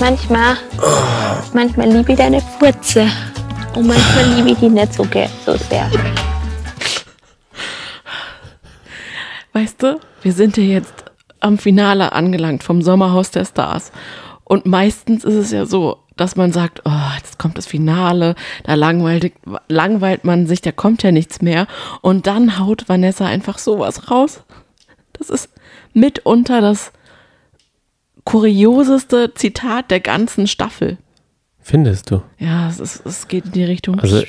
Manchmal, manchmal liebe ich deine Furze. Und manchmal liebe ich die nicht so, so sehr. Weißt du, wir sind ja jetzt am Finale angelangt vom Sommerhaus der Stars. Und meistens ist es ja so, dass man sagt, oh, jetzt kommt das Finale, da langweilt, langweilt man sich, da kommt ja nichts mehr. Und dann haut Vanessa einfach sowas raus. Das ist mitunter das kurioseste Zitat der ganzen Staffel. Findest du? Ja, es, ist, es geht in die Richtung. Also,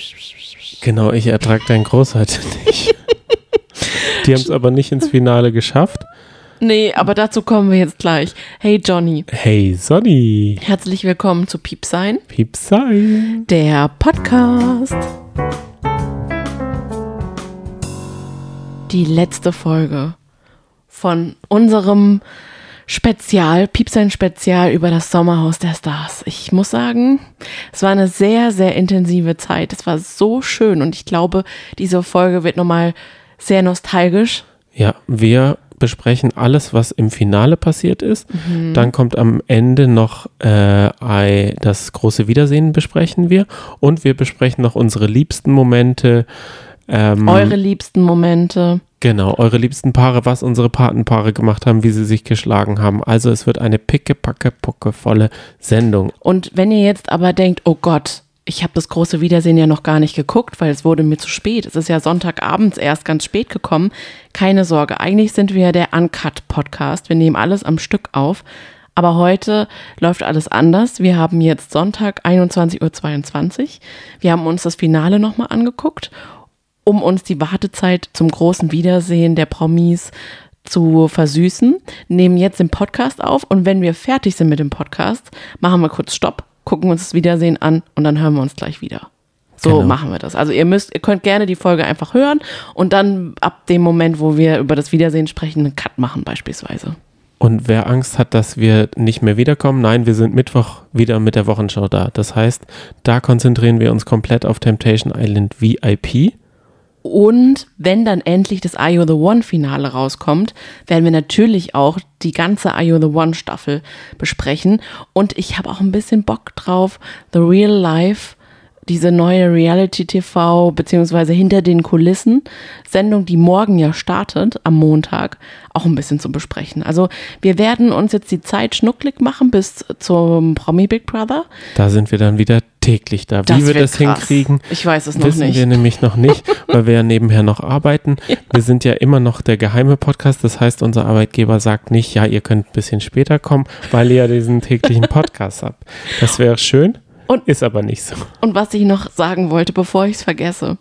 genau, ich ertrage dein Großheit nicht. Die haben es aber nicht ins Finale geschafft. nee, aber dazu kommen wir jetzt gleich. Hey Johnny, Hey Sonny, herzlich willkommen zu Piepsein. Piepsein. Der Podcast. Die letzte Folge von unserem Spezial, Piepsein Spezial über das Sommerhaus der Stars. Ich muss sagen, es war eine sehr, sehr intensive Zeit. Es war so schön und ich glaube, diese Folge wird nochmal sehr nostalgisch. Ja, wir besprechen alles, was im Finale passiert ist. Mhm. Dann kommt am Ende noch äh, das große Wiedersehen besprechen wir. Und wir besprechen noch unsere liebsten Momente. Ähm, Eure liebsten Momente. Genau, eure liebsten Paare, was unsere Patenpaare gemacht haben, wie sie sich geschlagen haben. Also es wird eine picke, packe, pucke volle Sendung. Und wenn ihr jetzt aber denkt, oh Gott, ich habe das große Wiedersehen ja noch gar nicht geguckt, weil es wurde mir zu spät. Es ist ja Sonntagabends erst ganz spät gekommen. Keine Sorge, eigentlich sind wir ja der Uncut-Podcast. Wir nehmen alles am Stück auf. Aber heute läuft alles anders. Wir haben jetzt Sonntag 21.22 Uhr. Wir haben uns das Finale nochmal angeguckt, um uns die Wartezeit zum großen Wiedersehen der Promis zu versüßen, nehmen jetzt den Podcast auf und wenn wir fertig sind mit dem Podcast, machen wir kurz Stopp, gucken uns das Wiedersehen an und dann hören wir uns gleich wieder. So Genau. machen wir das. Also ihr müsst, ihr könnt gerne die Folge einfach hören und dann ab dem Moment, wo wir über das Wiedersehen sprechen, einen Cut machen beispielsweise. Und wer Angst hat, dass wir nicht mehr wiederkommen, nein, wir sind Mittwoch wieder mit der Wochenschau da. Das heißt, da konzentrieren wir uns komplett auf Temptation Island VIP. Und wenn dann endlich das You the One Finale rauskommt, werden wir natürlich auch die ganze You the One Staffel besprechen. Und ich habe auch ein bisschen Bock drauf, The Real Life, diese neue Reality TV beziehungsweise hinter den Kulissen Sendung, die morgen ja startet am Montag, auch ein bisschen zu besprechen. Also wir werden uns jetzt die Zeit schnucklig machen bis zum Promi Big Brother. Da sind wir dann wieder täglich da. Das Wie wir das krass. hinkriegen, Ich weiß es noch wissen nicht. wir nämlich noch nicht, weil wir ja nebenher noch arbeiten. Wir sind ja immer noch der geheime Podcast. Das heißt, unser Arbeitgeber sagt nicht, ja, ihr könnt ein bisschen später kommen, weil ihr ja diesen täglichen Podcast habt. Das wäre schön, Und- ist aber nicht so. Und was ich noch sagen wollte, bevor ich es vergesse.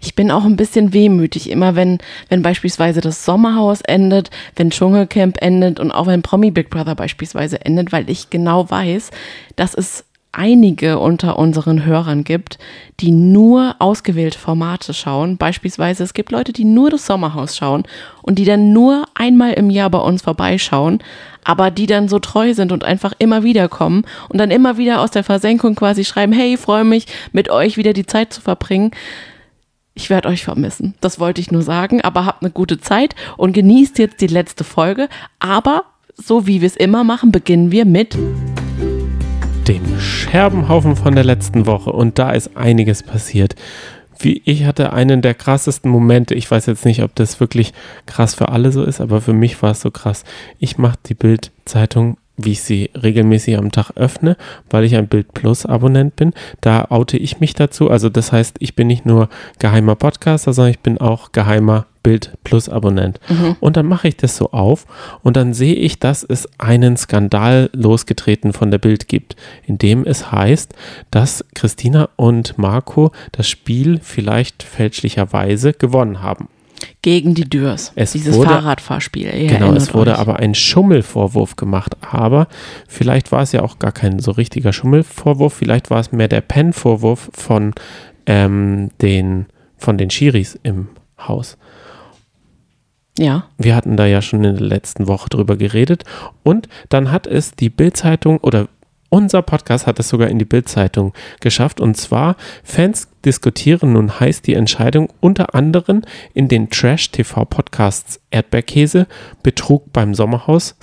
Ich bin auch ein bisschen wehmütig, immer wenn, wenn beispielsweise das Sommerhaus endet, wenn Dschungelcamp endet und auch wenn Promi Big Brother beispielsweise endet, weil ich genau weiß, dass es einige unter unseren Hörern gibt, die nur ausgewählte Formate schauen. Beispielsweise es gibt Leute, die nur das Sommerhaus schauen und die dann nur einmal im Jahr bei uns vorbeischauen, aber die dann so treu sind und einfach immer wieder kommen und dann immer wieder aus der Versenkung quasi schreiben, hey, freue mich, mit euch wieder die Zeit zu verbringen. Ich werde euch vermissen. Das wollte ich nur sagen, aber habt eine gute Zeit und genießt jetzt die letzte Folge. Aber so wie wir es immer machen, beginnen wir mit dem Scherbenhaufen von der letzten Woche und da ist einiges passiert. Wie ich hatte einen der krassesten Momente. Ich weiß jetzt nicht, ob das wirklich krass für alle so ist, aber für mich war es so krass. Ich mache die Bild-Zeitung, wie ich sie regelmäßig am Tag öffne, weil ich ein Bild Plus Abonnent bin. Da oute ich mich dazu. Also das heißt, ich bin nicht nur geheimer Podcaster, sondern ich bin auch geheimer Bild Plus Abonnent. Und dann mache ich das so auf und dann sehe ich, dass es einen Skandal losgetreten von der Bild gibt, in dem es heißt, dass Christina und Marco das Spiel vielleicht fälschlicherweise gewonnen haben. gegen die Dürs. Es Dieses wurde- Fahrradfahrspiel. Ihr Genau, es wurde euch. aber ein Schummelvorwurf gemacht. Aber vielleicht war es ja auch gar kein so richtiger Schummelvorwurf. Vielleicht war es mehr der Pen-Vorwurf von, ähm, den, von den Schiris im Haus. Ja. Wir hatten da ja schon in der letzten Woche drüber geredet. Und dann hat es die Bild-Zeitung oder unser Podcast hat es sogar in die Bild-Zeitung geschafft. Und zwar, Fans diskutieren nun heiß die Entscheidung unter anderem in den Trash-TV-Podcasts Erdbeerkäse, Betrug beim Sommerhaus,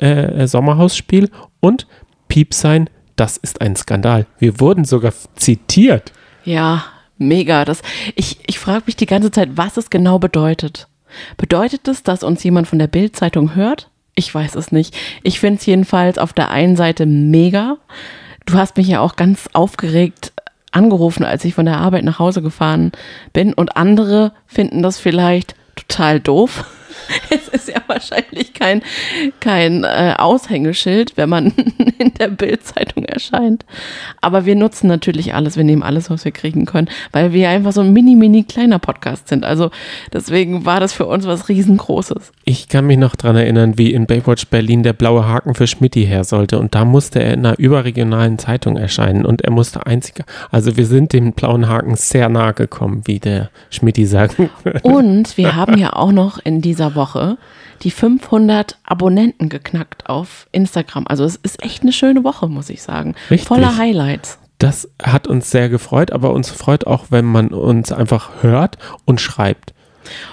äh, Sommerhausspiel und Piep sein. Das ist ein Skandal. Wir wurden sogar zitiert. Ja, mega. Das, ich ich frage mich die ganze Zeit, was es genau bedeutet. Bedeutet es, dass uns jemand von der Bild-Zeitung hört? Ich weiß es nicht. Ich finde es jedenfalls auf der einen Seite mega. Du hast mich ja auch ganz aufgeregt angerufen, als ich von der Arbeit nach Hause gefahren bin. Und andere finden das vielleicht total doof. Es ist ja wahrscheinlich kein, kein äh, Aushängeschild, wenn man in der Bildzeitung erscheint. Aber wir nutzen natürlich alles, wir nehmen alles, was wir kriegen können, weil wir einfach so ein mini, mini kleiner Podcast sind. Also deswegen war das für uns was riesengroßes. Ich kann mich noch daran erinnern, wie in Baywatch Berlin der blaue Haken für Schmidti her sollte. Und da musste er in einer überregionalen Zeitung erscheinen. Und er musste einziger. Also wir sind dem blauen Haken sehr nahe gekommen, wie der Schmidti sagen würde. Und wir haben ja auch noch in dieser Woche die 500 Abonnenten geknackt auf Instagram. Also es ist echt eine schöne Woche, muss ich sagen. Richtig. Voller Highlights. Das hat uns sehr gefreut, aber uns freut auch, wenn man uns einfach hört und schreibt.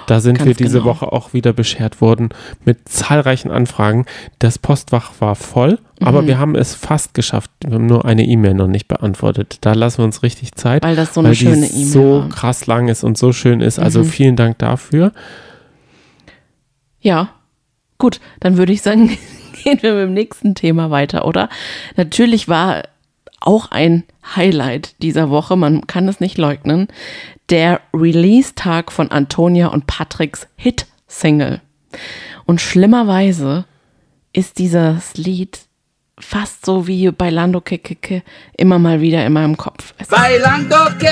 Da sind Ganz wir diese genau. Woche auch wieder beschert worden mit zahlreichen Anfragen. Das Postfach war voll, aber Mhm. wir haben es fast geschafft. Wir haben nur eine E-Mail noch nicht beantwortet. Da lassen wir uns richtig Zeit, Weil das so eine weil schöne E-Mail so war. krass lang ist und so schön ist. Also Mhm. vielen Dank dafür. Ja, gut, dann würde ich sagen, gehen wir mit dem nächsten Thema weiter, oder? Natürlich war auch ein Highlight dieser Woche, man kann es nicht leugnen, der Release-Tag von Antonia und Patricks Hit-Single. Und schlimmerweise ist dieses Lied fast so wie bei Lando Kekeke immer mal wieder in meinem Kopf. Es Bailando que.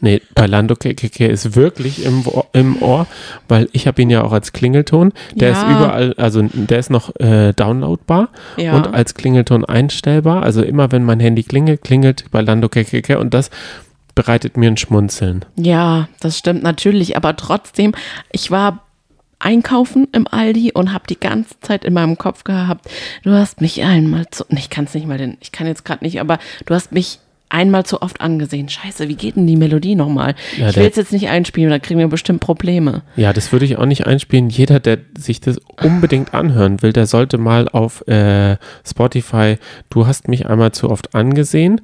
Nee, bei Lando KKK ist wirklich im, Ohr- im Ohr, weil ich habe ihn ja auch als Klingelton. Der Ja. ist überall, also der ist noch äh, downloadbar Ja. und als Klingelton einstellbar. Also immer wenn mein Handy klingelt, klingelt bei Lando KKK und das bereitet mir ein Schmunzeln. Ja, das stimmt natürlich, aber trotzdem, ich war einkaufen im Aldi und habe die ganze Zeit in meinem Kopf gehabt, du hast mich einmal zu, ich kann es nicht mal, denn ich kann jetzt gerade nicht, aber du hast mich einmal zu oft angesehen. Scheiße, wie geht denn die Melodie nochmal? Ja, ich will es jetzt nicht einspielen, da kriegen wir bestimmt Probleme. Ja, das würde ich auch nicht einspielen. Jeder, der sich das unbedingt anhören will, der sollte mal auf äh, Spotify, du hast mich einmal zu oft angesehen.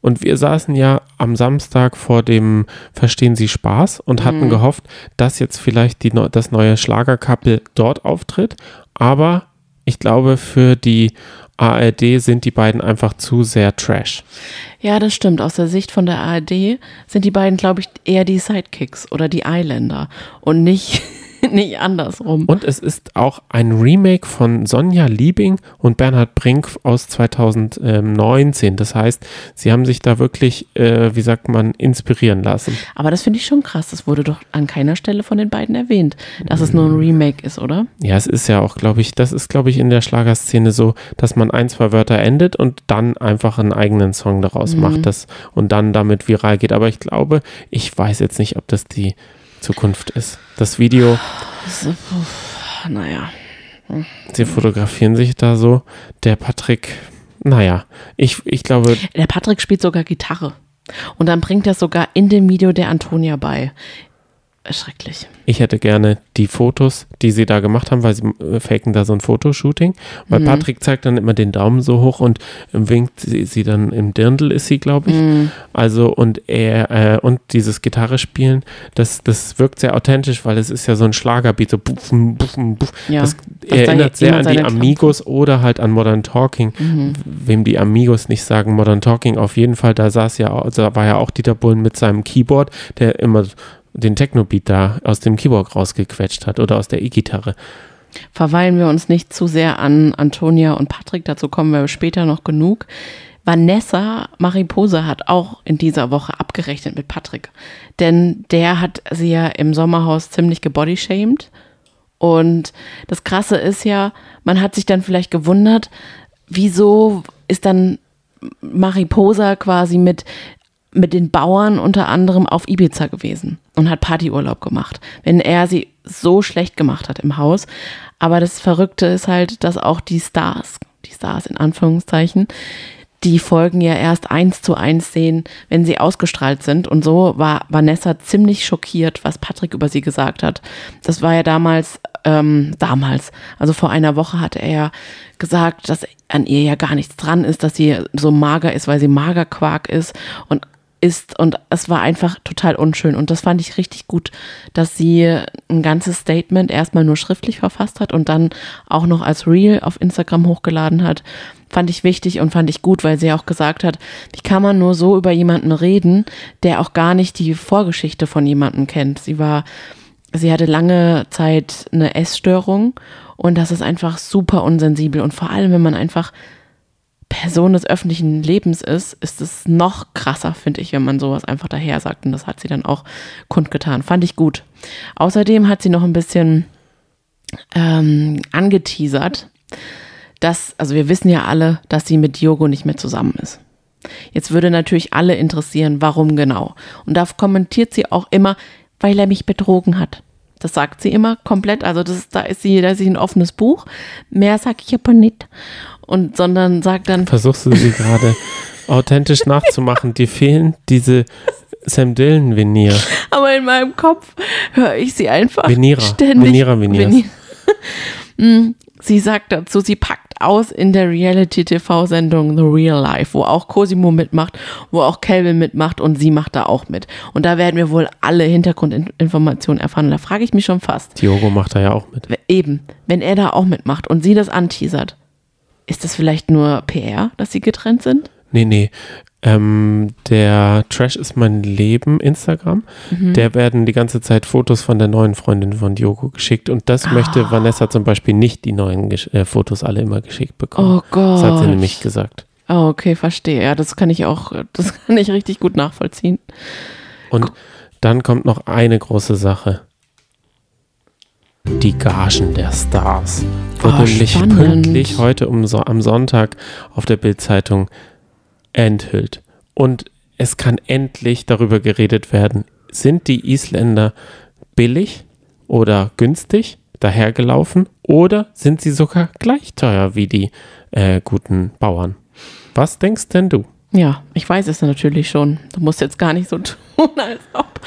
Und wir saßen ja am Samstag vor dem Verstehen Sie Spaß und hatten gehofft, dass jetzt vielleicht die, das neue Schlagerkappel dort auftritt. Aber ich glaube, für die ARD sind die beiden einfach zu sehr Trash. Ja, das stimmt. Aus der Sicht von der ARD sind die beiden, glaube ich, eher die Sidekicks oder die Eiländer und nicht, nicht andersrum. Und es ist auch ein Remake von Sonja Liebing und Bernhard Brink aus 2019. Das heißt, sie haben sich da wirklich, äh, wie sagt man, inspirieren lassen. Aber das finde ich schon krass. Das wurde doch an keiner Stelle von den beiden erwähnt, dass es nur ein Remake ist, oder? Ja, es ist ja auch, glaube ich, das ist, glaube ich, in der Schlagerszene so, dass man ein, zwei Wörter endet und dann einfach einen eigenen Song daraus macht das und dann damit viral geht. Aber ich glaube, ich weiß jetzt nicht, ob das die Zukunft ist. Das Video, naja. sie fotografieren sich da so. Der Patrick, naja, ich, ich glaube, Der Patrick spielt sogar Gitarre. Und dann bringt er sogar in dem Video der Antonia bei. Schrecklich. Ich hätte gerne die Fotos, die sie da gemacht haben, weil sie äh, faken da so ein Fotoshooting. Weil Patrick zeigt dann immer den Daumen so hoch und äh, winkt sie, sie dann im Dirndl ist sie, glaube ich. Also und er äh, und dieses Gitarre spielen, das, das wirkt sehr authentisch, weil es ist ja so ein Schlagerbeat, so buff, buff, buff. Ja, das das erinnert sehr an die. Amigos oder halt an Modern Talking. Wem die Amigos nicht sagen, Modern Talking auf jeden Fall, da saß ja, da war ja auch Dieter Bohlen mit seinem Keyboard, der immer den Techno-Beat da aus dem Keyboard rausgequetscht hat oder aus der E-Gitarre. Verweilen wir uns nicht zu sehr an Antonia und Patrick, dazu kommen wir später noch genug. Vanessa Mariposa hat auch in dieser Woche abgerechnet mit Patrick. Denn der hat sie ja im Sommerhaus ziemlich gebodyshamed. Und das Krasse ist ja, man hat sich dann vielleicht gewundert, wieso ist dann Mariposa quasi mit, mit den Bauern unter anderem auf Ibiza gewesen und hat Partyurlaub gemacht, wenn er sie so schlecht gemacht hat im Haus. Aber das Verrückte ist halt, dass auch die Stars, die Stars in Anführungszeichen, die Folgen ja erst eins zu eins sehen, wenn sie ausgestrahlt sind. Und so war Vanessa ziemlich schockiert, was Patrick über sie gesagt hat. Das war ja damals ähm, damals. Also vor einer Woche hatte er gesagt, dass an ihr ja gar nichts dran ist, dass sie so mager ist, weil sie Magerquark ist und ist und es war einfach total unschön und das fand ich richtig gut, dass sie ein ganzes Statement erstmal nur schriftlich verfasst hat und dann auch noch als Reel auf Instagram hochgeladen hat. Fand ich wichtig und fand ich gut, weil sie auch gesagt hat, wie kann man nur so über jemanden reden, der auch gar nicht die Vorgeschichte von jemandem kennt. Sie war, sie hatte lange Zeit eine Essstörung und das ist einfach super unsensibel und vor allem, wenn man einfach Person des öffentlichen Lebens ist, ist es noch krasser, finde ich, wenn man sowas einfach daher sagt. Und das hat sie dann auch kundgetan. Fand ich gut. Außerdem hat sie noch ein bisschen ähm, angeteasert, dass, also wir wissen ja alle, dass sie mit Diogo nicht mehr zusammen ist. Jetzt würde natürlich alle interessieren, warum genau. Und da kommentiert sie auch immer, weil er mich betrogen hat. Das sagt sie immer komplett. Also das, da ist sie, da ist sie ein offenes Buch. Mehr sag ich aber nicht und sondern sagt dann. Versuchst du sie gerade authentisch nachzumachen? Dir fehlen diese Sam Dillon Venier. Aber in meinem Kopf höre ich sie einfach Venera. ständig. Venera Veneers. Venier. Mm, sie sagt dazu, sie packt aus in der Reality-TV-Sendung The Real Life, wo auch Cosimo mitmacht, wo auch Calvin mitmacht und sie macht da auch mit. Und da werden wir wohl alle Hintergrundinformationen erfahren. Da frage ich mich schon fast. Diogo macht da ja auch mit. Eben, wenn er da auch mitmacht und sie das anteasert, ist das vielleicht nur PR, dass sie getrennt sind? Nee, nee. Ähm, der Trash ist mein Leben Instagram. Mhm. Der werden die ganze Zeit Fotos von der neuen Freundin von Diogo geschickt und das möchte Ah. Vanessa zum Beispiel nicht die neuen Gesch äh, Fotos alle immer geschickt bekommen. Oh Gott. Das hat sie nämlich gesagt. Oh, okay, verstehe. Ja, das kann ich auch, das kann ich richtig gut nachvollziehen. Und dann kommt noch eine große Sache. Die Gagen der Stars. Wird Oh, nämlich pünktlich heute um am Sonntag auf der Bildzeitung enthüllt. Und es kann endlich darüber geredet werden, sind die Isländer billig oder günstig dahergelaufen oder sind sie sogar gleich teuer wie die äh, guten Bauern? Was denkst denn du? Ja, ich weiß es natürlich schon. Du musst jetzt gar nicht so tun, als ob.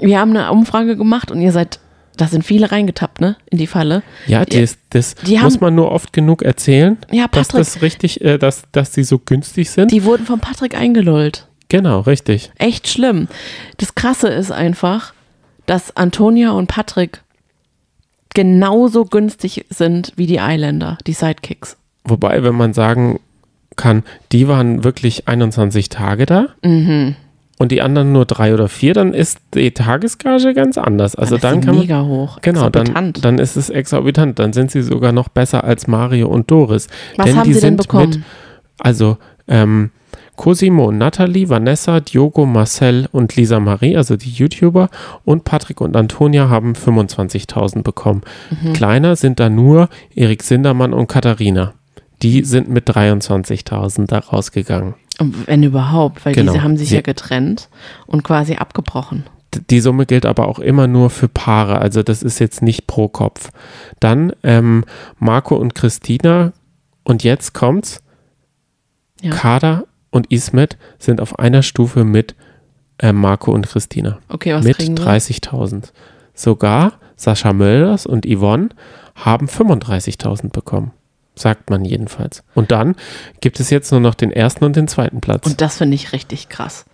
Wir haben eine Umfrage gemacht und ihr seid, da sind viele reingetappt, ne? In die Falle. Ja, Die- das, das die muss haben- man nur oft genug erzählen, Ja, dass Patrick, das richtig, äh, dass, dass die so günstig sind. die wurden von Patrick eingelullt. genau, richtig. Echt schlimm. Das Krasse ist einfach, dass Antonia und Patrick genauso günstig sind wie die Eiländer, die Sidekicks. Wobei, wenn man sagen kann, die waren wirklich 21 Tage da Mhm. Und die anderen nur drei oder vier, dann ist die Tagesgage ganz anders. Also ist dann kann man, mega hoch. genau, dann, dann ist es exorbitant. Dann sind sie sogar noch besser als Mario und Doris. Was denn haben die sie denn sind bekommen? Mit, also ähm, Cosimo, Natalie, Vanessa, Diogo, Marcel und Lisa Marie, also die YouTuber, und Patrick und Antonia haben 25.000 bekommen. Mhm. Kleiner sind da nur Erik Sindermann und Katharina. Die sind mit 23.000 da rausgegangen. Wenn überhaupt, weil Genau. diese haben sich ja getrennt und quasi abgebrochen. Die Summe gilt aber auch immer nur für Paare, also das ist jetzt nicht pro Kopf. Dann ähm, Marco und Christina und jetzt kommt's. Ja. Kader und Ismet sind auf einer Stufe mit äh, Marco und Christina. Okay, was mit kriegen sie? 30.000. Sogar Sascha Mölders und Yvonne haben 35.000 bekommen. Sagt man jedenfalls. Und dann gibt es jetzt nur noch den ersten und den zweiten Platz. Und das finde ich richtig krass.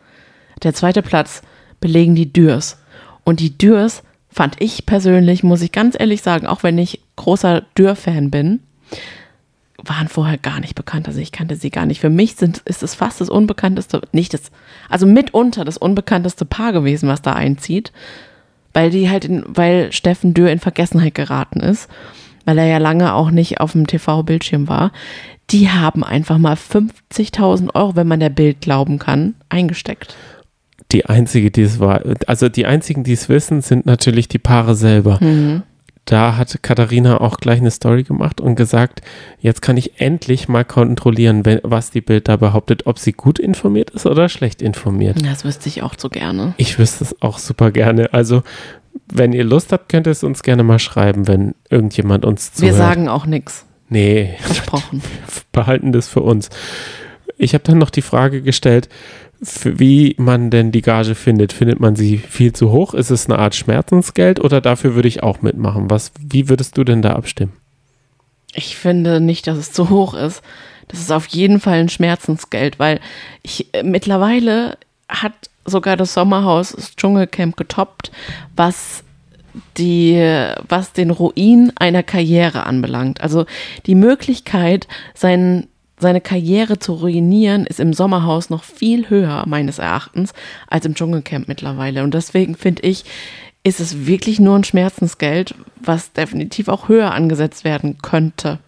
Der zweite Platz belegen die Dürs. Und die Dürs fand ich persönlich, muss ich ganz ehrlich sagen, auch wenn ich großer Dürr-Fan bin, waren vorher gar nicht bekannt. Also ich kannte sie gar nicht. Für mich sind, ist es fast das unbekannteste, nicht das, also mitunter das unbekannteste Paar gewesen, was da einzieht, weil die halt, in, weil Steffen Dürr in Vergessenheit geraten ist, weil er ja lange auch nicht auf dem TV-Bildschirm war. Die haben einfach mal 50.000 Euro, wenn man der Bild glauben kann, eingesteckt. die einzige, die es war, also die einzigen, die es wissen, sind natürlich die Paare selber. Mhm. Da hat Katharina auch gleich eine Story gemacht und gesagt, jetzt kann ich endlich mal kontrollieren, wenn, was die Bild da behauptet, ob sie gut informiert ist oder schlecht informiert. Das wüsste ich auch so gerne. Ich wüsste es auch super gerne. Also, wenn ihr Lust habt, könnt ihr es uns gerne mal schreiben, wenn irgendjemand uns zuhört. Wir sagen auch nichts. Nee, Versprochen. behalten das für uns. ich habe dann noch die Frage gestellt, wie man denn die Gage findet. Findet man sie viel zu hoch? Ist es eine Art Schmerzensgeld oder dafür würde ich auch mitmachen? Was, wie würdest du denn da abstimmen? Ich finde nicht, dass es zu hoch ist. Das ist auf jeden Fall ein Schmerzensgeld, weil ich äh, mittlerweile hat sogar das Sommerhaus das Dschungelcamp getoppt, was die, was den Ruin einer Karriere anbelangt. Also die Möglichkeit, sein, seine Karriere zu ruinieren, ist im Sommerhaus noch viel höher, meines Erachtens, als im Dschungelcamp mittlerweile. Und deswegen finde ich, ist es wirklich nur ein Schmerzensgeld, was definitiv auch höher angesetzt werden könnte.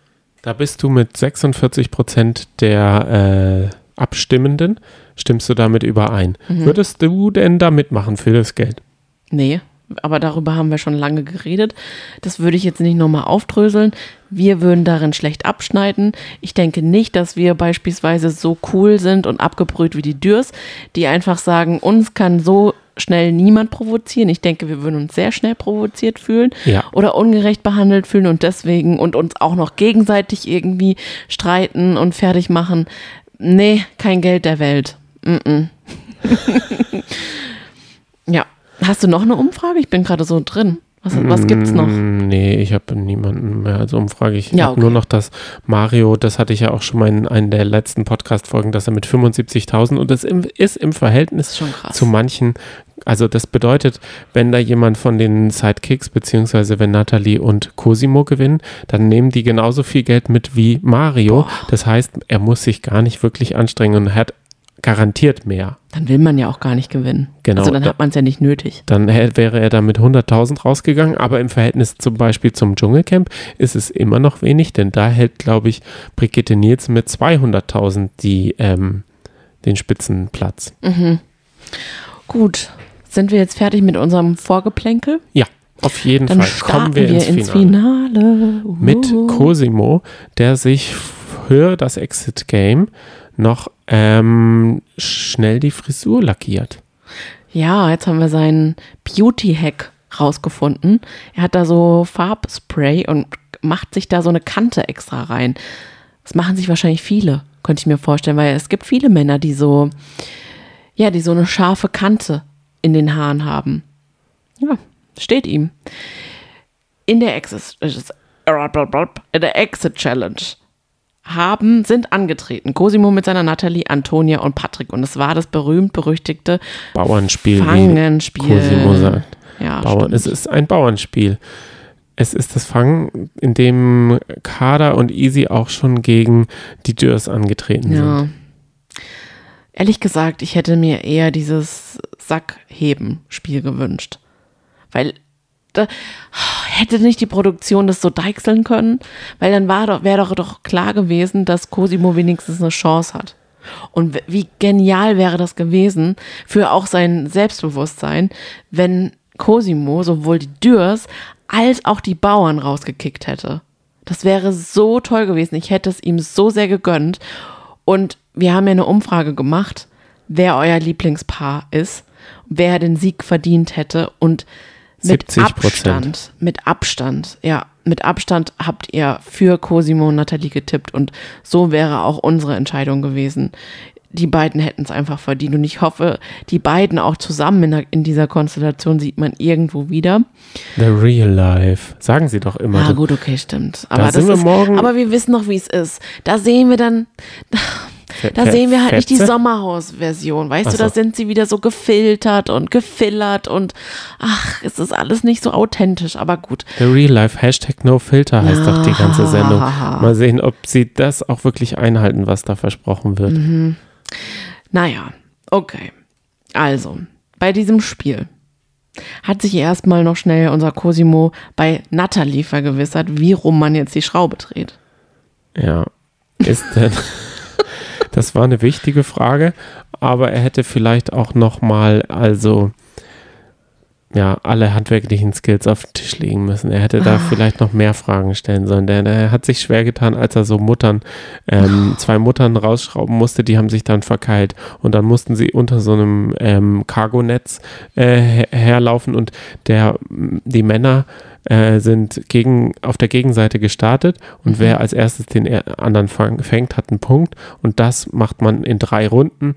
Da bist du mit 46 Prozent der äh, Abstimmenden, stimmst du damit überein. Würdest du denn da mitmachen für das Geld? Nee, aber darüber haben wir schon lange geredet. Das würde ich jetzt nicht nochmal aufdröseln. Wir würden darin schlecht abschneiden. Ich denke nicht, dass wir beispielsweise so cool sind und abgebrüht wie die Dürs, die einfach sagen, uns kann so schnell niemand provozieren. Ich denke, wir würden uns sehr schnell provoziert fühlen Ja. oder ungerecht behandelt fühlen und deswegen und uns auch noch gegenseitig irgendwie streiten und fertig machen. Nee, kein Geld der Welt. Mm -mm. ja. Hast du noch eine Umfrage? Ich bin gerade so drin. Was, was gibt's noch? Mm, Nee, ich habe niemanden mehr als Umfrage. Ich Ja, habe okay. nur noch das Mario, das hatte ich ja auch schon mal in einer der letzten Podcast-Folgen, dass er mit 75.000 und das ist im Verhältnis zu manchen, also das bedeutet, wenn da jemand von den Sidekicks, beziehungsweise wenn Natalie und Cosimo gewinnen, dann nehmen die genauso viel Geld mit wie Mario. Das heißt, er muss sich gar nicht wirklich anstrengen und hat garantiert mehr. Dann will man ja auch gar nicht gewinnen. Genau, Also dann da- hat man es ja nicht nötig. Dann wäre er da mit 100.000 rausgegangen, aber im Verhältnis zum Beispiel zum Dschungelcamp ist es immer noch wenig, denn da hält, glaube ich, Brigitte Nielsen mit 200.000 die, ähm, den Spitzenplatz. Gut, sind wir jetzt fertig mit unserem Vorgeplänkel? Ja, auf jeden Dann Fall kommen wir, ins, Finale. Finale. Mit Uhu. Cosimo, der sich für das Exit Game noch ähm, schnell die Frisur lackiert. Ja, jetzt haben wir seinen Beauty-Hack rausgefunden. Er hat da so Farbspray und macht sich da so eine Kante extra rein. Das machen sich wahrscheinlich viele, könnte ich mir vorstellen, weil es gibt viele Männer, die so, ja, die so eine scharfe Kante in den Haaren haben. Ja, steht ihm. In der Exit, in der Exit Challenge haben, sind angetreten. Cosimo mit seiner Natalie, Antonia und Patrick. Und es war das berühmt-berüchtigte Bauernspiel, Fangenspiel. Cosimo sagt. Ja, Bauern, es ist ein Bauernspiel. Es ist das Fangen, in dem Kader und Easy auch schon gegen die Dürs angetreten sind. Ja. Ehrlich gesagt, ich hätte mir eher dieses Sackheben-Spiel gewünscht. Weil da hätte nicht die Produktion das so deichseln können, weil dann doch, wäre doch, doch klar gewesen, dass Cosimo wenigstens eine Chance hat. Und wie genial wäre das gewesen für auch sein Selbstbewusstsein, wenn Cosimo sowohl die Dürs als auch die Bauern rausgekickt hätte. Das wäre so toll gewesen. Ich hätte es ihm so sehr gegönnt. Und wir haben ja eine Umfrage gemacht, wer euer Lieblingspaar ist, wer den Sieg verdient hätte und mit 70%. Abstand, mit Abstand, ja, mit Abstand habt ihr für Cosimo und Nathalie getippt und so wäre auch unsere Entscheidung gewesen. Die beiden hätten es einfach verdient und ich hoffe, die beiden auch zusammen in, der, in dieser Konstellation sieht man irgendwo wieder. The Real Life. Sagen sie doch immer. Ah, gut, okay, stimmt. Aber, Da das sind wir ist, morgen- aber wir wissen noch, wie es ist. Da sehen wir dann, da sehen wir halt nicht die Fetze? Sommerhaus-Version. Weißt Ach du, da so. sind sie wieder so gefiltert und gefillert und ach, es ist alles nicht so authentisch, aber gut. The Real Life. Hashtag No Filter heißt doch die ganze Sendung. Ah. Mal sehen, ob sie das auch wirklich einhalten, was da versprochen wird. Mhm. Naja, okay. Also, bei diesem Spiel hat sich erstmal noch schnell unser Cosimo bei Natalie vergewissert, wie rum man jetzt die Schraube dreht. Ja. Ist denn. Das war eine wichtige Frage, aber er hätte vielleicht auch nochmal, also. Ja, alle handwerklichen Skills auf den Tisch legen müssen. Er hätte da vielleicht noch mehr Fragen stellen sollen. Der, der hat sich schwer getan, als er so Muttern, ähm, zwei Muttern rausschrauben musste, die haben sich dann verkeilt. Und dann mussten sie unter so einem ähm, Cargonetz äh, her- herlaufen und der, die Männer äh, sind gegen, auf der Gegenseite gestartet und Mhm. wer als erstes den er- anderen fängt, hat einen Punkt und das macht man in drei Runden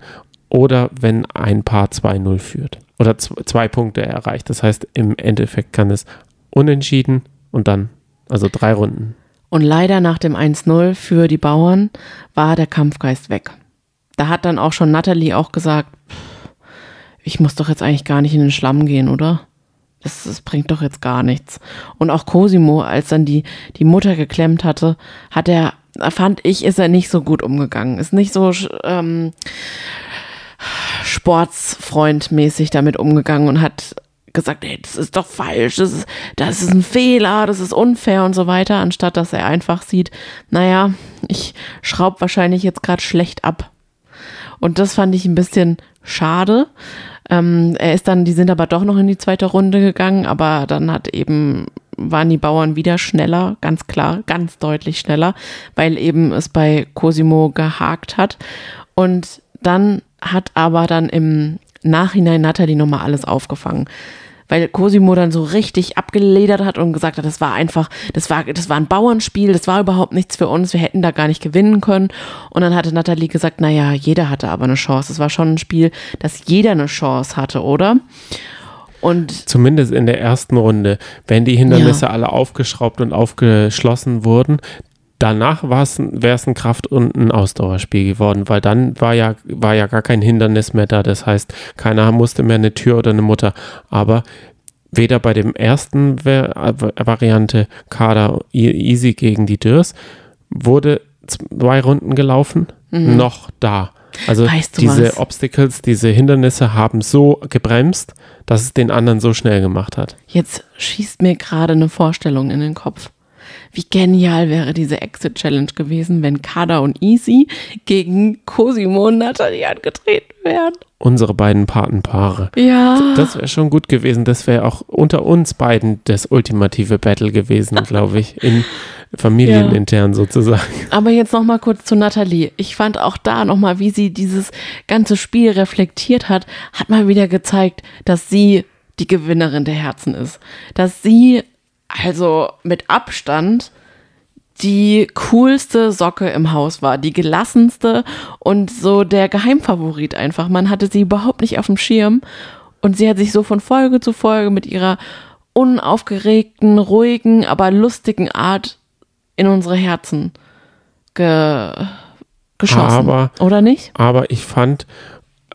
oder wenn ein Paar 2-0 führt oder zwei Punkte erreicht. Das heißt, im Endeffekt kann es unentschieden und dann, also drei Runden. Und leider nach dem 1-0 für die Bauern war der Kampfgeist weg. Da hat dann auch schon Natalie auch gesagt, "Pff, ich muss doch jetzt eigentlich gar nicht in den Schlamm gehen, oder? Das, das bringt doch jetzt gar nichts. Und auch Cosimo, als dann die, die Mutter geklemmt hatte, hat er, fand ich, ist er nicht so gut umgegangen. Ist nicht so ähm, sportsfreundmäßig damit umgegangen und hat gesagt, ey, das ist doch falsch, das ist, das ist ein Fehler, das ist unfair und so weiter, anstatt dass er einfach sieht, naja, ich schraub wahrscheinlich jetzt gerade schlecht ab. Und das fand ich ein bisschen schade. Ähm, er ist dann, die sind aber doch noch in die zweite Runde gegangen, aber dann hat eben, waren die Bauern wieder schneller, ganz klar, ganz deutlich schneller, weil eben es bei Cosimo gehakt hat. Und dann hat aber dann im Nachhinein Natalie nochmal alles aufgefangen. Weil Cosimo dann so richtig abgeledert hat und gesagt hat, das war einfach, das war, das war ein Bauernspiel, das war überhaupt nichts für uns, wir hätten da gar nicht gewinnen können. Und dann hatte Natalie gesagt, naja, jeder hatte aber eine Chance. Es war schon ein Spiel, dass jeder eine Chance hatte, oder? Und Zumindest in der ersten Runde, wenn die Hindernisse alle aufgeschraubt und aufgeschlossen wurden. Danach wäre es ein Kraft- und ein Ausdauerspiel geworden, weil dann war ja, war ja gar kein Hindernis mehr da. Das heißt, keiner musste mehr eine Tür oder eine Mutter. Aber weder bei dem ersten Ver Variante Kader Easy gegen die Dürrs wurde zwei Runden gelaufen, noch da. Also Mhm. Weißt du diese was? Obstacles, diese Hindernisse haben so gebremst, dass es den anderen so schnell gemacht hat. Jetzt schießt mir gerade eine Vorstellung in den Kopf. Wie genial wäre diese Exit Challenge gewesen, wenn Kada und Easy gegen Cosimo und Natalie angetreten wären. Unsere beiden Patenpaare. Ja. Das wäre schon gut gewesen. Das wäre auch unter uns beiden das ultimative Battle gewesen, glaube ich. In familienintern sozusagen. Aber jetzt noch mal kurz zu Nathalie. Ich fand auch da noch mal, wie sie dieses ganze Spiel reflektiert hat, hat mal wieder gezeigt, dass sie die Gewinnerin der Herzen ist. Dass sie also mit Abstand die coolste Socke im Haus war, die gelassenste und so der Geheimfavorit einfach. Man hatte sie überhaupt nicht auf dem Schirm und sie hat sich so von Folge zu Folge mit ihrer unaufgeregten, ruhigen, aber lustigen Art in unsere Herzen ge geschossen. Aber- oder nicht? Aber ich fand,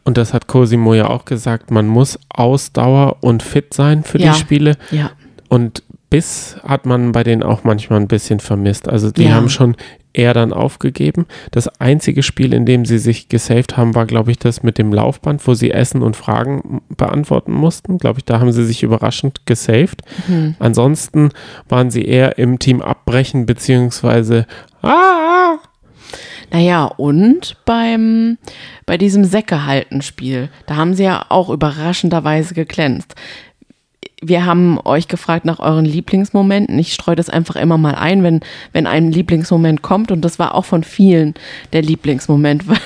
und das hat Cosimo ja auch gesagt, man muss Ausdauer und fit sein für Ja. die Spiele. Ja. Und Biss hat man bei denen auch manchmal ein bisschen vermisst. Also die Ja. haben schon eher dann aufgegeben. Das einzige Spiel, in dem sie sich gesaved haben, war, glaube ich, das mit dem Laufband, wo sie Essen und Fragen beantworten mussten. Glaube ich, da haben sie sich überraschend gesaved. Mhm. Ansonsten waren sie eher im Team abbrechen, beziehungsweise ah, Naja, und beim, bei diesem Säckehalten-Spiel, da haben sie ja auch überraschenderweise geglänzt. Wir haben euch gefragt nach euren Lieblingsmomenten. Ich streue das einfach immer mal ein, wenn, wenn ein Lieblingsmoment kommt. Und das war auch von vielen der Lieblingsmoment, weil,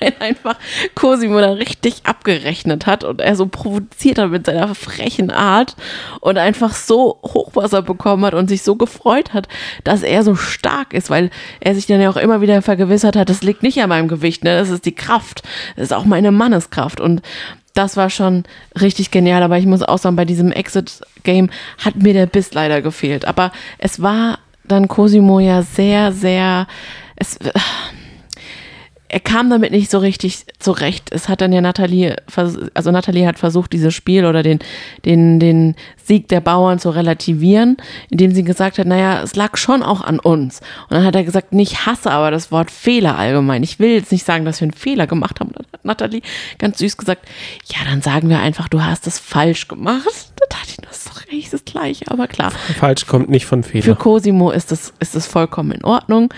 weil einfach Cosimo da richtig abgerechnet hat und er so provoziert hat mit seiner frechen Art und einfach so Hochwasser bekommen hat und sich so gefreut hat, dass er so stark ist, weil er sich dann ja auch immer wieder vergewissert hat, das liegt nicht an meinem Gewicht, ne? das ist die Kraft, das ist auch meine Manneskraft und das war schon richtig genial, aber ich muss auch sagen, bei diesem Exit-Game hat mir der Biss leider gefehlt. Aber es war dann Cosimo ja sehr, sehr, es, er kam damit nicht so richtig zurecht. Es hat dann ja Nathalie, also Nathalie hat versucht, dieses Spiel oder den, den, den Sieg der Bauern zu relativieren, indem sie gesagt hat, naja, es lag schon auch an uns. Und dann hat er gesagt, nicht hasse aber das Wort Fehler allgemein. Ich will jetzt nicht sagen, dass wir einen Fehler gemacht haben. Dann hat Nathalie ganz süß gesagt, ja, dann sagen wir einfach, du hast es falsch gemacht. Da dachte ich, das ist doch eigentlich das Gleiche, aber klar. falsch kommt nicht von Für Fehler. Cosimo ist es, ist es vollkommen in Ordnung.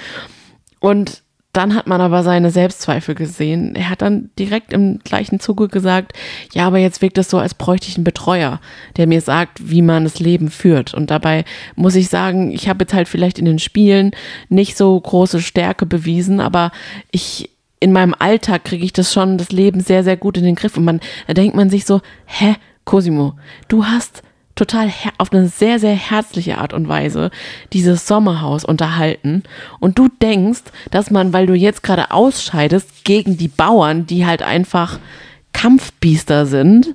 Und dann hat man aber seine Selbstzweifel gesehen. Er hat dann direkt im gleichen Zuge gesagt, ja, aber jetzt wirkt es so, als bräuchte ich einen Betreuer, der mir sagt, wie man das Leben führt. Und dabei muss ich sagen, ich habe jetzt halt vielleicht in den Spielen nicht so große Stärke bewiesen, aber ich in meinem Alltag kriege ich das schon, das Leben sehr, sehr gut in den Griff. Und man, da denkt man sich so, hä, Cosimo, du hast total auf eine sehr, sehr herzliche Art und Weise dieses Sommerhaus unterhalten. Und du denkst, dass man, weil du jetzt gerade ausscheidest, gegen die Bauern, die halt einfach Kampfbiester sind,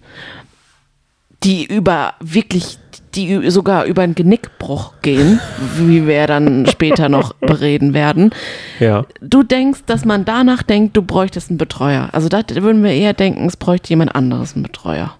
die über wirklich, die sogar über einen Genickbruch gehen, wie wir dann später noch bereden werden. Ja. Du denkst, dass man danach denkt, du bräuchtest einen Betreuer. Also da würden wir eher denken, es bräuchte jemand anderes einen Betreuer.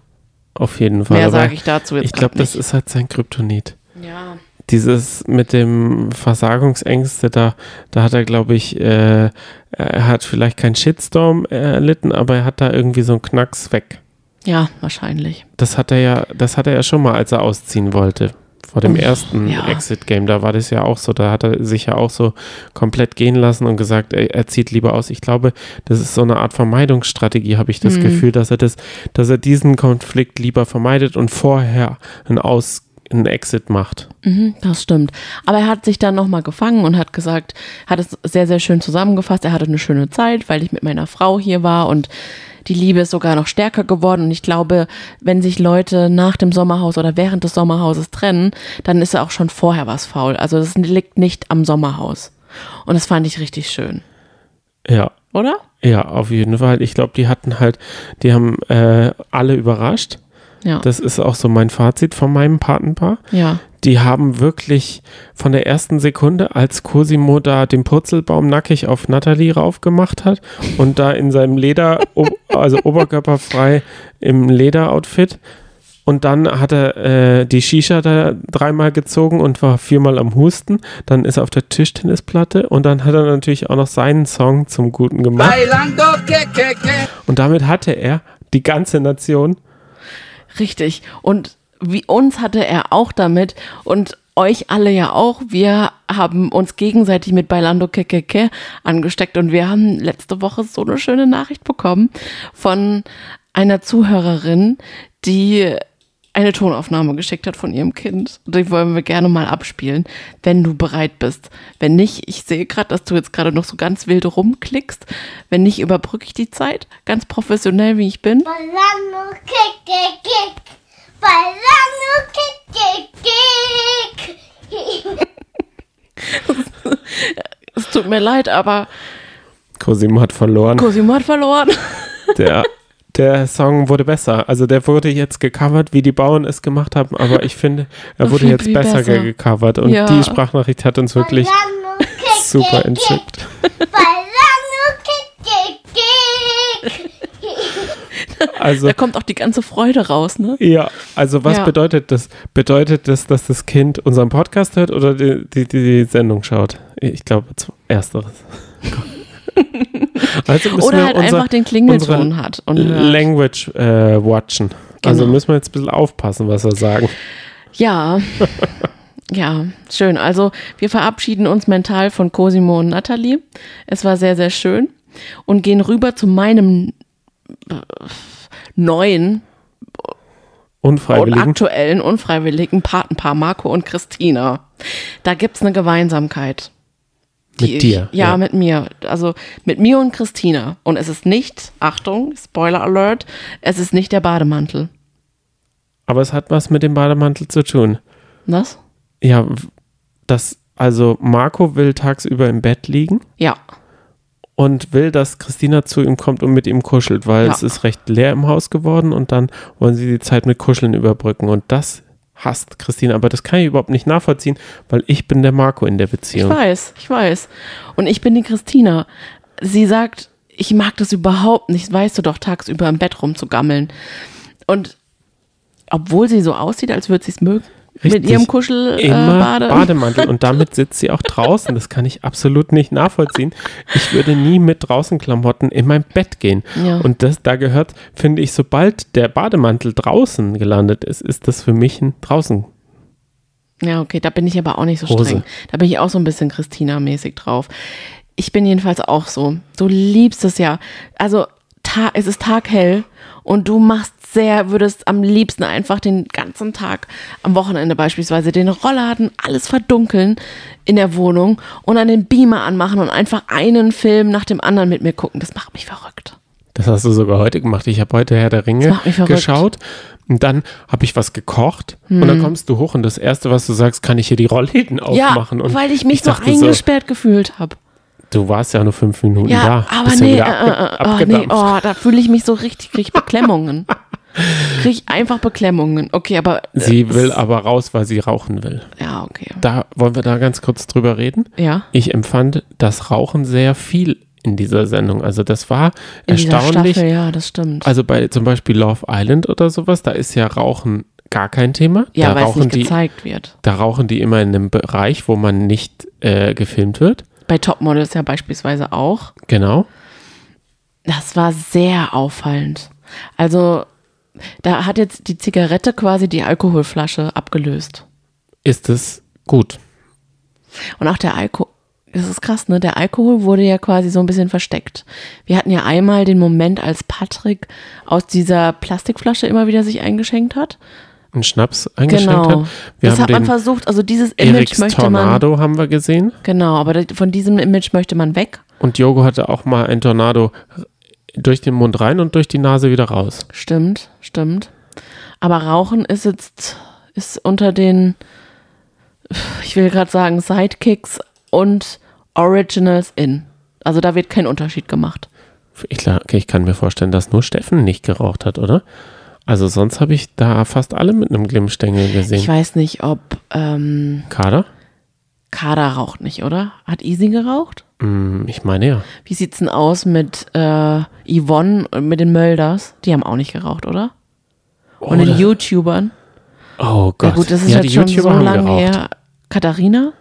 Auf jeden Fall. Mehr sage ich dazu jetzt Ich glaube, das ist halt sein Kryptonit. Ja. Dieses mit dem Versagungsängste, da, da hat er, glaube ich, äh, er hat vielleicht keinen Shitstorm erlitten, aber er hat da irgendwie so einen Knacks weg. Ja, wahrscheinlich. Das hat er ja, das hat er ja schon mal, als er ausziehen wollte. Vor dem ersten ja. Exit-Game, da war das ja auch so, da hat er sich ja auch so komplett gehen lassen und gesagt, er, er zieht lieber aus. Ich glaube, das ist so eine Art Vermeidungsstrategie, habe ich das Mhm. Gefühl, dass er das, dass er diesen Konflikt lieber vermeidet und vorher einen Aus, einen Exit macht. Mhm, das stimmt. Aber er hat sich dann nochmal gefangen und hat gesagt, hat es sehr, sehr schön zusammengefasst. Er hatte eine schöne Zeit, weil ich mit meiner Frau hier war und die Liebe ist sogar noch stärker geworden. Und ich glaube, wenn sich Leute nach dem Sommerhaus oder während des Sommerhauses trennen, dann ist ja auch schon vorher was faul. Also das liegt nicht am Sommerhaus. Und das fand ich richtig schön. Ja, Oder? ja, auf jeden Fall. Ich glaube, die hatten halt, die haben äh, alle überrascht. Ja. Das ist auch so mein Fazit von meinem Patenpaar. ja. Die haben wirklich von der ersten Sekunde, als Cosimo da den Purzelbaum nackig auf Natalie raufgemacht hat und da in seinem Leder, also oberkörperfrei im Lederoutfit. Und dann hat er äh, die Shisha da dreimal gezogen und war viermal am Husten. Dann ist er auf der Tischtennisplatte und dann hat er natürlich auch noch seinen Song zum Guten gemacht. Und damit hatte er die ganze Nation. Richtig. Und wie uns hatte er auch damit und euch alle ja auch. Wir haben uns gegenseitig mit Bailando Kekeke angesteckt und wir haben letzte Woche so eine schöne Nachricht bekommen von einer Zuhörerin, die eine Tonaufnahme geschickt hat von ihrem Kind. Die wollen wir gerne mal abspielen, wenn du bereit bist. Wenn nicht, ich sehe gerade, dass du jetzt gerade noch so ganz wild rumklickst. Wenn nicht, überbrücke ich die Zeit, ganz professionell wie ich bin. Bailando kick Es tut mir leid, aber Cosimo hat verloren. Cosimo hat verloren. Der, der Song wurde besser. Also der wurde jetzt gecovert, wie die Bauern es gemacht haben, aber ich finde, er wurde viel, jetzt besser, besser. gecovert und Ja. die Sprachnachricht hat uns wirklich super kick kick. entzückt. Also Da kommt auch die ganze Freude raus, ne? ja, also was Ja. bedeutet das? Bedeutet das, dass das Kind unseren Podcast hört oder die, die, die, Sendung schaut? Ich glaube, ersteres. also Oder wir halt unser, einfach den Klingelton hat. Und. Language äh, watchen. Also Genau. müssen wir jetzt ein bisschen aufpassen, was wir sagen. Ja. Ja, schön. Also wir verabschieden uns mental von Cosimo und Nathalie. Es war sehr, sehr schön. Und gehen rüber zu meinem neuen und Unfreiwilligen. aktuellen unfreiwilligen Patenpaar Marco und Christina. Da gibt's eine Gemeinsamkeit. Mit dir, Ich, ja, ja. mit mir. Also mit mir und Christina. Und es ist nicht, Achtung, Spoiler Alert, es ist nicht der Bademantel. Aber es hat was mit dem Bademantel zu tun. Was? Ja, das, also Marco will tagsüber im Bett liegen Ja. Und will, dass Christina zu ihm kommt und mit ihm kuschelt, weil Ja. es ist recht leer im Haus geworden und dann wollen sie die Zeit mit Kuscheln überbrücken und das hasst Christina, aber das kann ich überhaupt nicht nachvollziehen, weil ich bin der Marco in der Ich Beziehung. weiß, ich weiß. Und ich bin die Christina. Sie sagt, ich mag das überhaupt nicht, weißt du doch, tagsüber im Bett rumzugammeln. Und obwohl sie so aussieht, als würde sie es mögen, mit Richtig. ihrem Kuschel äh. Bademantel und damit sitzt sie auch draußen. Das kann ich absolut nicht nachvollziehen. Ich würde nie mit draußen Klamotten in mein Bett gehen. Ja. Und das da gehört, finde ich, sobald der Bademantel draußen gelandet ist, ist das für mich ein draußen. Ja, okay, da bin ich aber auch nicht so Hose. streng. Da bin ich auch so ein bisschen Christina-mäßig drauf. Ich bin jedenfalls auch so. Du liebst es ja. Also, es ist taghell und du machst sehr, würdest am liebsten einfach den ganzen Tag, am Wochenende beispielsweise, den Rollladen, alles verdunkeln in der Wohnung und dann den Beamer anmachen und einfach einen Film nach dem anderen mit mir gucken. Das macht mich verrückt. Das hast du sogar heute gemacht. Ich habe heute Herr der Ringe geschaut und dann habe ich was gekocht und dann kommst du hoch und das Erste, was du sagst, kann ich hier die Rollläden Ja, aufmachen? und weil ich mich so dachte eingesperrt gefühlt habe. du warst ja nur fünf Minuten Ja, da. aber ja nee, wieder äh, abge äh, äh, oh, nee, oh, da fühle ich mich so richtig, krieg ich Beklemmungen. krieg ich einfach Beklemmungen. Okay, aber. äh, Sie will aber raus, weil sie rauchen will. Ja, okay. Da wollen wir da ganz kurz drüber reden. Ja. Ich empfand das Rauchen sehr viel in dieser Sendung. Also das war In erstaunlich. Staffel, ja, das stimmt. Also bei zum Beispiel Love Island oder sowas, da ist ja Rauchen gar kein Thema. ja, da weil es nicht die, gezeigt wird. da rauchen die immer in einem Bereich, wo man nicht äh, gefilmt wird. Bei Topmodels ja beispielsweise auch. Genau. Das war sehr auffallend. Also, da hat jetzt die Zigarette quasi die Alkoholflasche abgelöst. Ist es gut. Und auch der Alkohol, das ist krass, ne? Der Alkohol wurde ja quasi so ein bisschen versteckt. Wir hatten ja einmal den Moment, als Patrick aus dieser Plastikflasche immer wieder sich eingeschenkt hat. Einen Schnaps eingeschenkt Genau. hat. Wir das hat man versucht, also dieses Image Eriks möchte man. Tornado haben wir gesehen. Genau, aber von diesem Image möchte man weg. Und Jogo hatte auch mal ein Tornado durch den Mund rein und durch die Nase wieder raus. Stimmt, stimmt. Aber Rauchen ist jetzt ist unter den, ich will gerade sagen, Sidekicks und Originals in. Also da wird kein Unterschied gemacht. Ich, ich kann mir vorstellen, dass nur Steffen nicht geraucht hat, oder? Also sonst habe ich da fast alle mit einem Glimmstängel Ich gesehen. weiß nicht, ob ähm, Kader? Kader raucht nicht, oder? Hat Easy geraucht? Hm, ich meine ja. Wie sieht's denn aus mit äh, Yvonne und mit den Mölders? Die haben auch nicht geraucht, oder? Und den Oder- YouTubern? Oh Gott. Ja gut, das ist ja, jetzt schon so YouTuber haben lange her. Katharina?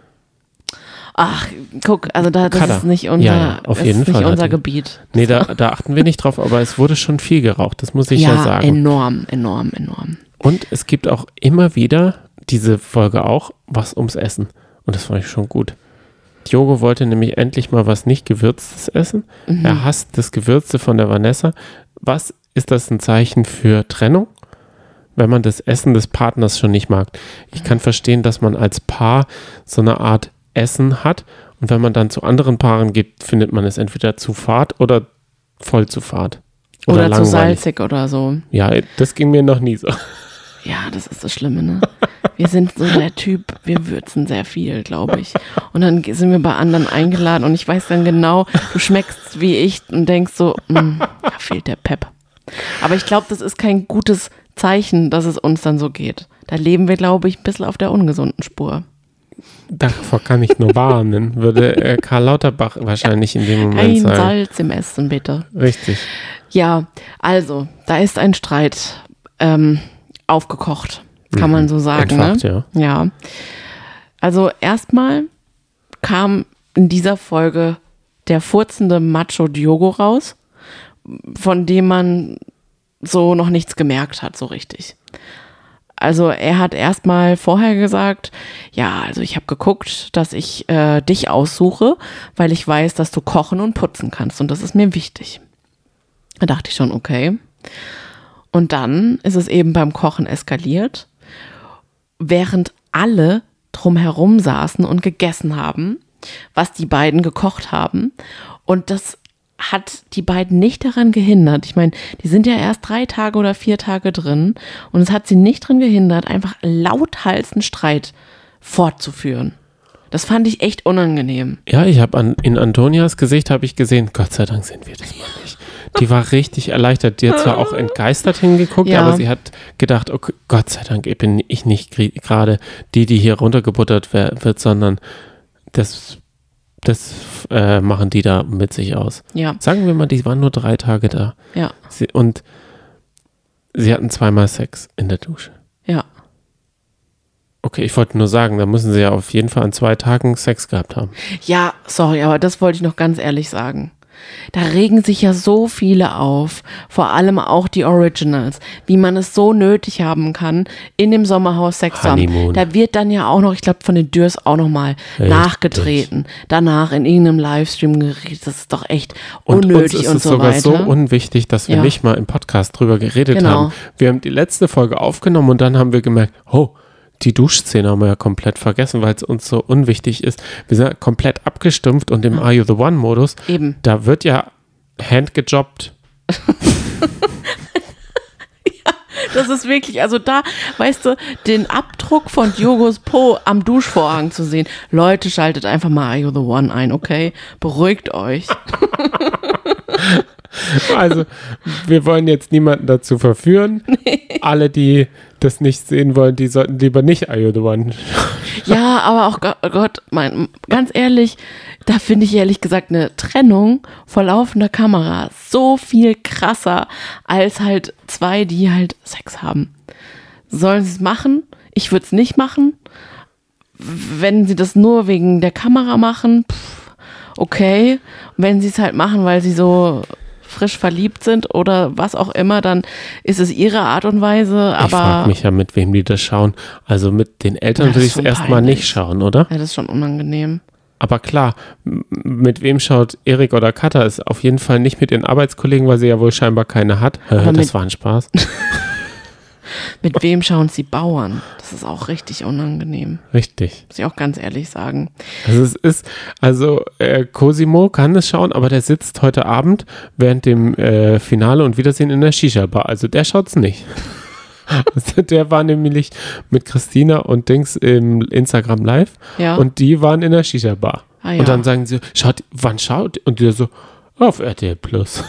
Ach, guck, also da, das Kader. ist nicht unser, Ja, ja, auf jeden Fall unser Gebiet. Nee, da, da achten wir nicht drauf, aber es wurde schon viel geraucht, das muss ich ja, ja, sagen. enorm, enorm, enorm. Und es gibt auch immer wieder, diese Folge auch, was ums Essen. Und das fand ich schon gut. Diogo wollte nämlich endlich mal was nicht Gewürztes essen. Mhm. Er hasst das Gewürzte von der Vanessa. Was ist das ein Zeichen für Trennung? Wenn man das Essen des Partners schon nicht mag. Ich kann verstehen, dass man als Paar so eine Art Essen hat. Und wenn man dann zu anderen Paaren gibt, findet man es entweder zu fad oder voll zu fad. Oder, zu langweilig. salzig oder so. Ja, das ging mir noch nie so. Ja, das ist das Schlimme, ne? Wir sind so der Typ, wir würzen sehr viel, glaube ich. Und dann sind wir bei anderen eingeladen und ich weiß dann genau, du schmeckst wie ich und denkst so, "Mm, da fehlt der Pep. Aber ich glaube, das ist kein gutes Zeichen, dass es uns dann so geht. Da leben wir, glaube ich, ein bisschen auf der ungesunden Spur. Davor kann ich nur warnen, würde äh, Karl Lauterbach wahrscheinlich in dem Moment Kein sagen. Salz im Essen, bitte. Richtig. Ja, also, da ist ein Streit ähm, aufgekocht, kann man so sagen. Entfacht, ne? ja. ja. Also erstmal kam in dieser Folge der furzende Macho Diogo raus, von dem man so noch nichts gemerkt hat, so richtig. Also er hat erstmal vorher gesagt, ja, also ich habe geguckt, dass ich äh, dich aussuche, weil ich weiß, dass du kochen und putzen kannst und das ist mir wichtig. Da dachte ich schon, okay. Und dann ist es eben beim Kochen eskaliert, während alle drumherum saßen und gegessen haben, was die beiden gekocht haben. Und das hat die beiden nicht daran gehindert. Ich meine, die sind ja erst drei Tage oder vier Tage drin und es hat sie nicht daran gehindert, einfach lauthals einen Streit fortzuführen. Das fand ich echt unangenehm. Ja, ich habe an, in Antonias Gesicht habe ich gesehen, Gott sei Dank sind wir das mal nicht. Die war richtig erleichtert. Die hat zwar auch entgeistert hingeguckt, Ja. aber sie hat gedacht, okay, Gott sei Dank bin ich nicht gerade die, die hier runtergebuttert wird, sondern das, das äh, machen die da mit sich aus. Ja, Sagen wir mal, die waren nur drei Tage da. ja, Sie, und sie hatten zweimal Sex in der Dusche. ja. Okay, ich wollte nur sagen, da müssen sie ja auf jeden Fall an zwei Tagen Sex gehabt haben. Ja, sorry, aber das wollte ich noch ganz ehrlich sagen. Da regen sich ja so viele auf, vor allem auch die Originals, wie man es so nötig haben kann, in dem Sommerhaus Sex zu haben. Da wird dann ja auch noch, ich glaube, von den Dürrs auch noch mal Richtig. nachgetreten. Danach in irgendeinem Livestream geredet. Das ist doch echt Und unnötig uns ist und, es so sogar weiter. so unwichtig, dass wir Ja. nicht mal im Podcast drüber geredet Genau. haben. Wir haben die letzte Folge aufgenommen und dann haben wir gemerkt, oh, die Duschszene haben wir ja komplett vergessen, weil es uns so unwichtig ist. Wir sind komplett abgestumpft und im Are You the One-Modus, Eben. da wird ja handgejobbt Das ist wirklich, also da, weißt du, den Abdruck von Diogos Po am Duschvorhang zu sehen. Leute, schaltet einfach mal Are You the One ein, okay? Beruhigt euch. Also, wir wollen jetzt niemanden dazu verführen. Alle, die das nicht sehen wollen, die sollten lieber nicht You the One. Ja, aber auch Go- Gott, mein, ganz ehrlich, da finde ich ehrlich gesagt eine Trennung vor laufender Kamera so viel krasser als halt zwei, die halt Sex haben. Sollen sie es machen? Ich würde es nicht machen. Wenn sie das nur wegen der Kamera machen, pff, okay. Wenn sie es halt machen, weil sie so frisch verliebt sind oder was auch immer, dann ist es ihre Art und Weise. ich frage Aber mich ja, mit wem die das schauen. Also mit den Eltern würde ich es erstmal nicht schauen, oder? ja, das ist schon unangenehm. Aber klar, mit wem schaut Erik oder Katha? Ist auf jeden Fall nicht mit ihren Arbeitskollegen, weil sie ja wohl scheinbar keine hat. Aber das war ein Spaß. Mit wem schauen sie Bauern? Das ist auch richtig unangenehm. Richtig. Muss ich auch ganz ehrlich sagen. Also es ist, also äh, Cosimo kann es schauen, aber der sitzt heute Abend während dem äh, Finale und Wiedersehen in der Shisha-Bar. Also der schaut's nicht. Also der war nämlich mit Christina und Dings im Instagram Live Ja. und die waren in der Shisha-Bar. Ah, ja. Und dann sagen sie, schaut, wann schaut? Und die so, auf RTL Plus.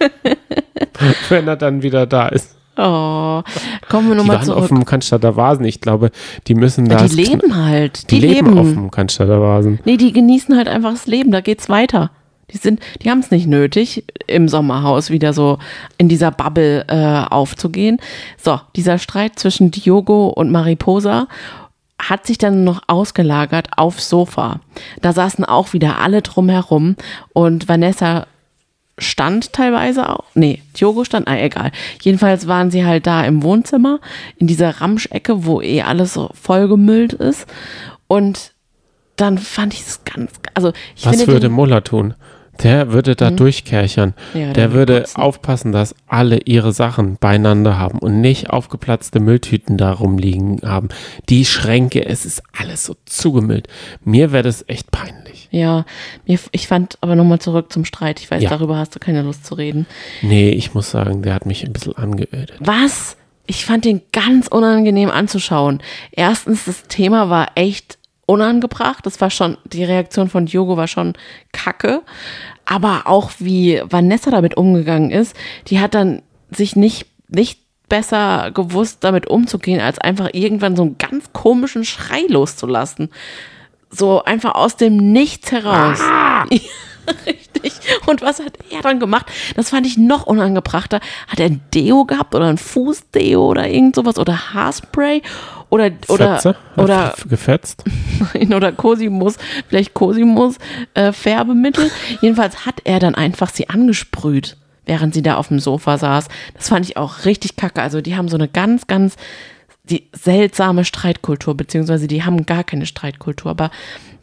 Wenn er dann wieder da ist. Oh, kommen wir nochmal zurück. auf dem Cannstatter Vasen. Ich glaube, die müssen da. die leben halt. Die, Die, leben, leben. auf dem Cannstatter Vasen. Nee, die genießen halt einfach das Leben. Da geht's weiter. Die sind, die haben es nicht nötig, im Sommerhaus wieder so in dieser Bubble äh, aufzugehen. So, dieser Streit zwischen Diogo und Mariposa hat sich dann noch ausgelagert aufs Sofa. Da saßen auch wieder alle drumherum und Vanessa stand teilweise auch. Nee, Diogo stand, ah, egal. Jedenfalls waren sie halt da im Wohnzimmer, in dieser Ramschecke, wo eh alles so vollgemüllt ist. Und dann fand ich es ganz, also ich Was würde den, Muller tun? Der würde da durchkerchern. Ja, der würde kotzen. aufpassen, dass alle ihre Sachen beieinander haben und nicht aufgeplatzte Mülltüten da rumliegen haben. Die Schränke, es ist alles so zugemüllt. Mir wäre das echt peinlich. ja, ich fand aber nochmal zurück zum Streit. Ich weiß, Ja. darüber hast du keine Lust zu reden. Nee, ich muss sagen, der hat mich ein bisschen angeödet. Was? Ich fand den ganz unangenehm anzuschauen. Erstens, das Thema war echt unangebracht. Das war schon, die Reaktion von Diogo war schon kacke. Aber auch wie Vanessa damit umgegangen ist, die hat dann sich nicht, nicht besser gewusst, damit umzugehen, als einfach irgendwann so einen ganz komischen Schrei loszulassen. So einfach aus dem Nichts heraus. Richtig. Und was hat er dann gemacht? Das fand ich noch unangebrachter. Hat er ein Deo gehabt oder ein Fußdeo oder irgend sowas oder Haarspray oder oder Fetze? oder Gefetzt? oder Cosimus, vielleicht Cosimus äh, Färbemittel. Jedenfalls hat er dann einfach sie angesprüht, während sie da auf dem Sofa saß. Das fand ich auch richtig kacke. Also die haben so eine ganz, ganz die seltsame Streitkultur, beziehungsweise die haben gar keine Streitkultur, aber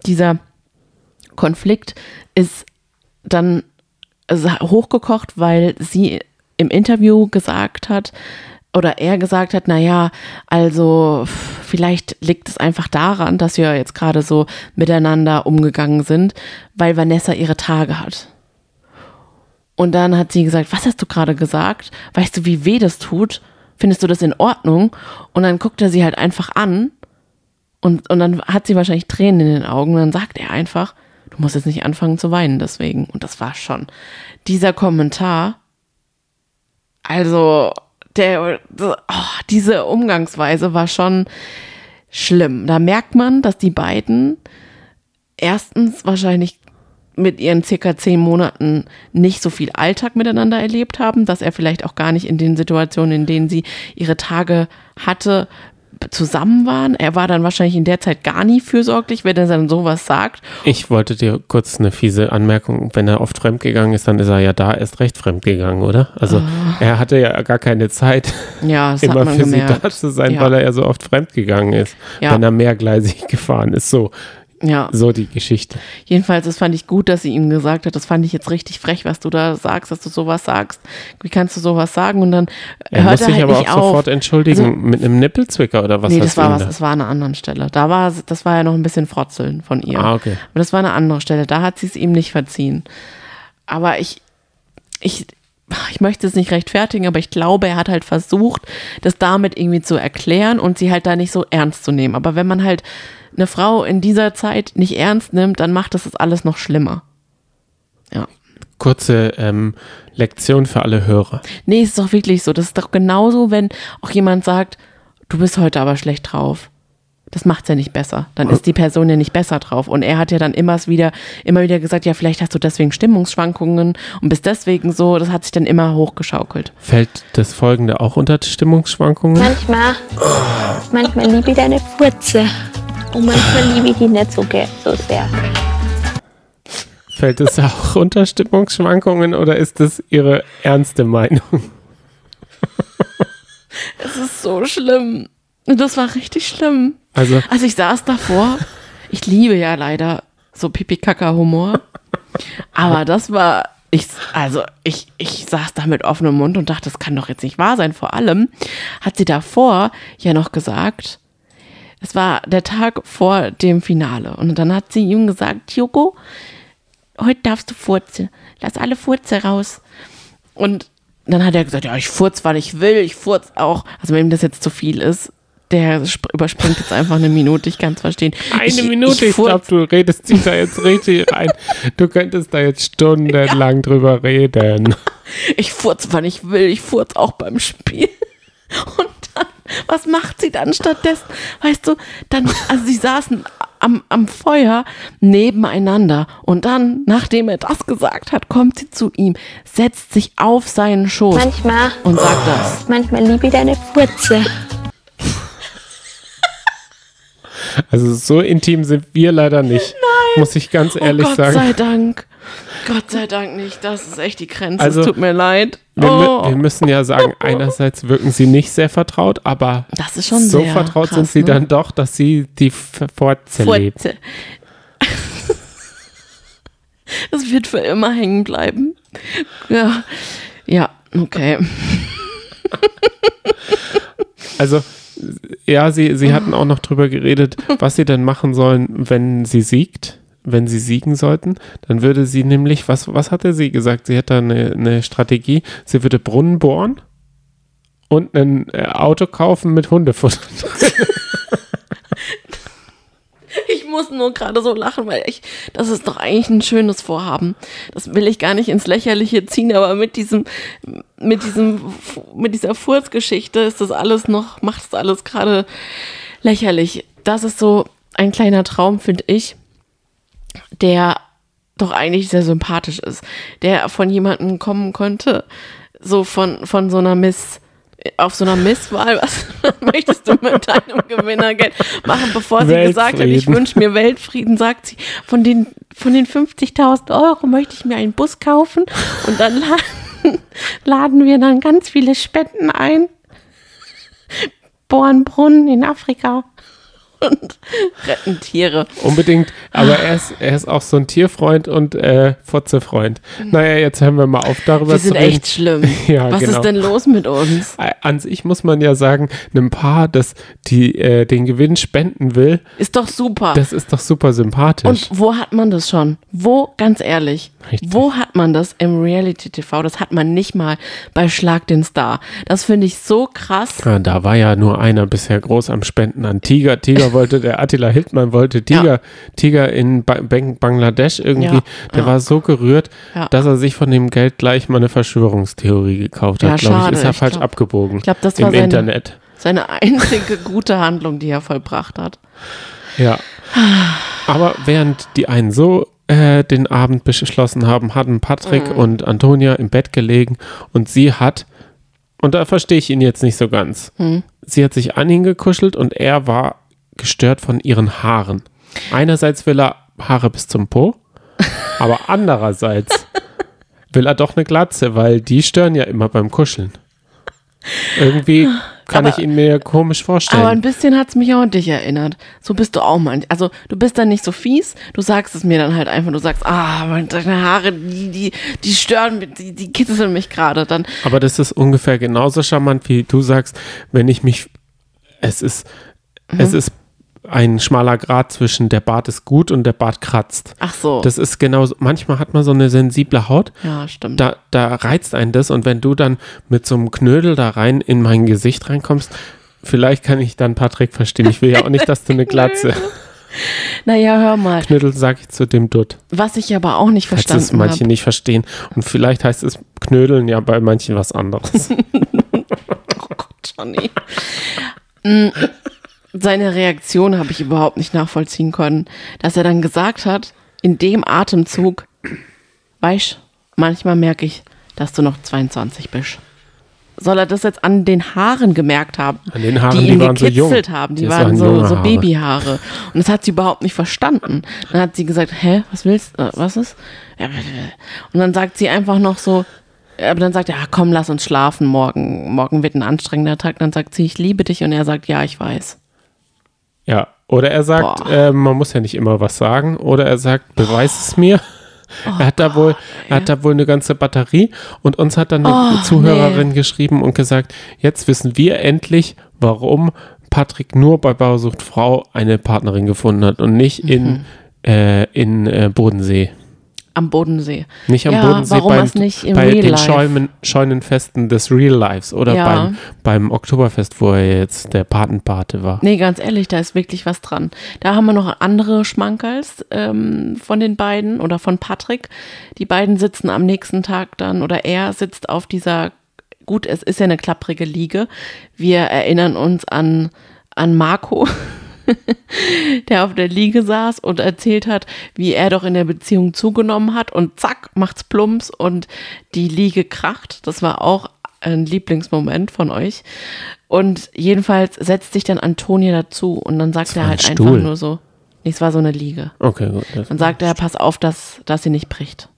dieser Konflikt ist dann sa- hochgekocht, weil sie im Interview gesagt hat, oder er gesagt hat, naja, also vielleicht liegt es einfach daran, dass wir jetzt gerade so miteinander umgegangen sind, weil Vanessa ihre Tage hat. Und dann hat sie gesagt, was hast du gerade gesagt? Weißt du, wie weh das tut? Findest du das in Ordnung? Und dann guckt er sie halt einfach an und, und dann hat sie wahrscheinlich Tränen in den Augen. Und dann sagt er einfach, du musst jetzt nicht anfangen zu weinen deswegen. Und das war schon dieser Kommentar. Also, der, oh, diese Umgangsweise war schon schlimm. Da merkt man, dass die beiden erstens wahrscheinlich mit ihren circa zehn Monaten nicht so viel Alltag miteinander erlebt haben, dass er vielleicht auch gar nicht in den Situationen, in denen sie ihre Tage hatte, zusammen waren. Er war dann wahrscheinlich in der Zeit gar nie fürsorglich, wenn er dann sowas sagt. Ich wollte dir kurz eine fiese Anmerkung. Wenn er oft fremdgegangen ist, dann ist er ja da erst recht fremdgegangen, oder? Also er hatte ja gar keine Zeit, Ja, immer für gemerkt. sie da zu sein, ja. weil er ja so oft fremdgegangen ist, Ja. wenn er mehrgleisig gefahren ist. So, ja. so die Geschichte. Jedenfalls, das fand ich gut, dass sie ihm gesagt hat. Das fand ich jetzt richtig frech, was du da sagst, dass du sowas sagst. Wie kannst du sowas sagen? Und dann Er hört muss er sich halt aber auch nicht auf. sofort entschuldigen Also- mit einem Nippelzwicker oder was nee, das war was, da? das war an einer anderen Stelle. Da war, das war ja noch ein bisschen Frotzeln von ihr. Ah, okay. Aber das war eine andere Stelle. Da hat sie es ihm nicht verziehen. Aber ich, ich ich möchte es nicht rechtfertigen, aber ich glaube, er hat halt versucht, das damit irgendwie zu erklären und sie halt da nicht so ernst zu nehmen. Aber wenn man halt eine Frau in dieser Zeit nicht ernst nimmt, dann macht das das alles noch schlimmer. Ja. Kurze ähm, Lektion für alle Hörer. Nee, es ist doch wirklich so. Das ist doch genauso, wenn auch jemand sagt, du bist heute aber schlecht drauf. Das macht's ja nicht besser. Dann ist die Person ja nicht besser drauf. Und er hat ja dann immer wieder, immer wieder gesagt, ja, vielleicht hast du deswegen Stimmungsschwankungen und bist deswegen so. Das hat sich dann immer hochgeschaukelt. Fällt das folgende auch unter Stimmungsschwankungen? Manchmal, manchmal liebe ich deine Furze. Und manchmal liebe ich die nicht so, so sehr. Fällt es auch unter Stimmungsschwankungen oder ist das Ihre ernste Meinung? Es ist so schlimm. Das war richtig schlimm. Also, Also ich saß davor. Ich liebe ja leider so Pipi-Kaka-Humor. Aber das war, ich, also ich, ich saß da mit offenem Mund und dachte, das kann doch jetzt nicht wahr sein. Vor allem hat sie davor ja noch gesagt, es war der Tag vor dem Finale. Und dann hat sie ihm gesagt, Joko, heute darfst du furze. Lass alle Furze raus. Und dann hat er gesagt, ja, ich furz, wann ich will, ich furz auch. Also wenn ihm das jetzt zu viel ist, der sp- überspringt jetzt einfach eine Minute, ich kann es verstehen. eine ich, Minute, ich, furz- glaube, du redest dich da jetzt richtig rein. Du könntest da jetzt stundenlang drüber reden. Ich furz, wann ich will, ich furz auch beim Spiel. Und was macht sie dann stattdessen? Weißt du, dann, also sie saßen am, am Feuer nebeneinander und dann, nachdem er das gesagt hat, kommt sie zu ihm, setzt sich auf seinen Schoß Manchmal, und sagt das. manchmal liebe ich deine Furze. Also so intim sind wir leider nicht, muss ich ganz ehrlich oh Gott sagen. sei Dank. Gott sei Dank nicht. Das ist echt die Grenze. Also, es tut mir leid. Wir, Oh. wir müssen ja sagen, einerseits wirken sie nicht sehr vertraut, aber Das ist schon so vertraut krass, sind sie ne? dann doch, dass sie die Forze lebt. Das wird für immer hängen bleiben. Ja, ja okay. Also, ja, sie, sie hatten auch noch drüber geredet, was sie denn machen sollen, wenn sie siegt, wenn sie siegen sollten. Dann würde sie nämlich, was, was hatte sie gesagt? Sie hätte eine, eine Strategie. Sie würde Brunnen bohren und ein äh, Auto kaufen mit Hundefutter. Ich muss nur gerade so lachen, weil ich, das ist doch eigentlich ein schönes Vorhaben. Das will ich gar nicht ins Lächerliche ziehen, aber mit diesem, mit diesem, mit dieser Furzgeschichte ist das alles noch, macht das alles gerade lächerlich. Das ist so ein kleiner Traum, finde ich, der doch eigentlich sehr sympathisch ist, der von jemandem kommen könnte, so von, von so einer Miss, auf so einer Misswahl, was möchtest du mit deinem Gewinnergeld machen, bevor sie gesagt hat, ich wünsche mir Weltfrieden, sagt sie, von den, von den 50.000 Euro möchte ich mir einen Bus kaufen und dann laden, laden wir dann ganz viele Spenden ein, bohren Brunnen in Afrika und retten Tiere. Unbedingt, aber er ist, er ist auch so ein Tierfreund und äh, Fotzefreund. Naja, jetzt hören wir mal auf, darüber Wir zu sind reden. echt schlimm. Ja, Was genau. ist denn los mit uns? Äh, An sich muss man ja sagen, einem Paar, das die, äh, den Gewinn spenden will, Ist doch super. das ist doch super sympathisch. Und wo hat man das schon? Wo, ganz ehrlich, Richtig. wo hat man das im Reality TV? Das hat man nicht mal bei Schlag den Star. Das finde ich so krass. Ja, da war ja nur einer bisher groß am Spenden an Tiger. Tiger wollte, der Attila Hildmann wollte Tiger, Tiger in ba Bang Bangladesch irgendwie. Ja, der ja. war so gerührt, Ja. dass er sich von dem Geld gleich mal eine Verschwörungstheorie gekauft Ja, hat. Glaube ich, ist er Ich falsch glaub- abgebogen. ich glaub, das Im war seine- Internet. Seine einzige gute Handlung, die er vollbracht hat. Ja. Aber während die einen so äh, den Abend beschlossen haben, hatten Patrick Mhm. und Antonia im Bett gelegen und sie hat, und da verstehe ich ihn jetzt nicht so ganz, Mhm. sie hat sich an ihn gekuschelt und er war gestört von ihren Haaren. Einerseits will er Haare bis zum Po, aber andererseits will er doch eine Glatze, weil die stören ja immer beim Kuscheln. Irgendwie kann Aber- ich ihn mir komisch vorstellen. Aber ein bisschen hat es mich auch an dich erinnert. So bist du auch manch. Also du bist dann nicht so fies, du sagst es mir dann halt einfach, du sagst, ah, meine deine Haare, die, die, die stören mich, die, die kitzeln mich gerade. Dann, Aber das ist ungefähr genauso charmant, wie du sagst, wenn ich mich, es ist, Mhm. es ist ein schmaler Grad zwischen der Bart ist gut und der Bart kratzt. Ach so. Das ist genau, so- manchmal hat man so eine sensible Haut, ja, stimmt. da, da reizt einen das und wenn du dann mit so einem Knödel da rein in mein Gesicht reinkommst, vielleicht kann ich dann Patrick verstehen. Ich will ja auch nicht, dass du eine Glatze. naja, hör mal. Knödel sag ich zu dem Dutt. Was ich aber auch nicht Falls es verstanden manche habe. nicht verstehen. Und vielleicht heißt es Knödeln ja bei manchen was anderes. Oh Gott, Johnny. Seine Reaktion habe ich überhaupt nicht nachvollziehen können. Dass er dann gesagt hat, in dem Atemzug, weißt, manchmal merke ich, dass du noch 22 bist. Soll er das jetzt an den Haaren gemerkt haben? An den Haaren, die die ihn waren so jung. gekitzelt haben. Die Das waren so, so Haare. Babyhaare. Und das hat sie überhaupt nicht verstanden. Dann hat sie gesagt, hä, was willst du? Äh, was ist? Äh, Und dann sagt sie einfach noch so, aber dann sagt er, ja, komm, lass uns schlafen, morgen, morgen wird ein anstrengender Tag. Dann sagt sie, ich liebe dich und er sagt, ja, ich weiß. Ja, oder er sagt, äh, man muss ja nicht immer was sagen, oder er sagt, beweis es mir. er hat da wohl, er hat da wohl eine ganze Batterie und uns hat dann eine Oh, Zuhörerin geschrieben und gesagt, jetzt wissen wir endlich, warum Patrick nur bei Bausucht Frau eine Partnerin gefunden hat und nicht Mhm. in, äh, in äh, Bodensee. Am Bodensee. Nicht am Ja, Bodensee warum beim, es nicht im bei Real den Life? Scheunen, Scheunenfesten des Real Lives oder Ja. beim, beim Oktoberfest, wo er jetzt der Patenpate war. Nee, ganz ehrlich, da ist wirklich was dran. Da haben wir noch andere Schmankerls ähm, von den beiden oder von Patrick. Die beiden sitzen am nächsten Tag dann oder er sitzt auf dieser, gut, es ist ja eine klapprige Liege. Wir erinnern uns an, an Marco, der auf der Liege saß und erzählt hat, wie er doch in der Beziehung zugenommen hat und zack, macht's plumps und die Liege kracht. Das war auch ein Lieblingsmoment von euch. Und jedenfalls setzt sich dann Antonia dazu und dann sagt er ein halt Stuhl. einfach nur so, nee, es war so eine Liege. Okay, gut. Dann sagt er, pass auf, dass, dass sie nicht bricht.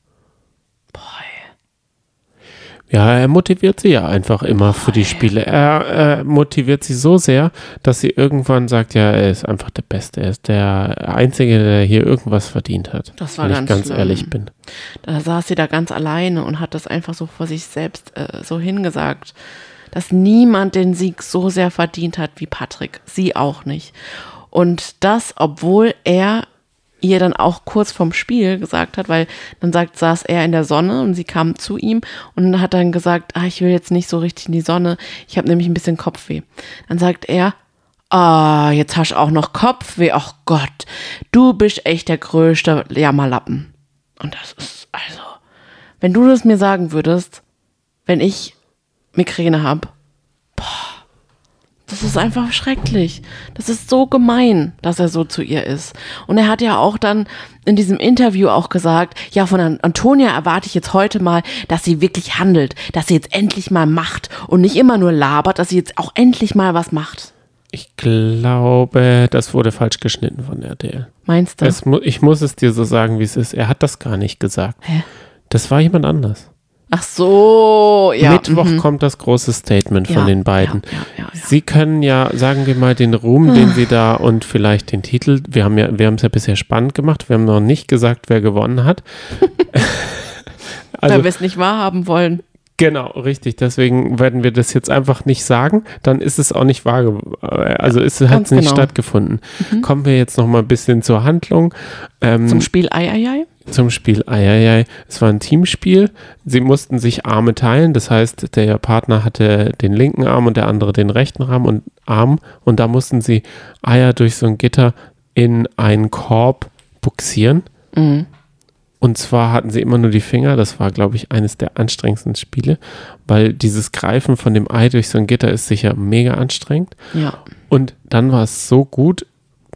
Boah, Ja, er motiviert sie ja einfach immer für die Spiele. Er äh, motiviert sie so sehr, dass sie irgendwann sagt, ja, er ist einfach der Beste. Er ist der Einzige, der hier irgendwas verdient hat. Das war wenn ganz ich ganz schlimm. ehrlich bin. Da saß sie da ganz alleine und hat das einfach so vor sich selbst äh, so hingesagt, dass niemand den Sieg so sehr verdient hat wie Patrick. Sie auch nicht. Und das, obwohl er ihr dann auch kurz vorm Spiel gesagt hat, weil dann sagt, saß er in der Sonne und sie kam zu ihm und hat dann gesagt, ah, ich will jetzt nicht so richtig in die Sonne, ich habe nämlich ein bisschen Kopfweh. Dann sagt er, ah, jetzt hast du auch noch Kopfweh, ach Gott, du bist echt der größte Jammerlappen. Und das ist, also, wenn du das mir sagen würdest, wenn ich Migräne habe, das ist einfach schrecklich. Das ist so gemein, dass er so zu ihr ist. Und er hat ja auch dann in diesem Interview auch gesagt, ja, von An Antonia erwarte ich jetzt heute mal, dass sie wirklich handelt, dass sie jetzt endlich mal macht und nicht immer nur labert, dass sie jetzt auch endlich mal was macht. Ich glaube, das wurde falsch geschnitten von RTL. Meinst du? Es mu ich muss es dir so sagen, wie es ist. Er hat das gar nicht gesagt. Hä? Das war jemand anders. Ach so, ja. Mittwoch mhm. kommt das große Statement von Ja, den beiden. Ja, ja, ja, ja. Sie können ja, sagen wir mal, den Ruhm, den sie da und vielleicht den Titel, wir haben ja, wir haben es ja bisher spannend gemacht, wir haben noch nicht gesagt, wer gewonnen hat. also Weil wir es nicht wahrhaben wollen. genau, richtig, deswegen werden wir das jetzt einfach nicht sagen, dann ist es auch nicht wahr, äh, also es hat ganz nicht genau. stattgefunden. Kommen wir jetzt noch mal ein bisschen zur Handlung. Ähm, Zum Spiel Eieiei? Zum Spiel Eieiei. Es war ein Teamspiel. Sie mussten sich Arme teilen. Das heißt, der Partner hatte den linken Arm und der andere den rechten Arm und Arm. Und da mussten sie Eier durch so ein Gitter in einen Korb buxieren. Mhm. Und zwar hatten sie immer nur die Finger. Das war, glaube ich, eines der anstrengendsten Spiele, weil dieses Greifen von dem Ei durch so ein Gitter ist sicher mega anstrengend. Ja. Und dann war es so gut,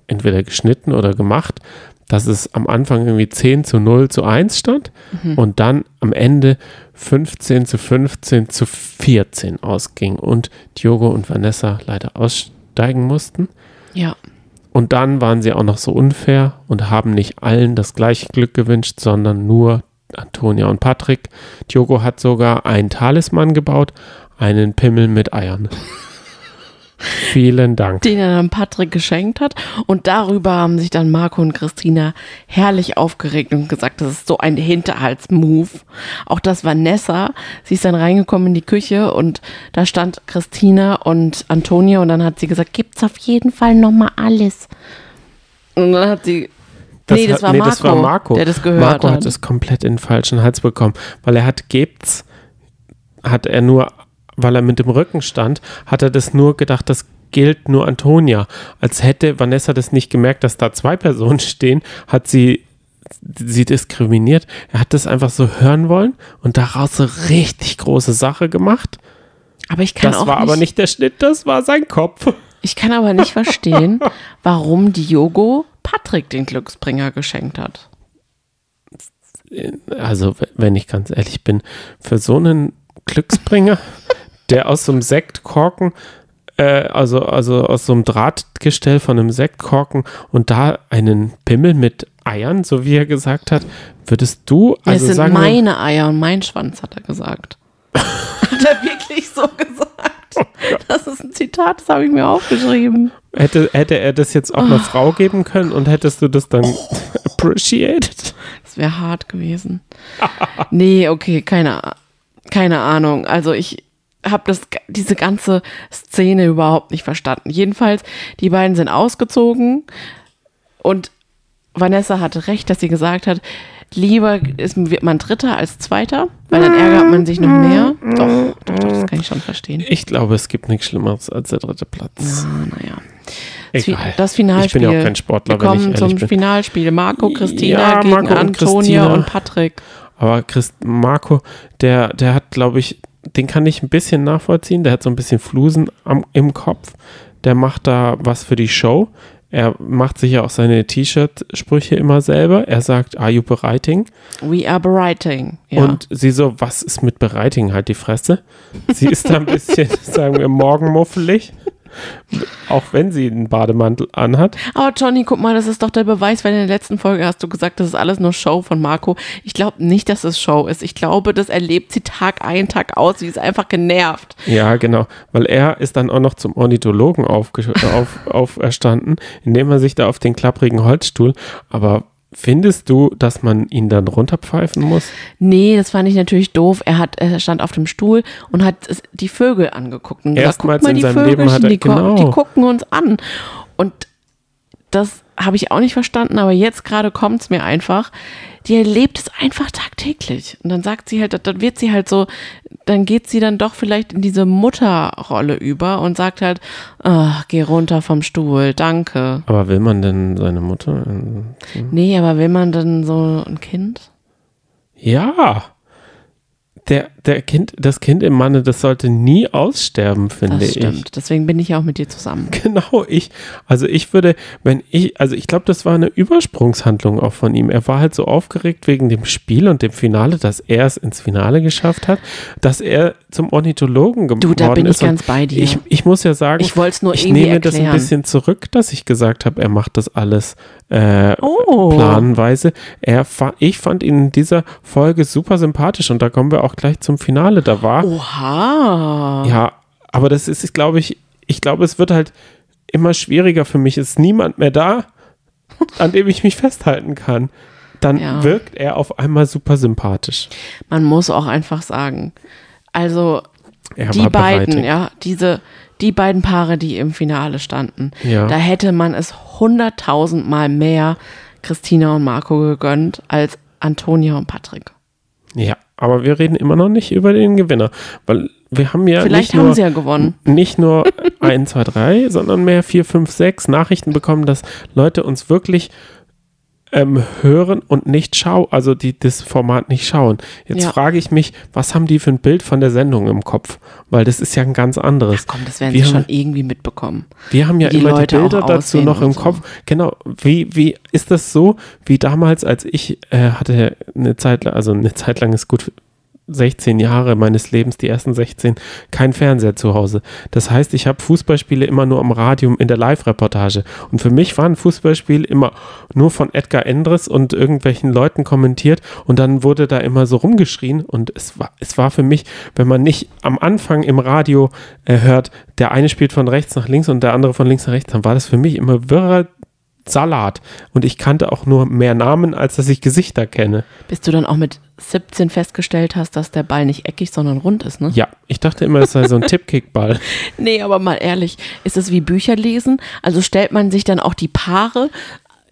entweder geschnitten oder gemacht, dass es am Anfang irgendwie 10 zu 0 zu 1 stand und dann am Ende 15 zu 15 zu 14 ausging und Diogo und Vanessa leider aussteigen mussten. Ja. Und dann waren sie auch noch so unfair und haben nicht allen das gleiche Glück gewünscht, sondern nur Antonia und Patrick. Diogo hat sogar einen Talisman gebaut, einen Pimmel mit Eiern. Vielen Dank. den er dann Patrick geschenkt hat. Und darüber haben sich dann Marco und Christina herrlich aufgeregt und gesagt, das ist so ein Hinterhaltsmove. Auch das Vanessa, sie ist dann reingekommen in die Küche und da stand Christina und Antonia und dann hat sie gesagt, gibt's auf jeden Fall nochmal alles. Und dann hat sie, nee, das hat- war, nee, Marco, das war Marco. der das gehört Marco hat. hat es komplett in den falschen Hals bekommen, weil er hat gebt's, hat er nur, weil er mit dem Rücken stand, hat er das nur gedacht, das gilt nur Antonia. Als hätte Vanessa das nicht gemerkt, dass da zwei Personen stehen, hat sie sie diskriminiert. Er hat das einfach so hören wollen und daraus so richtig große Sache gemacht. aber ich kann Das auch war aber nicht der Schnitt, das war sein Kopf. Ich kann aber nicht verstehen, warum Diogo Patrick den Glücksbringer geschenkt hat. also wenn ich ganz ehrlich bin, für so einen Glücksbringer, der aus so einem Sektkorken, äh, also, also aus so einem Drahtgestell von einem Sektkorken und da einen Pimmel mit Eiern, so wie er gesagt hat, würdest du, Ja, also es sind sagen meine Eier und mein Schwanz, hat er gesagt. hat er wirklich so gesagt? Oh das ist ein Zitat, das habe ich mir aufgeschrieben. hätte, hätte er das jetzt auch einer Frau geben können und hättest du das dann appreciated? Das wäre hart gewesen. nee, okay, keine, keine Ahnung. Also ich habe das diese ganze Szene überhaupt nicht verstanden. Jedenfalls, die beiden sind ausgezogen und Vanessa hatte recht, dass sie gesagt hat, lieber ist, wird man Dritter als Zweiter, weil dann ärgert man sich noch mehr. Doch, doch, doch, das kann ich schon verstehen. Ich glaube, es gibt nichts Schlimmeres als der dritte Platz. Ah, naja. Egal. das Finalspiel. Ich bin ja auch kein Sportler, Wir wenn ich kommen zum bin. Finalspiel. Marco, Christina Ja, gegen Marco und Antonia Christina. und Patrick. Aber Christ Marco, der, der hat, glaube ich, den kann ich ein bisschen nachvollziehen. Der hat so ein bisschen Flusen am, im Kopf. Der macht da was für die Show. Er macht sich ja auch seine T-Shirt-Sprüche immer selber. Er sagt, are you bereiting? We are writing. Ja. Und sie so, was ist mit bereiting? Halt die Fresse. Sie ist da ein bisschen, sagen wir, morgenmuffelig. Auch wenn sie einen Bademantel anhat. Aber Johnny, guck mal, das ist doch der Beweis, weil in der letzten Folge hast du gesagt, das ist alles nur Show von Marco. Ich glaube nicht, dass es Show ist. Ich glaube, das erlebt sie Tag ein, Tag aus. Sie ist einfach genervt. Ja, genau. Weil er ist dann auch noch zum Ornithologen auf, auferstanden, indem er sich da auf den klapprigen Holzstuhl. Aber findest du, dass man ihn dann runterpfeifen muss? Nee, das fand ich natürlich doof. Er hat, er stand auf dem Stuhl und hat die Vögel angeguckt. Und gesagt, Erstmals guck mal, in die seinem Leben hat er- die, genau. die gucken uns an. Und das habe ich auch nicht verstanden, aber jetzt gerade kommt es mir einfach. Die erlebt es einfach tagtäglich. Und dann sagt sie halt, dann wird sie halt so, dann geht sie dann doch vielleicht in diese Mutterrolle über und sagt halt, "Ah, geh runter vom Stuhl, danke. Aber will man denn seine Mutter? Nee, aber will man dann so ein Kind? Ja. Der, der kind, das Kind im Manne, das sollte nie aussterben, finde Das ich. stimmt. Deswegen bin ich ja auch mit dir zusammen. Genau, ich, also ich würde, wenn ich, also ich glaube, das war eine Übersprungshandlung auch von ihm. Er war halt so aufgeregt wegen dem Spiel und dem Finale, dass er es ins Finale geschafft hat, dass er zum Ornithologen geworden Du, da bin ich ist. Ganz bei dir. Ich, ich muss ja sagen, Ich nur ich nehme das ein erklären. bisschen zurück, dass ich gesagt habe, er macht das alles äh, Oh. planenweise. Er, ich fand ihn in dieser Folge super sympathisch und da kommen wir auch gleich zum Finale. Da war Oha. ja, aber das ist, glaube ich, ich glaube, es wird halt immer schwieriger für mich. Es ist niemand mehr da, an dem ich mich festhalten kann. Dann Ja. wirkt er auf einmal super sympathisch. Man muss auch einfach sagen, also die beiden, bereitig. ja, diese, die beiden Paare, die im Finale standen, Ja. da hätte man es hunderttausend Mal mehr Christina und Marco gegönnt als Antonia und Patrick. Ja, aber wir reden immer noch nicht über den Gewinner, weil wir haben ja Vielleicht nicht haben nur, sie ja gewonnen. nicht nur 1, 2, 3, sondern mehr 4, 5, 6 Nachrichten bekommen, dass Leute uns wirklich ähm, hören und nicht schauen, also die das Format nicht schauen. Jetzt Ja. frage ich mich, was haben die für ein Bild von der Sendung im Kopf? Weil das ist ja ein ganz anderes. Komm, das werden wir sie haben, schon irgendwie mitbekommen. Wir haben ja immer Leute die Bilder dazu noch im so. Kopf. Genau. Wie, wie ist das so, wie damals, als ich äh, hatte eine Zeit lang, also eine Zeit lang ist gut, 16 Jahre meines Lebens, die ersten 16, kein Fernseher zu Hause. Das heißt, ich habe Fußballspiele immer nur am Radio in der Live-Reportage. Und für mich war ein Fußballspiel immer nur von Edgar Endres und irgendwelchen Leuten kommentiert und dann wurde da immer so rumgeschrien und es war, es war für mich, wenn man nicht am Anfang im Radio äh, hört, der eine spielt von rechts nach links und der andere von links nach rechts, dann war das für mich immer wirrer Salat. Und ich kannte auch nur mehr Namen, als dass ich Gesichter kenne. Bis du dann auch mit 17 festgestellt hast, dass der Ball nicht eckig, sondern rund ist, ne? Ja, ich dachte immer, es sei so ein Tippkickball. Nee, aber mal ehrlich, ist es wie Bücher lesen? Also stellt man sich dann auch die Paare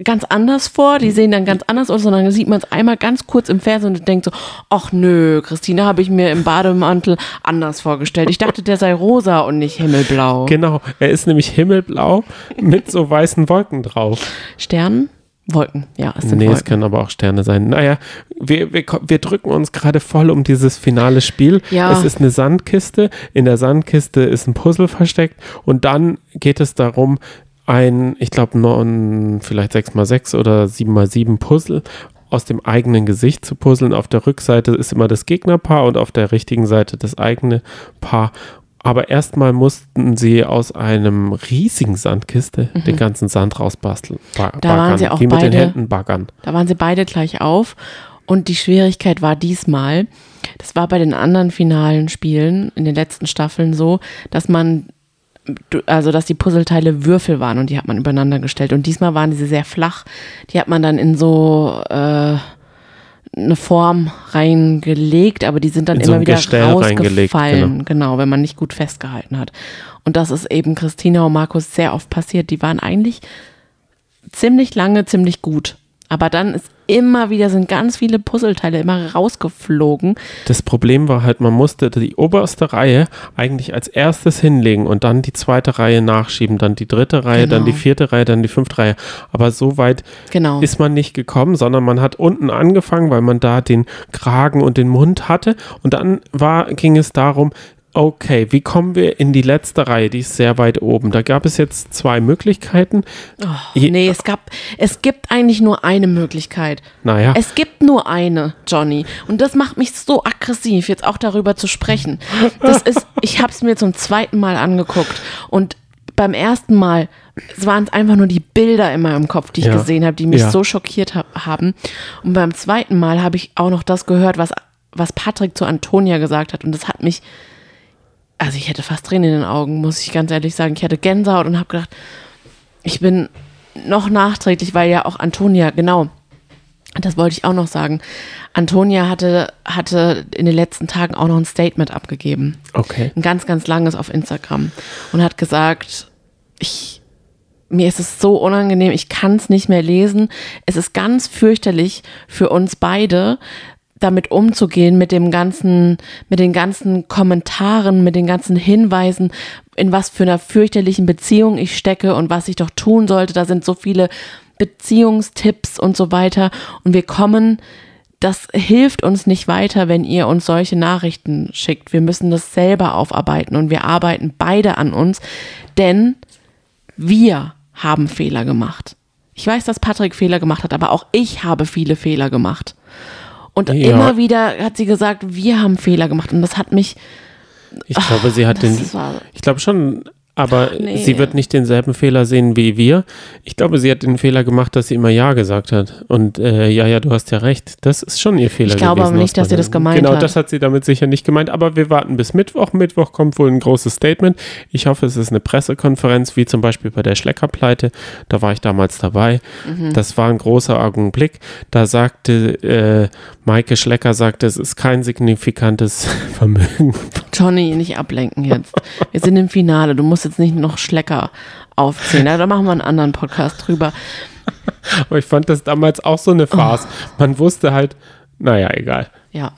ganz anders vor, die sehen dann ganz anders aus, sondern dann sieht man es einmal ganz kurz im Fernsehen und denkt so, ach nö, Christine habe ich mir im Bademantel anders vorgestellt. Ich dachte, der sei rosa und nicht himmelblau. Genau, er ist nämlich himmelblau mit so weißen Wolken drauf. Sternen? Wolken, ja, es sind Nee, es Wolken. können aber auch Sterne sein. Naja, wir, wir, wir drücken uns gerade voll um dieses finale Spiel. Ja. Es ist eine Sandkiste. In der Sandkiste ist ein Puzzle versteckt. Und dann geht es darum, ein, ich glaube, vielleicht 6x6 oder 7x7 Puzzle aus dem eigenen Gesicht zu puzzeln. Auf der Rückseite ist immer das Gegnerpaar und auf der richtigen Seite das eigene Paar. Aber erstmal mussten sie aus einem riesigen Sandkiste den ganzen Sand rausbasteln. Ba Mhm. Da waren baggern, sie auch wie mit den beide- Händen baggern. Da waren sie beide gleich auf. Und die Schwierigkeit war diesmal, das war bei den anderen finalen Spielen in den letzten Staffeln so, dass man, also dass die Puzzleteile Würfel waren und die hat man übereinander gestellt. Und diesmal waren diese sehr flach. Die hat man dann in so äh, eine Form reingelegt, aber die sind dann In so immer ein wieder Gestell rausgefallen. Genau. wenn man nicht gut festgehalten hat. Und das ist eben Christina und Markus sehr oft passiert. Die waren eigentlich ziemlich lange ziemlich gut. Aber dann ist immer wieder, sind ganz viele Puzzleteile immer rausgeflogen. Das Problem war halt, man musste die oberste Reihe eigentlich als erstes hinlegen und dann die zweite Reihe nachschieben, dann die dritte Reihe, dann die Genau. vierte Reihe, dann die fünfte Reihe. Aber so weit Genau. ist man nicht gekommen, sondern man hat unten angefangen, weil man da den Kragen und den Mund hatte. Und dann war, ging es darum, okay, wie kommen wir in die letzte Reihe? Die ist sehr weit oben. Da gab es jetzt zwei Möglichkeiten. Je- nee, es gab, es gibt eigentlich nur eine Möglichkeit. Naja, Es gibt nur eine, Johnny. Und das macht mich so aggressiv, jetzt auch darüber zu sprechen. Das ist, ich habe es mir zum zweiten Mal angeguckt. Und beim ersten Mal waren es einfach nur die Bilder in meinem Kopf, die ich Ja. gesehen habe, die mich Ja. so schockiert ha haben. Und beim zweiten Mal habe ich auch noch das gehört, was, was Patrick zu Antonia gesagt hat. Und das hat mich, also ich hätte fast Tränen in den Augen, muss ich ganz ehrlich sagen. Ich hatte Gänsehaut und habe gedacht, ich bin noch nachträglich, weil ja auch Antonia, genau, das wollte ich auch noch sagen. Antonia hatte, hatte in den letzten Tagen auch noch ein Statement abgegeben. okay. Ein ganz, ganz langes auf Instagram. Und hat gesagt, ich, mir ist es so unangenehm, ich kann es nicht mehr lesen. Es ist ganz fürchterlich für uns beide, damit umzugehen, mit dem ganzen, mit den ganzen Kommentaren, mit den ganzen Hinweisen, in was für einer fürchterlichen Beziehung ich stecke und was ich doch tun sollte. Da sind so viele Beziehungstipps und so weiter. Und wir kommen, das hilft uns nicht weiter, wenn ihr uns solche Nachrichten schickt. Wir müssen das selber aufarbeiten und wir arbeiten beide an uns, denn wir haben Fehler gemacht. Ich weiß, dass Patrick Fehler gemacht hat, aber auch ich habe viele Fehler gemacht. Und Ja. immer wieder hat sie gesagt, wir haben Fehler gemacht. Und das hat mich, Ich glaube, sie hat den. das war, Ich glaube schon, aber nee. sie wird nicht denselben Fehler sehen wie wir. Ich glaube, sie hat den Fehler gemacht, dass sie immer Ja gesagt hat. Und äh, ja, ja, du hast ja recht. Das ist schon ihr Fehler Ich glaube gewesen. aber nicht, dass sie das gemeint Genau, hat. das hat sie damit sicher nicht gemeint. Aber wir warten bis Mittwoch. Mittwoch kommt wohl ein großes Statement. Ich hoffe, es ist eine Pressekonferenz, wie zum Beispiel bei der Schleckerpleite. Da war ich damals dabei. Mhm. Das war ein großer Augenblick. Da sagte äh, Maike Schlecker, sagte, es ist kein signifikantes Vermögen Johnny, nicht ablenken jetzt. Wir sind im Finale. Du musst jetzt nicht noch Schlecker aufzählen. Ja, da machen wir einen anderen Podcast drüber. Aber ich fand das damals auch so eine Farce. Man wusste halt, naja, egal. Ja.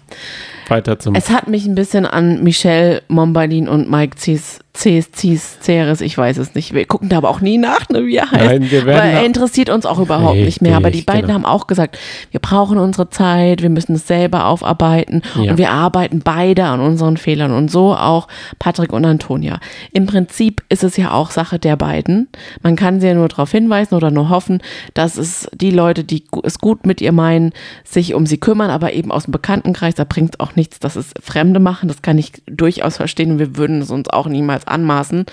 Weiter zum. Es hat mich ein bisschen an Michelle Mombalin und Mike Zies Cis, Cis, Ceres, ich weiß es nicht. Wir gucken da aber auch nie nach, ne, wie er heißt. Nein, wir werden Weil er interessiert uns auch überhaupt nicht mehr. Aber die Richtig, beiden genau. haben auch gesagt, wir brauchen unsere Zeit, wir müssen es selber aufarbeiten Ja. und wir arbeiten beide an unseren Fehlern und so auch Patrick und Antonia. Im Prinzip ist es ja auch Sache der beiden. Man kann sie ja nur darauf hinweisen oder nur hoffen, dass es die Leute, die es gut mit ihr meinen, sich um sie kümmern, aber eben aus dem Bekanntenkreis, da bringt es auch nichts, dass es Fremde machen. Das kann ich durchaus verstehen und wir würden es uns auch niemals anmaßen,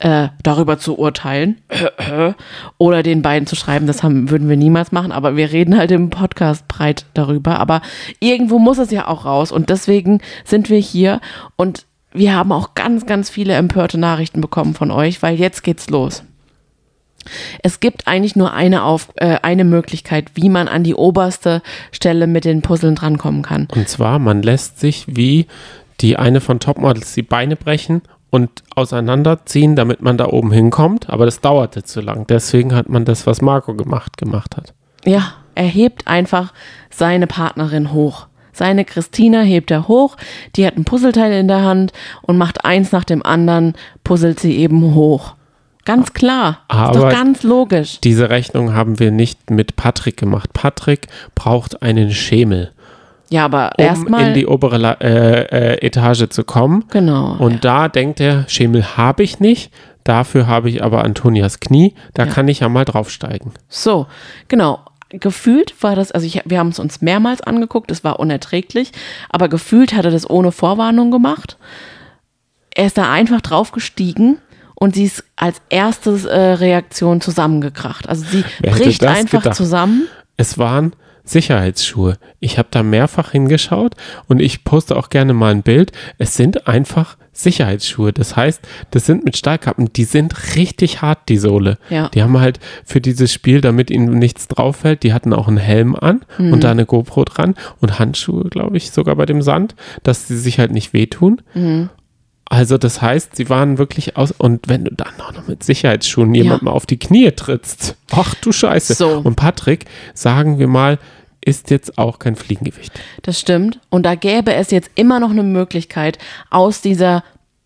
äh, darüber zu urteilen oder den beiden zu schreiben. Das haben, würden wir niemals machen, aber wir reden halt im Podcast breit darüber. Aber irgendwo muss es ja auch raus und deswegen sind wir hier und wir haben auch ganz, ganz viele empörte Nachrichten bekommen von euch, weil jetzt geht's los. Es gibt eigentlich nur eine, Auf, äh, eine Möglichkeit, wie man an die oberste Stelle mit den Puzzeln drankommen kann. Und zwar, man lässt sich wie die eine von Topmodels die Beine brechen und auseinanderziehen, damit man da oben hinkommt. Aber das dauerte zu lang. Deswegen hat man das, was Marco gemacht, gemacht hat. Ja, er hebt einfach seine Partnerin hoch. Seine Christina hebt er hoch, die hat ein Puzzleteil in der Hand und macht eins nach dem anderen, puzzelt sie eben hoch. Ganz klar. ist Aber doch ganz logisch. Diese Rechnung haben wir nicht mit Patrick gemacht. Patrick braucht einen Schemel, Ja, aber um erstmal. in die obere La äh, äh, Etage zu kommen. Genau. Und da denkt er, Schemel habe ich nicht. Dafür habe ich aber Antonias Knie. Da Ja. kann ich ja mal draufsteigen. So, genau. Gefühlt war das, also ich, wir haben es uns mehrmals angeguckt, es war unerträglich, aber gefühlt hat er das ohne Vorwarnung gemacht. Er ist da einfach draufgestiegen und sie ist als erste äh, Reaktion zusammengekracht. Also sie Wer bricht einfach gedacht? zusammen. Es waren Sicherheitsschuhe. Ich habe da mehrfach hingeschaut und ich poste auch gerne mal ein Bild. Es sind einfach Sicherheitsschuhe. Das heißt, das sind mit Stahlkappen, die sind richtig hart, die Sohle. Ja. Die haben halt für dieses Spiel, damit ihnen nichts drauf fällt, die hatten auch einen Helm an Mhm. und da eine GoPro dran und Handschuhe, glaube ich, sogar bei dem Sand, dass sie sich halt nicht wehtun. Mhm. Also das heißt, sie waren wirklich aus und wenn du dann auch noch mit Sicherheitsschuhen jemandem auf die Knie trittst, ach du Scheiße. So. Und Patrick, sagen wir mal, ist jetzt auch kein Fliegengewicht. Das stimmt. Und da gäbe es jetzt immer noch eine Möglichkeit, aus dieser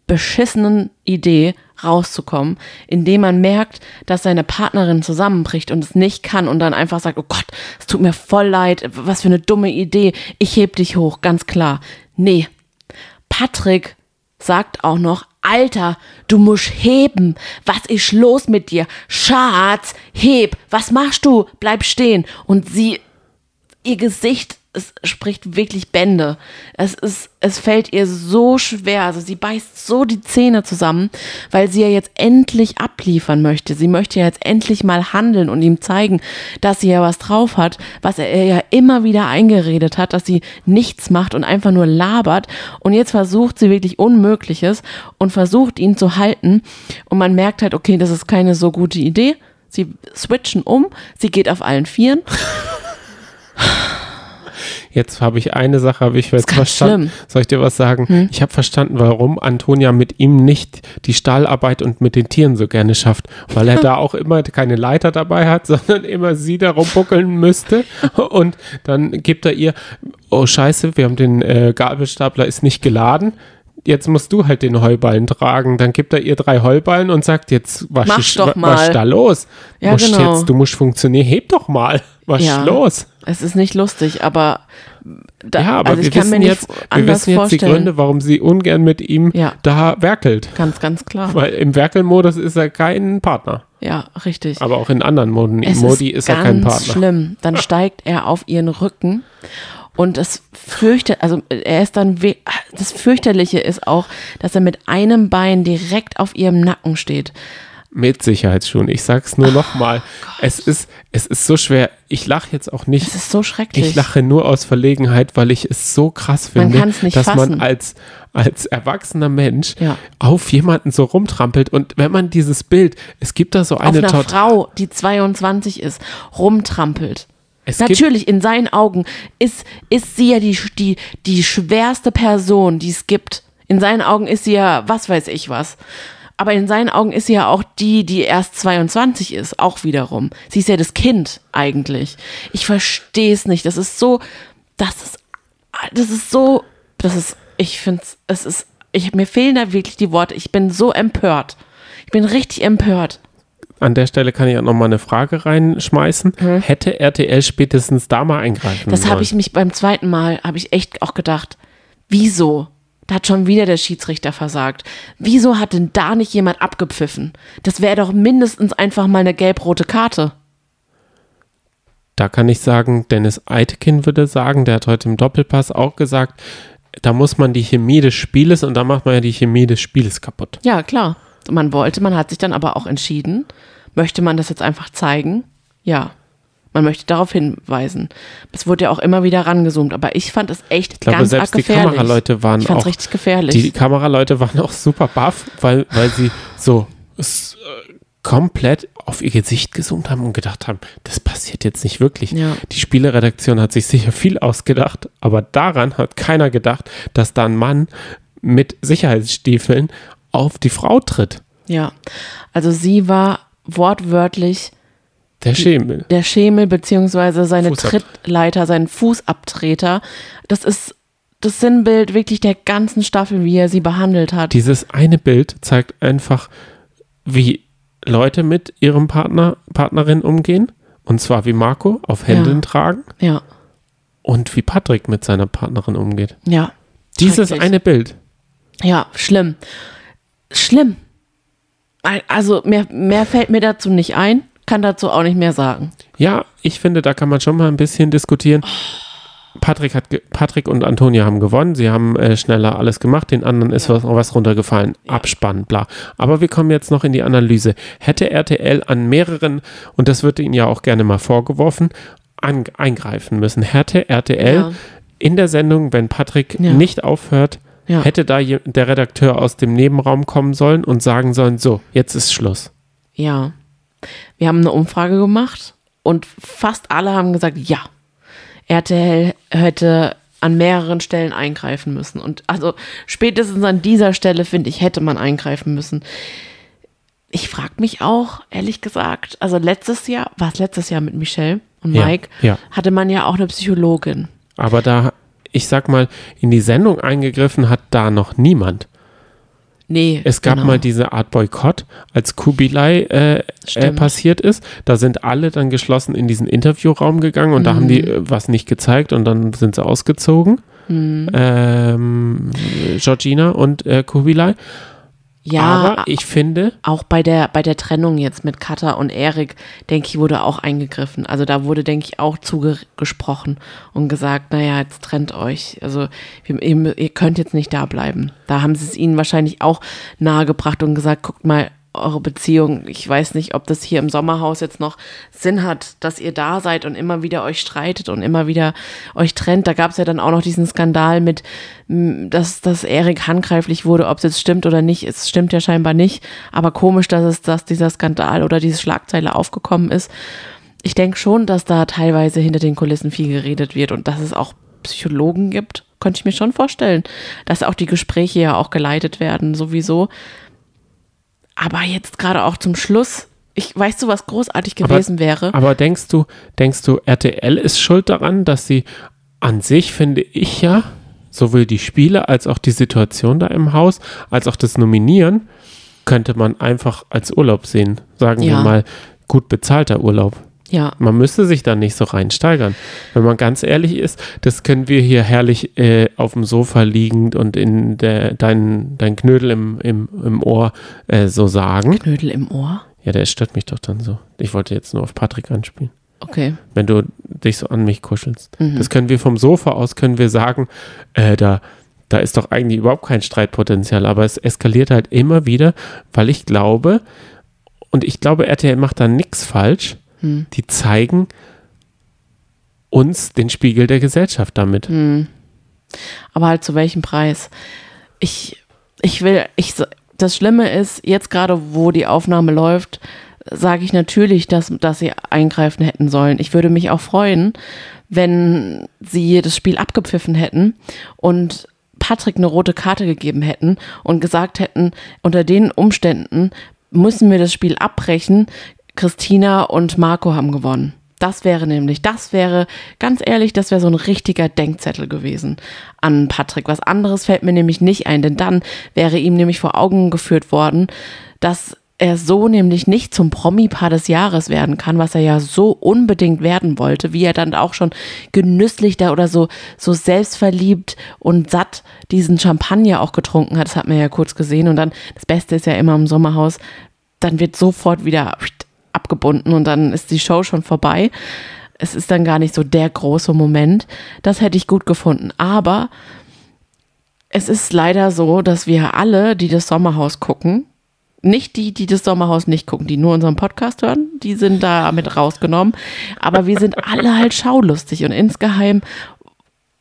beschissenen Idee rauszukommen, indem man merkt, dass seine Partnerin zusammenbricht und es nicht kann und dann einfach sagt, oh Gott, es tut mir voll leid, was für eine dumme Idee, ich heb dich hoch, ganz klar. Nee, Patrick sagt auch noch, Alter, du musst heben. Was ist los mit dir? Schatz, heb. Was machst du? Bleib stehen. Und sie, ihr Gesicht, es spricht wirklich Bände. Es ist, es fällt ihr so schwer. Also sie beißt so die Zähne zusammen, weil sie ja jetzt endlich abliefern möchte. Sie möchte ja jetzt endlich mal handeln und ihm zeigen, dass sie ja was drauf hat, was er ja immer wieder eingeredet hat, dass sie nichts macht und einfach nur labert. Und jetzt versucht sie wirklich Unmögliches und versucht ihn zu halten. Und man merkt halt, okay, das ist keine so gute Idee. Sie switchen um, sie geht auf allen Vieren. Jetzt habe ich eine Sache, habe ich jetzt verstanden. schlimm. Hm? Soll ich dir was sagen? Ich habe verstanden, warum Antonia mit ihm nicht die Stahlarbeit und mit den Tieren so gerne schafft. Weil er da auch immer keine Leiter dabei hat, sondern immer sie darum buckeln müsste. Und dann gibt er ihr, oh scheiße, wir haben den äh, Gabelstapler, ist nicht geladen. Jetzt musst du halt den Heuballen tragen. Dann gibt er ihr drei Heuballen und sagt, jetzt was Mach ist, doch mal. was ist da los? Ja, musst genau. jetzt, du musst funktionieren, heb doch mal. Was Ja. ist los? Es ist nicht lustig, aber da, Ja, aber also ich wir kann wissen mir nicht jetzt, wir wissen jetzt die vorstellen. Gründe, warum sie ungern mit ihm Ja. da werkelt. Ganz, ganz klar. Weil im Werkelmodus ist er kein Partner. Ja, richtig. Aber auch in anderen Moden, es Modi ist, ist er kein ganz Partner. schlimm. Dann steigt er auf ihren Rücken und das fürchte, also er ist dann, das fürchterliche ist auch, dass er mit einem Bein direkt auf ihrem Nacken steht. Mit Sicherheitsschuhen. Ich sag's nur Oh nochmal. Es ist, es ist so schwer. Ich lache jetzt auch nicht. Das ist so schrecklich. Ich lache nur aus Verlegenheit, weil ich es so krass Man finde, nicht dass fassen. man als, als erwachsener Mensch Ja. auf jemanden so rumtrampelt. Und wenn man dieses Bild, es gibt da so auf eine einer tot- Frau, die 22 ist, rumtrampelt. Es Natürlich, in seinen Augen ist, ist sie ja die, die, die schwerste Person, die es gibt. In seinen Augen ist sie ja, was weiß ich was. Aber in seinen Augen ist sie ja auch die, die erst 22 ist, auch wiederum. Sie ist ja das Kind eigentlich. Ich verstehe es nicht. Das ist so, das ist, das ist so, das ist, ich finde es, es ist ich, mir fehlen da wirklich die Worte. Ich bin so empört. Ich bin richtig empört. An der Stelle kann ich auch nochmal eine Frage reinschmeißen. Hätte RTL spätestens da mal eingreifen Das habe ich mich beim zweiten Mal, habe ich echt auch gedacht, wieso? Da hat schon wieder der Schiedsrichter versagt. Wieso hat denn da nicht jemand abgepfiffen? Das wäre doch mindestens einfach mal eine gelb-rote Karte. Da kann ich sagen, Dennis Eitekin würde sagen, der hat heute im Doppelpass auch gesagt, da muss man die Chemie des Spieles und da macht man ja die Chemie des Spieles kaputt. Ja, klar. Man wollte, man hat sich dann aber auch entschieden. Möchte man das jetzt einfach zeigen? Ja. Man möchte darauf hinweisen. Es wurde ja auch immer wieder rangezoomt, aber ich fand es echt Ich glaube, ganz selbst die gefährlich. Kameraleute waren ich fand's auch richtig gefährlich. Die Kameraleute waren auch super baff, weil, weil sie so s- äh, komplett auf ihr Gesicht gezoomt haben und gedacht haben, das passiert jetzt nicht wirklich. Ja. Die Spieleredaktion hat sich sicher viel ausgedacht, aber daran hat keiner gedacht, dass da ein Mann mit Sicherheitsstiefeln auf die Frau tritt. ja. Also sie war wortwörtlich Der Schemel. der Schemel beziehungsweise seine Fußab- Trittleiter, sein Fußabtreter. Das ist das Sinnbild wirklich der ganzen Staffel, wie er sie behandelt hat. Dieses eine Bild zeigt einfach, wie Leute mit ihrem Partner, Partnerin umgehen. Und zwar wie Marco auf Händen Ja. tragen ja, und wie Patrick mit seiner Partnerin umgeht. ja. Dieses eine Bild. Ja, schlimm. Schlimm. Also mehr, mehr fällt mir dazu nicht ein, kann dazu auch nicht mehr sagen. Ja, ich finde, da kann man schon mal ein bisschen diskutieren. Patrick, hat Patrick und Antonia haben gewonnen. Sie haben äh, schneller alles gemacht. Den anderen ist was, was runtergefallen. Abspann, bla. Aber wir kommen jetzt noch in die Analyse. Hätte RTL an mehreren, und das wird ihnen ja auch gerne mal vorgeworfen, an, eingreifen müssen. Hätte RTL Ja. in der Sendung, wenn Patrick Ja. nicht aufhört, Ja. hätte da je- der Redakteur aus dem Nebenraum kommen sollen und sagen sollen, so, jetzt ist Schluss. Ja. Wir haben eine Umfrage gemacht und fast alle haben gesagt, ja. RTL hätte an mehreren Stellen eingreifen müssen. Und also spätestens an dieser Stelle, finde ich, hätte man eingreifen müssen. Ich frage mich auch, ehrlich gesagt, also letztes Jahr, war es letztes Jahr mit Michelle und Ja, Mike, ja. hatte man ja auch eine Psychologin. Aber da, ich sag mal, in die Sendung eingegriffen hat da noch niemand. Nee. Es gab genau. mal diese Art Boykott, als Kubilai äh, äh, passiert ist. Da sind alle dann geschlossen in diesen Interviewraum gegangen und da haben die Mhm. äh, was nicht gezeigt und dann sind sie ausgezogen. Mhm. Ähm, Georgina und äh, Kubilai. Ja, Aber ich finde, auch bei der, bei der Trennung jetzt mit Katha und Erik, denke ich, wurde auch eingegriffen. Also da wurde, denke ich, auch zugesprochen und gesagt, naja, jetzt trennt euch. Also ihr, ihr könnt jetzt nicht da bleiben. Da haben sie es ihnen wahrscheinlich auch nahegebracht und gesagt, guckt mal, eure Beziehung, ich weiß nicht, ob das hier im Sommerhaus jetzt noch Sinn hat, dass ihr da seid und immer wieder euch streitet und immer wieder euch trennt. Da gab es ja dann auch noch diesen Skandal mit, dass, dass Erik handgreiflich wurde, ob es jetzt stimmt oder nicht. Es stimmt ja scheinbar nicht. Aber komisch, dass es, dass dieser Skandal oder diese Schlagzeile aufgekommen ist. Ich denke schon, dass da teilweise hinter den Kulissen viel geredet wird und dass es auch Psychologen gibt. Könnte ich mir schon vorstellen, dass auch die Gespräche ja auch geleitet werden, sowieso. Aber jetzt gerade auch zum Schluss, ich weißt du, was großartig Aber- gewesen wäre? aber denkst du, denkst du, RTL ist schuld daran, dass sie an sich, finde ich ja, sowohl die Spiele als auch die Situation da im Haus, als auch das Nominieren, könnte man einfach als Urlaub sehen. Sagen wir Ja. mal, gut bezahlter Urlaub. Ja, Man müsste sich da nicht so reinsteigern. Wenn man ganz ehrlich ist, das können wir hier herrlich äh, auf dem Sofa liegend und in der, dein, dein Knödel im, im, im Ohr äh, so sagen. Knödel im Ohr. Ja, der stört mich doch dann so. Ich wollte jetzt nur auf Patrick anspielen. Okay. Wenn du dich so an mich kuschelst. Mhm. Das können wir vom Sofa aus, können wir sagen, äh, da, da ist doch eigentlich überhaupt kein Streitpotenzial, aber es eskaliert halt immer wieder, weil ich glaube, und ich glaube, RTL macht da nichts falsch, Hm. die zeigen uns den Spiegel der Gesellschaft damit. Hm. Aber halt zu welchem Preis? Ich, ich will, ich, das Schlimme ist, jetzt gerade, wo die Aufnahme läuft, sage ich natürlich, dass, dass sie eingreifen hätten sollen. Ich würde mich auch freuen, wenn sie das Spiel abgepfiffen hätten und Patrick eine rote Karte gegeben hätten und gesagt hätten, unter den Umständen müssen wir das Spiel abbrechen. Christina und Marco haben gewonnen. Das wäre nämlich, das wäre, ganz ehrlich, das wäre so ein richtiger Denkzettel gewesen an Patrick. Was anderes fällt mir nämlich nicht ein, denn dann wäre ihm nämlich vor Augen geführt worden, dass er so nämlich nicht zum Promi-Paar des Jahres werden kann, was er ja so unbedingt werden wollte, wie er dann auch schon genüsslich da oder so, so selbstverliebt und satt diesen Champagner auch getrunken hat. Das hat man ja kurz gesehen. Und dann, das Beste ist ja immer im Sommerhaus, dann wird sofort wieder abgebunden und dann ist die Show schon vorbei. Es ist dann gar nicht so der große Moment. Das hätte ich gut gefunden. Aber es ist leider so, dass wir alle, die das Sommerhaus gucken, nicht die, die das Sommerhaus nicht gucken, die nur unseren Podcast hören, die sind da mit rausgenommen. Aber wir sind alle halt schaulustig und insgeheim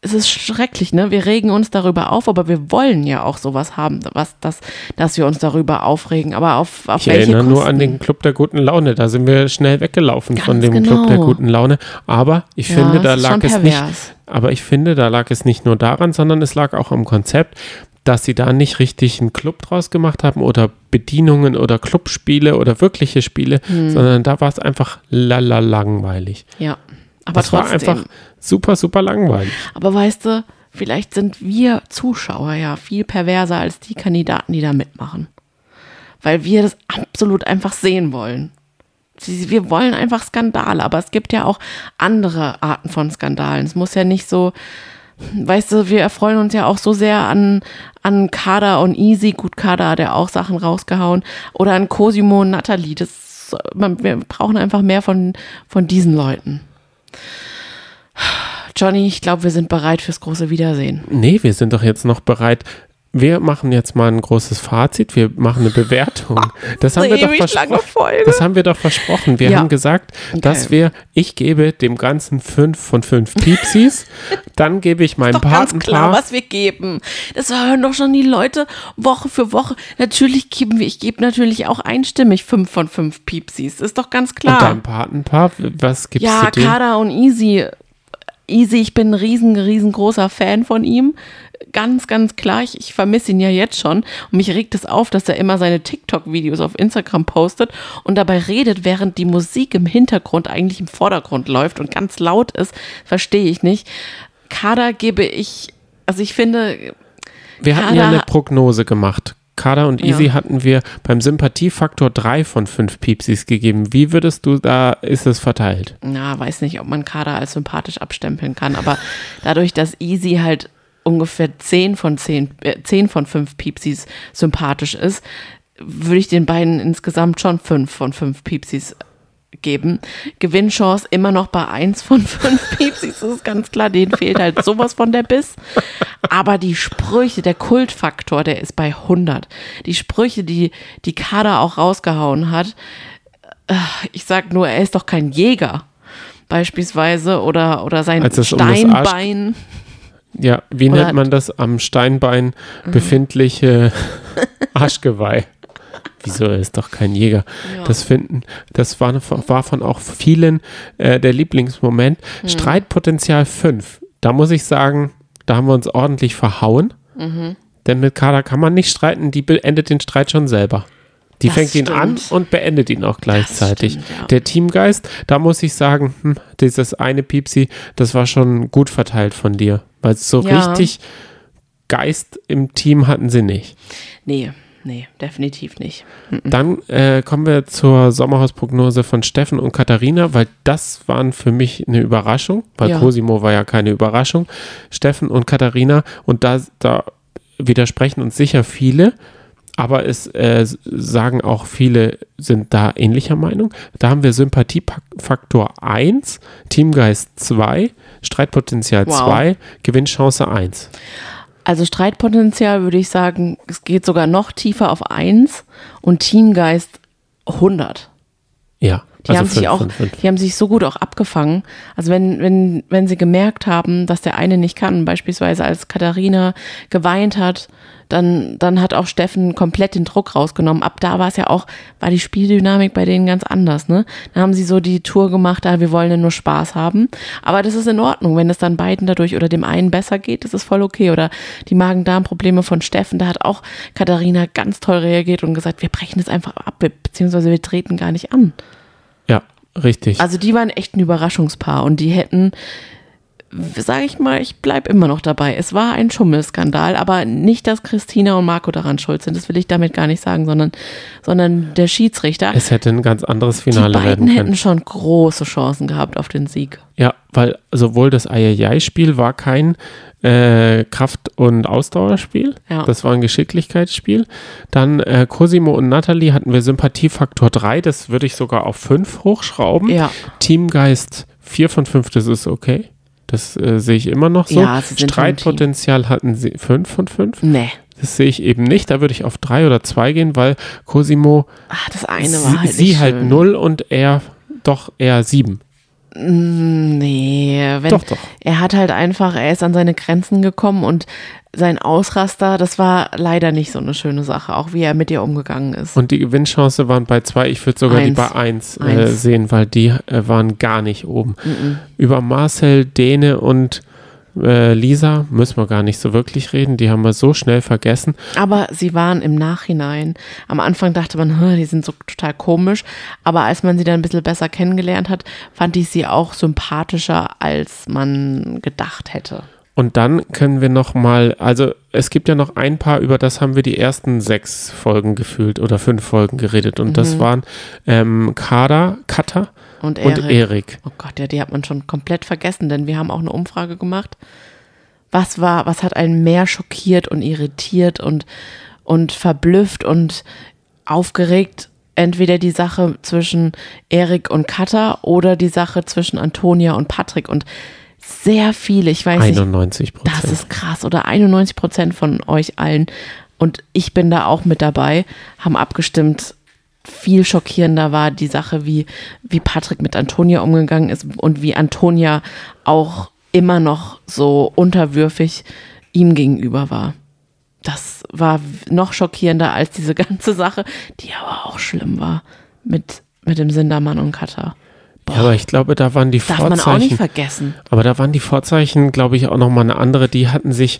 es ist schrecklich, ne? Wir regen uns darüber auf, aber wir wollen ja auch sowas haben, was das, dass wir uns darüber aufregen. Aber auf, auf Ich welche erinnere nur Kosten? an den Club der guten Laune. Da sind wir schnell weggelaufen von Ganz dem Club der genau. guten Laune. Aber ich Ja, finde, da lag es nicht. Aber ich finde, da lag es nicht nur daran, sondern es lag auch am Konzept, dass sie da nicht richtig einen Club draus gemacht haben oder Bedienungen oder Clubspiele oder wirkliche Spiele, Hm. sondern da war es einfach lala langweilig. Ja. Aber Das war trotzdem. einfach super, super langweilig. Aber weißt du, vielleicht sind wir Zuschauer ja viel perverser als die Kandidaten, die da mitmachen. Weil wir das absolut einfach sehen wollen. Wir wollen einfach Skandale, aber es gibt ja auch andere Arten von Skandalen. Es muss ja nicht so, weißt du, wir erfreuen uns ja auch so sehr an, an Kader und Easy. Gut, Kader hat ja auch Sachen rausgehauen. Oder an Cosimo und Natalie. Das, wir brauchen einfach mehr von, von diesen Leuten. Johnny, ich glaube, wir sind bereit fürs große Wiedersehen. Nee, wir sind doch jetzt noch bereit. Wir machen jetzt mal ein großes Fazit. Wir machen eine Bewertung. Das haben wir doch versprochen. Das haben wir doch versprochen. Wir Ja. haben gesagt, dass wir, ich gebe dem Ganzen fünf von fünf Piepsis. dann gebe ich meinem Doch ganz klar, was wir geben. Das hören doch schon die Leute Woche für Woche. Natürlich geben wir, ich gebe natürlich auch einstimmig fünf von fünf Piepsis. Ist doch ganz Und klar. deinem Patenpaar, was gibst Ja, du dem? Kada und Easy. Easy, ich bin ein riesen, riesengroßer Fan von ihm. Ganz, ganz klar. Ich, ich vermisse ihn ja jetzt schon. Und mich regt es auf, dass er immer seine TikTok-Videos auf Instagram postet und dabei redet, während die Musik im Hintergrund eigentlich im Vordergrund läuft und ganz laut ist. Verstehe ich nicht. Kada gebe ich, also ich finde, Wir hatten ja Kader- eine Prognose gemacht. Kader und Ja. Easy hatten wir beim Sympathiefaktor drei von fünf Piepsis gegeben. Wie würdest du da, ist es verteilt? na, weiß nicht, ob man Kader als sympathisch abstempeln kann, aber dadurch, dass Easy halt ungefähr 10 von 10, äh, 10 von 5 Piepsis sympathisch ist, würde ich den beiden insgesamt schon 5 von 5 Piepsis geben. Gewinnchance immer noch bei 1 von 5 Piepsis, das ist ganz klar, denen fehlt halt sowas von der Biss. Aber die Sprüche, der Kultfaktor, der ist bei 100. Die Sprüche, die die Kader auch rausgehauen hat, äh, ich sag nur, er ist doch kein Jäger. Beispielsweise oder, oder sein es um Steinbein. Ja, wie Oder- nennt man das am Steinbein Mhm. befindliche Arschgeweih? Wieso, er ist doch kein Jäger. Ja. Das finden, das war, war von auch vielen äh, der Lieblingsmoment. Mhm. Streitpotenzial 5. Da muss ich sagen, da haben wir uns ordentlich verhauen. Mhm. Denn mit Kader kann man nicht streiten, die beendet den Streit schon selber. Die Das fängt ihn an stimmt. und beendet ihn auch gleichzeitig. stimmt, ja. Der Teamgeist, da muss ich sagen, hm, dieses eine Piepsi, das war schon gut verteilt von dir. Weil so Ja. richtig Geist im Team hatten sie nicht. Nee, nee, definitiv nicht. Dann äh, kommen wir zur Sommerhausprognose von Steffen und Katharina, weil das waren für mich eine Überraschung, weil Ja. Cosimo war ja keine Überraschung. Steffen und Katharina und da, da widersprechen uns sicher viele, aber es äh, sagen auch viele, sind da ähnlicher Meinung. Da haben wir Sympathiefaktor 1, Teamgeist 2, Streitpotenzial Wow. 2, Gewinnchance 1. Also Streitpotenzial würde ich sagen, es geht sogar noch tiefer auf 1 und Teamgeist 100. Ja, Die haben sich fünf auch, von fünf. die haben sich so gut auch abgefangen. Also wenn, wenn, wenn sie gemerkt haben, dass der eine nicht kann, beispielsweise als Katharina geweint hat, dann, dann hat auch Steffen komplett den Druck rausgenommen. Ab da war es ja auch, war die Spieldynamik bei denen ganz anders, ne? Dann haben sie so die Tour gemacht, da wir wollen ja nur Spaß haben. Aber das ist in Ordnung, wenn es dann beiden dadurch oder dem einen besser geht, das ist voll okay. Oder die Magen-Darm-Probleme von Steffen, da hat auch Katharina ganz toll reagiert und gesagt, wir brechen das einfach ab, beziehungsweise wir treten gar nicht an. Ja, richtig. Also die waren echt ein Überraschungspaar und die hätten, sage ich mal, ich bleib immer noch dabei. Es war ein Schummelskandal, aber nicht, dass Christina und Marco daran schuld sind. Das will ich damit gar nicht sagen, sondern, sondern der Schiedsrichter. es hätte ein ganz anderes die Finale beiden werden hätten können. schon große Chancen gehabt auf den Sieg. Ja, weil sowohl das Ayayay-Spiel war kein äh, Kraft- und Ausdauerspiel, Ja. das war ein Geschicklichkeitsspiel. Dann äh, Cosimo und Natalie hatten wir Sympathiefaktor 3, das würde ich sogar auf 5 hochschrauben. Ja. Teamgeist 4 von 5, das ist okay. Das äh, sehe ich immer noch so. Ja, sie Streitpotenzial hatten sie 5 von 5. Nee. Das sehe ich eben nicht. Da würde ich auf 3 oder 2 gehen, weil Cosimo Ach, das eine sie, war halt sie nicht halt schön. 0 und er doch eher 7. Nee, wenn, Doch, doch. er hat halt einfach, er ist an seine Grenzen gekommen und sein Ausraster, das war leider nicht so eine schöne Sache, auch wie er mit ihr umgegangen ist. Und die Gewinnchance waren bei 2. Ich würde sogar die Eins. bei 1 äh, Eins. sehen, weil die äh, waren gar nicht oben. Über Marcel, Dene und äh, Lisa müssen wir gar nicht so wirklich reden. Die haben wir so schnell vergessen. Aber sie waren im Nachhinein. Am Anfang dachte man, "Hm, die sind so total komisch. Aber als man sie dann ein bisschen besser kennengelernt hat, fand ich sie auch sympathischer, als man gedacht hätte. Und dann können wir noch mal, also es gibt ja noch ein paar, über das haben wir die ersten sechs Folgen gefühlt oder fünf Folgen geredet. Und Mhm. das waren ähm, Kada, Kata Und und Erik. Erik. Oh Gott, ja, die hat man schon komplett vergessen, denn wir haben auch eine Umfrage gemacht. Was war, was hat einen mehr schockiert und irritiert und, und verblüfft und aufgeregt? Entweder die Sache zwischen Erik und Katha oder die Sache zwischen Antonia und Patrick. Und sehr viele, ich weiß nicht, 91 das Prozent. ist krass. Oder 91 Prozent von euch allen, und ich bin da auch mit dabei, haben abgestimmt. Viel schockierender war die Sache, wie, wie Patrick mit Antonia umgegangen ist und wie Antonia auch immer noch so unterwürfig ihm gegenüber war. Das war noch schockierender als diese ganze Sache, die aber auch schlimm war mit, mit dem Sindermann und Katha. Ja, aber ich glaube, da waren die Darf man Vorzeichen. auch nicht vergessen. Aber da waren die Vorzeichen, glaube ich, auch nochmal eine andere. Die hatten sich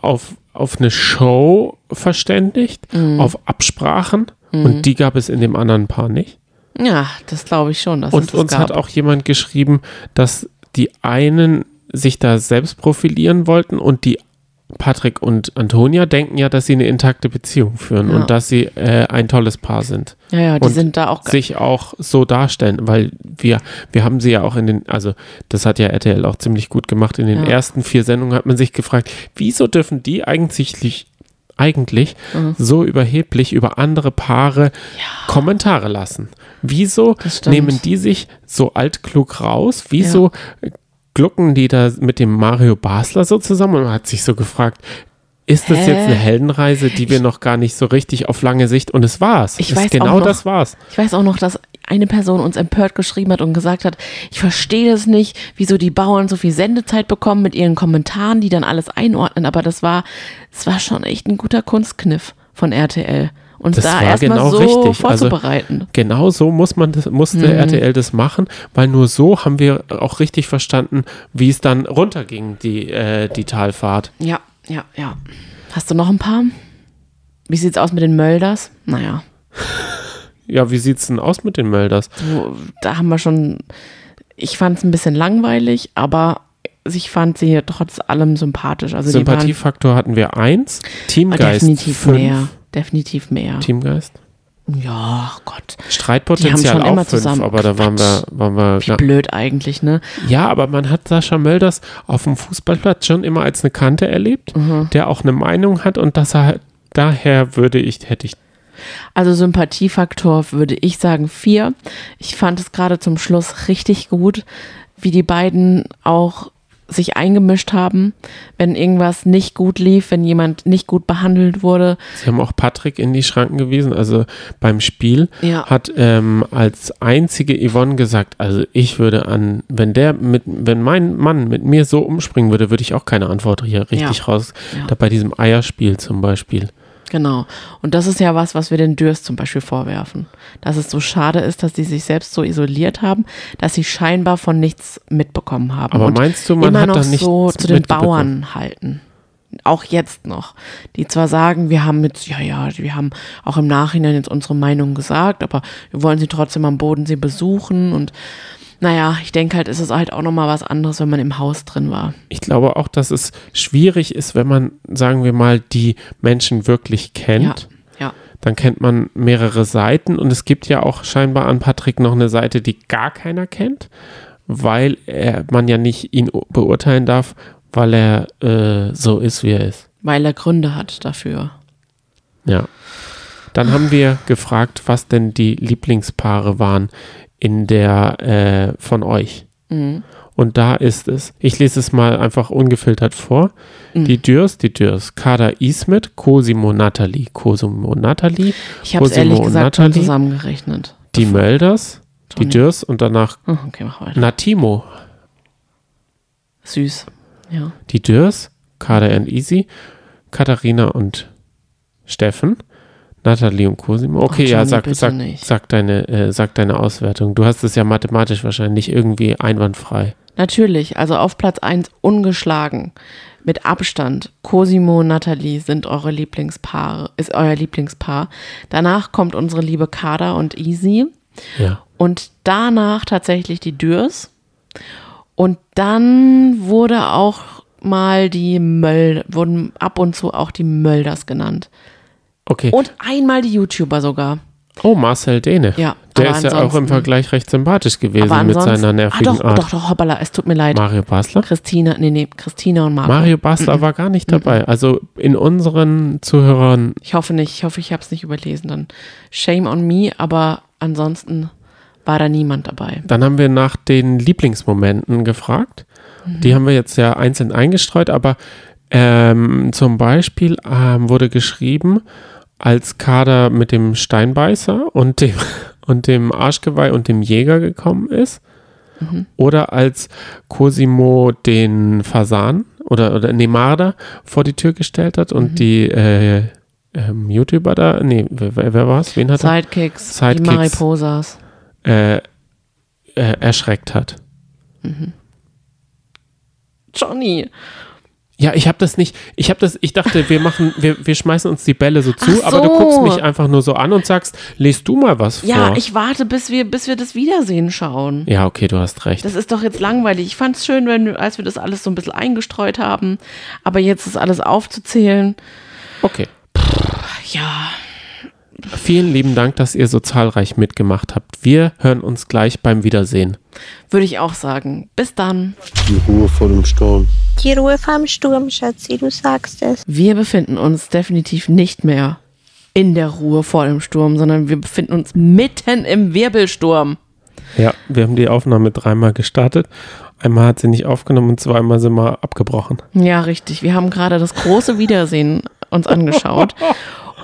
auf, auf eine Show verständigt, Mhm. auf Absprachen. Und die gab es in dem anderen Paar nicht. Ja, das glaube ich schon. Und uns gab. hat auch jemand geschrieben, dass die einen sich da selbst profilieren wollten und die Patrick und Antonia denken ja, dass sie eine intakte Beziehung führen Ja. und dass sie äh, ein tolles Paar sind. Ja, ja, die und sind da auch. sich auch so darstellen, weil wir, wir haben sie ja auch in den, also das hat ja RTL auch ziemlich gut gemacht. In den Ja. ersten vier Sendungen hat man sich gefragt, wieso dürfen die eigentlich, eigentlich Mhm. so überheblich über andere Paare Kommentare lassen? Wieso nehmen die sich so altklug raus? Wieso glucken die da mit dem Mario Basler so zusammen? Und man hat sich so gefragt, ist das Hä? jetzt eine Heldenreise, die wir noch gar nicht so richtig auf lange Sicht und es war's. Ich es, weiß genau noch- das war's. Ich weiß auch noch, dass eine Person uns empört geschrieben hat und gesagt hat, ich verstehe das nicht, wieso die Bauern so viel Sendezeit bekommen mit ihren Kommentaren, die dann alles einordnen, aber das war, es war schon echt ein guter Kunstkniff von RTL. Uns Das da war genau so richtig. Also- vorzubereiten. Genau so muss man das, musste Mhm. RTL das machen, weil nur so haben wir auch richtig verstanden, wie es dann runterging, die, äh, die Talfahrt. ja, ja, ja. Hast du noch ein paar? Wie sieht's aus mit den Mölders? Naja, Ja, wie sieht's denn aus mit den Mölders? wo, da haben wir schon, ich fand es ein bisschen langweilig, aber ich fand sie trotz allem sympathisch. Also die waren Sympathiefaktor hatten wir eins, Ah, Teamgeist definitiv fünf. mehr. Definitiv mehr. Teamgeist. Ja, Gott. Streitpotenzial Die haben schon immer auch fünf, zusammen- aber da waren wir, waren wir Wie ja. blöd eigentlich, ne? ja, aber man hat Sascha Mölders auf dem Fußballplatz schon immer als eine Kante erlebt, Mhm. der auch eine Meinung hat und dass er daher würde ich, hätte ich Also Sympathiefaktor würde ich sagen vier. Ich fand es gerade zum Schluss richtig gut, wie die beiden auch sich eingemischt haben, wenn irgendwas nicht gut lief, wenn jemand nicht gut behandelt wurde. Sie haben auch Patrick in die Schranken gewiesen. Also beim Spiel Ja. hat ähm, als einzige Yvonne gesagt, also ich würde an, wenn der mit, wenn mein Mann mit mir so umspringen würde, würde ich auch keine Antwort hier richtig Ja. raus. Ja. Da bei diesem Eierspiel zum Beispiel. Genau. Und das ist ja was, was wir den Dürst zum Beispiel vorwerfen. Dass es so schade ist, dass die sich selbst so isoliert haben, dass sie scheinbar von nichts mitbekommen haben. Aber meinst du, man immer hat noch da nichts so zu den? Bauern halten. auch jetzt noch, die zwar sagen, wir haben jetzt, ja, ja, wir haben auch im Nachhinein jetzt unsere Meinung gesagt, aber wir wollen sie trotzdem am Bodensee besuchen und naja, ich denke halt, ist es halt auch nochmal was anderes, wenn man im Haus drin war. Ich glaube auch, dass es schwierig ist, wenn man, sagen wir mal, die Menschen wirklich kennt. Ja, ja. Dann kennt man mehrere Seiten und es gibt ja auch scheinbar an Patrick noch eine Seite, die gar keiner kennt, weil er, man ja nicht ihn beurteilen darf, weil er äh, so ist, wie er ist. Weil er Gründe hat dafür. Ja. Dann haben wir gefragt, was denn die Lieblingspaare waren in der äh, von euch. Mhm. Und da ist es, ich lese es mal einfach ungefiltert vor. Mhm. Die Dürs, die Dürs, Kader Ismet, Cosimo Nathalie, Cosimo Nathalie, Ich habe es Cosimo ehrlich gesagt schon zusammengerechnet. die Mölders, die Johnny. Dürs und danach Oh, okay, mach weiter. Natimo. Süß. Ja. Die Dürs, Kader and Easy, Katharina und Steffen, Nathalie und Cosimo. Okay, Ach, ja, sag, sag, nicht. sag, deine, äh, sag deine Auswertung. Du hast es ja mathematisch wahrscheinlich irgendwie einwandfrei. Natürlich, also auf Platz 1 ungeschlagen. Mit Abstand. Cosimo und Nathalie sind eure Lieblingspaare, ist euer Lieblingspaar. Danach kommt unsere liebe Kada und Easy. Ja. Und danach tatsächlich die Dürs. Und dann wurde auch mal die Möll, wurden ab und zu auch die Mölders genannt. Okay. Und einmal die YouTuber sogar. Oh, Marcel Dehne. Ja, Der ist ja auch im Vergleich recht sympathisch gewesen mit seiner nervigen ah, doch, Art. doch, doch, hoppala, es tut mir leid. Mario Basler? Christina, nee, nee, Christina und Marco. Mario Basler war gar nicht dabei. Also in unseren Zuhörern, Ich hoffe nicht, ich hoffe, ich habe es nicht überlesen. Dann shame on me, aber ansonsten war da niemand dabei. dann haben wir nach den Lieblingsmomenten gefragt. Mhm. Die haben wir jetzt ja einzeln eingestreut, aber ähm, zum Beispiel ähm, wurde geschrieben, als Kader mit dem Steinbeißer und dem, und dem Arschgeweih und dem Jäger gekommen ist. Mhm. Oder als Cosimo den Fasan oder, oder Nemarda vor die Tür gestellt hat Mhm. und die äh, ähm, YouTuber da, nee, wer, wer war es? Wen hat er? Sidekicks, die Sidekicks. Mariposas. Äh, äh, erschreckt hat. Johnny. Ja, ich habe das nicht, ich habe das, ich dachte, wir machen, wir, wir schmeißen uns die Bälle so zu, Ach aber du so. guckst mich einfach nur so an und sagst, lest du mal was vor. Ja, ich warte, bis wir, bis wir das Wiedersehen schauen. Ja, okay, du hast recht. Das ist doch jetzt langweilig. Ich fand es schön, wenn, als wir das alles so ein bisschen eingestreut haben. Aber jetzt ist alles aufzuzählen. Okay. Ja, Vielen lieben Dank, dass ihr so zahlreich mitgemacht habt. Wir hören uns gleich beim Wiedersehen. würde ich auch sagen. Bis dann. Die Ruhe vor dem Sturm. Die Ruhe vorm Sturm, Schatzi, du sagst es. Wir befinden uns definitiv nicht mehr in der Ruhe vor dem Sturm, sondern wir befinden uns mitten im Wirbelsturm. Ja, wir haben die Aufnahme dreimal gestartet. Einmal hat sie nicht aufgenommen und zweimal sind wir abgebrochen. Ja, richtig. Wir haben gerade das große Wiedersehen uns angeschaut.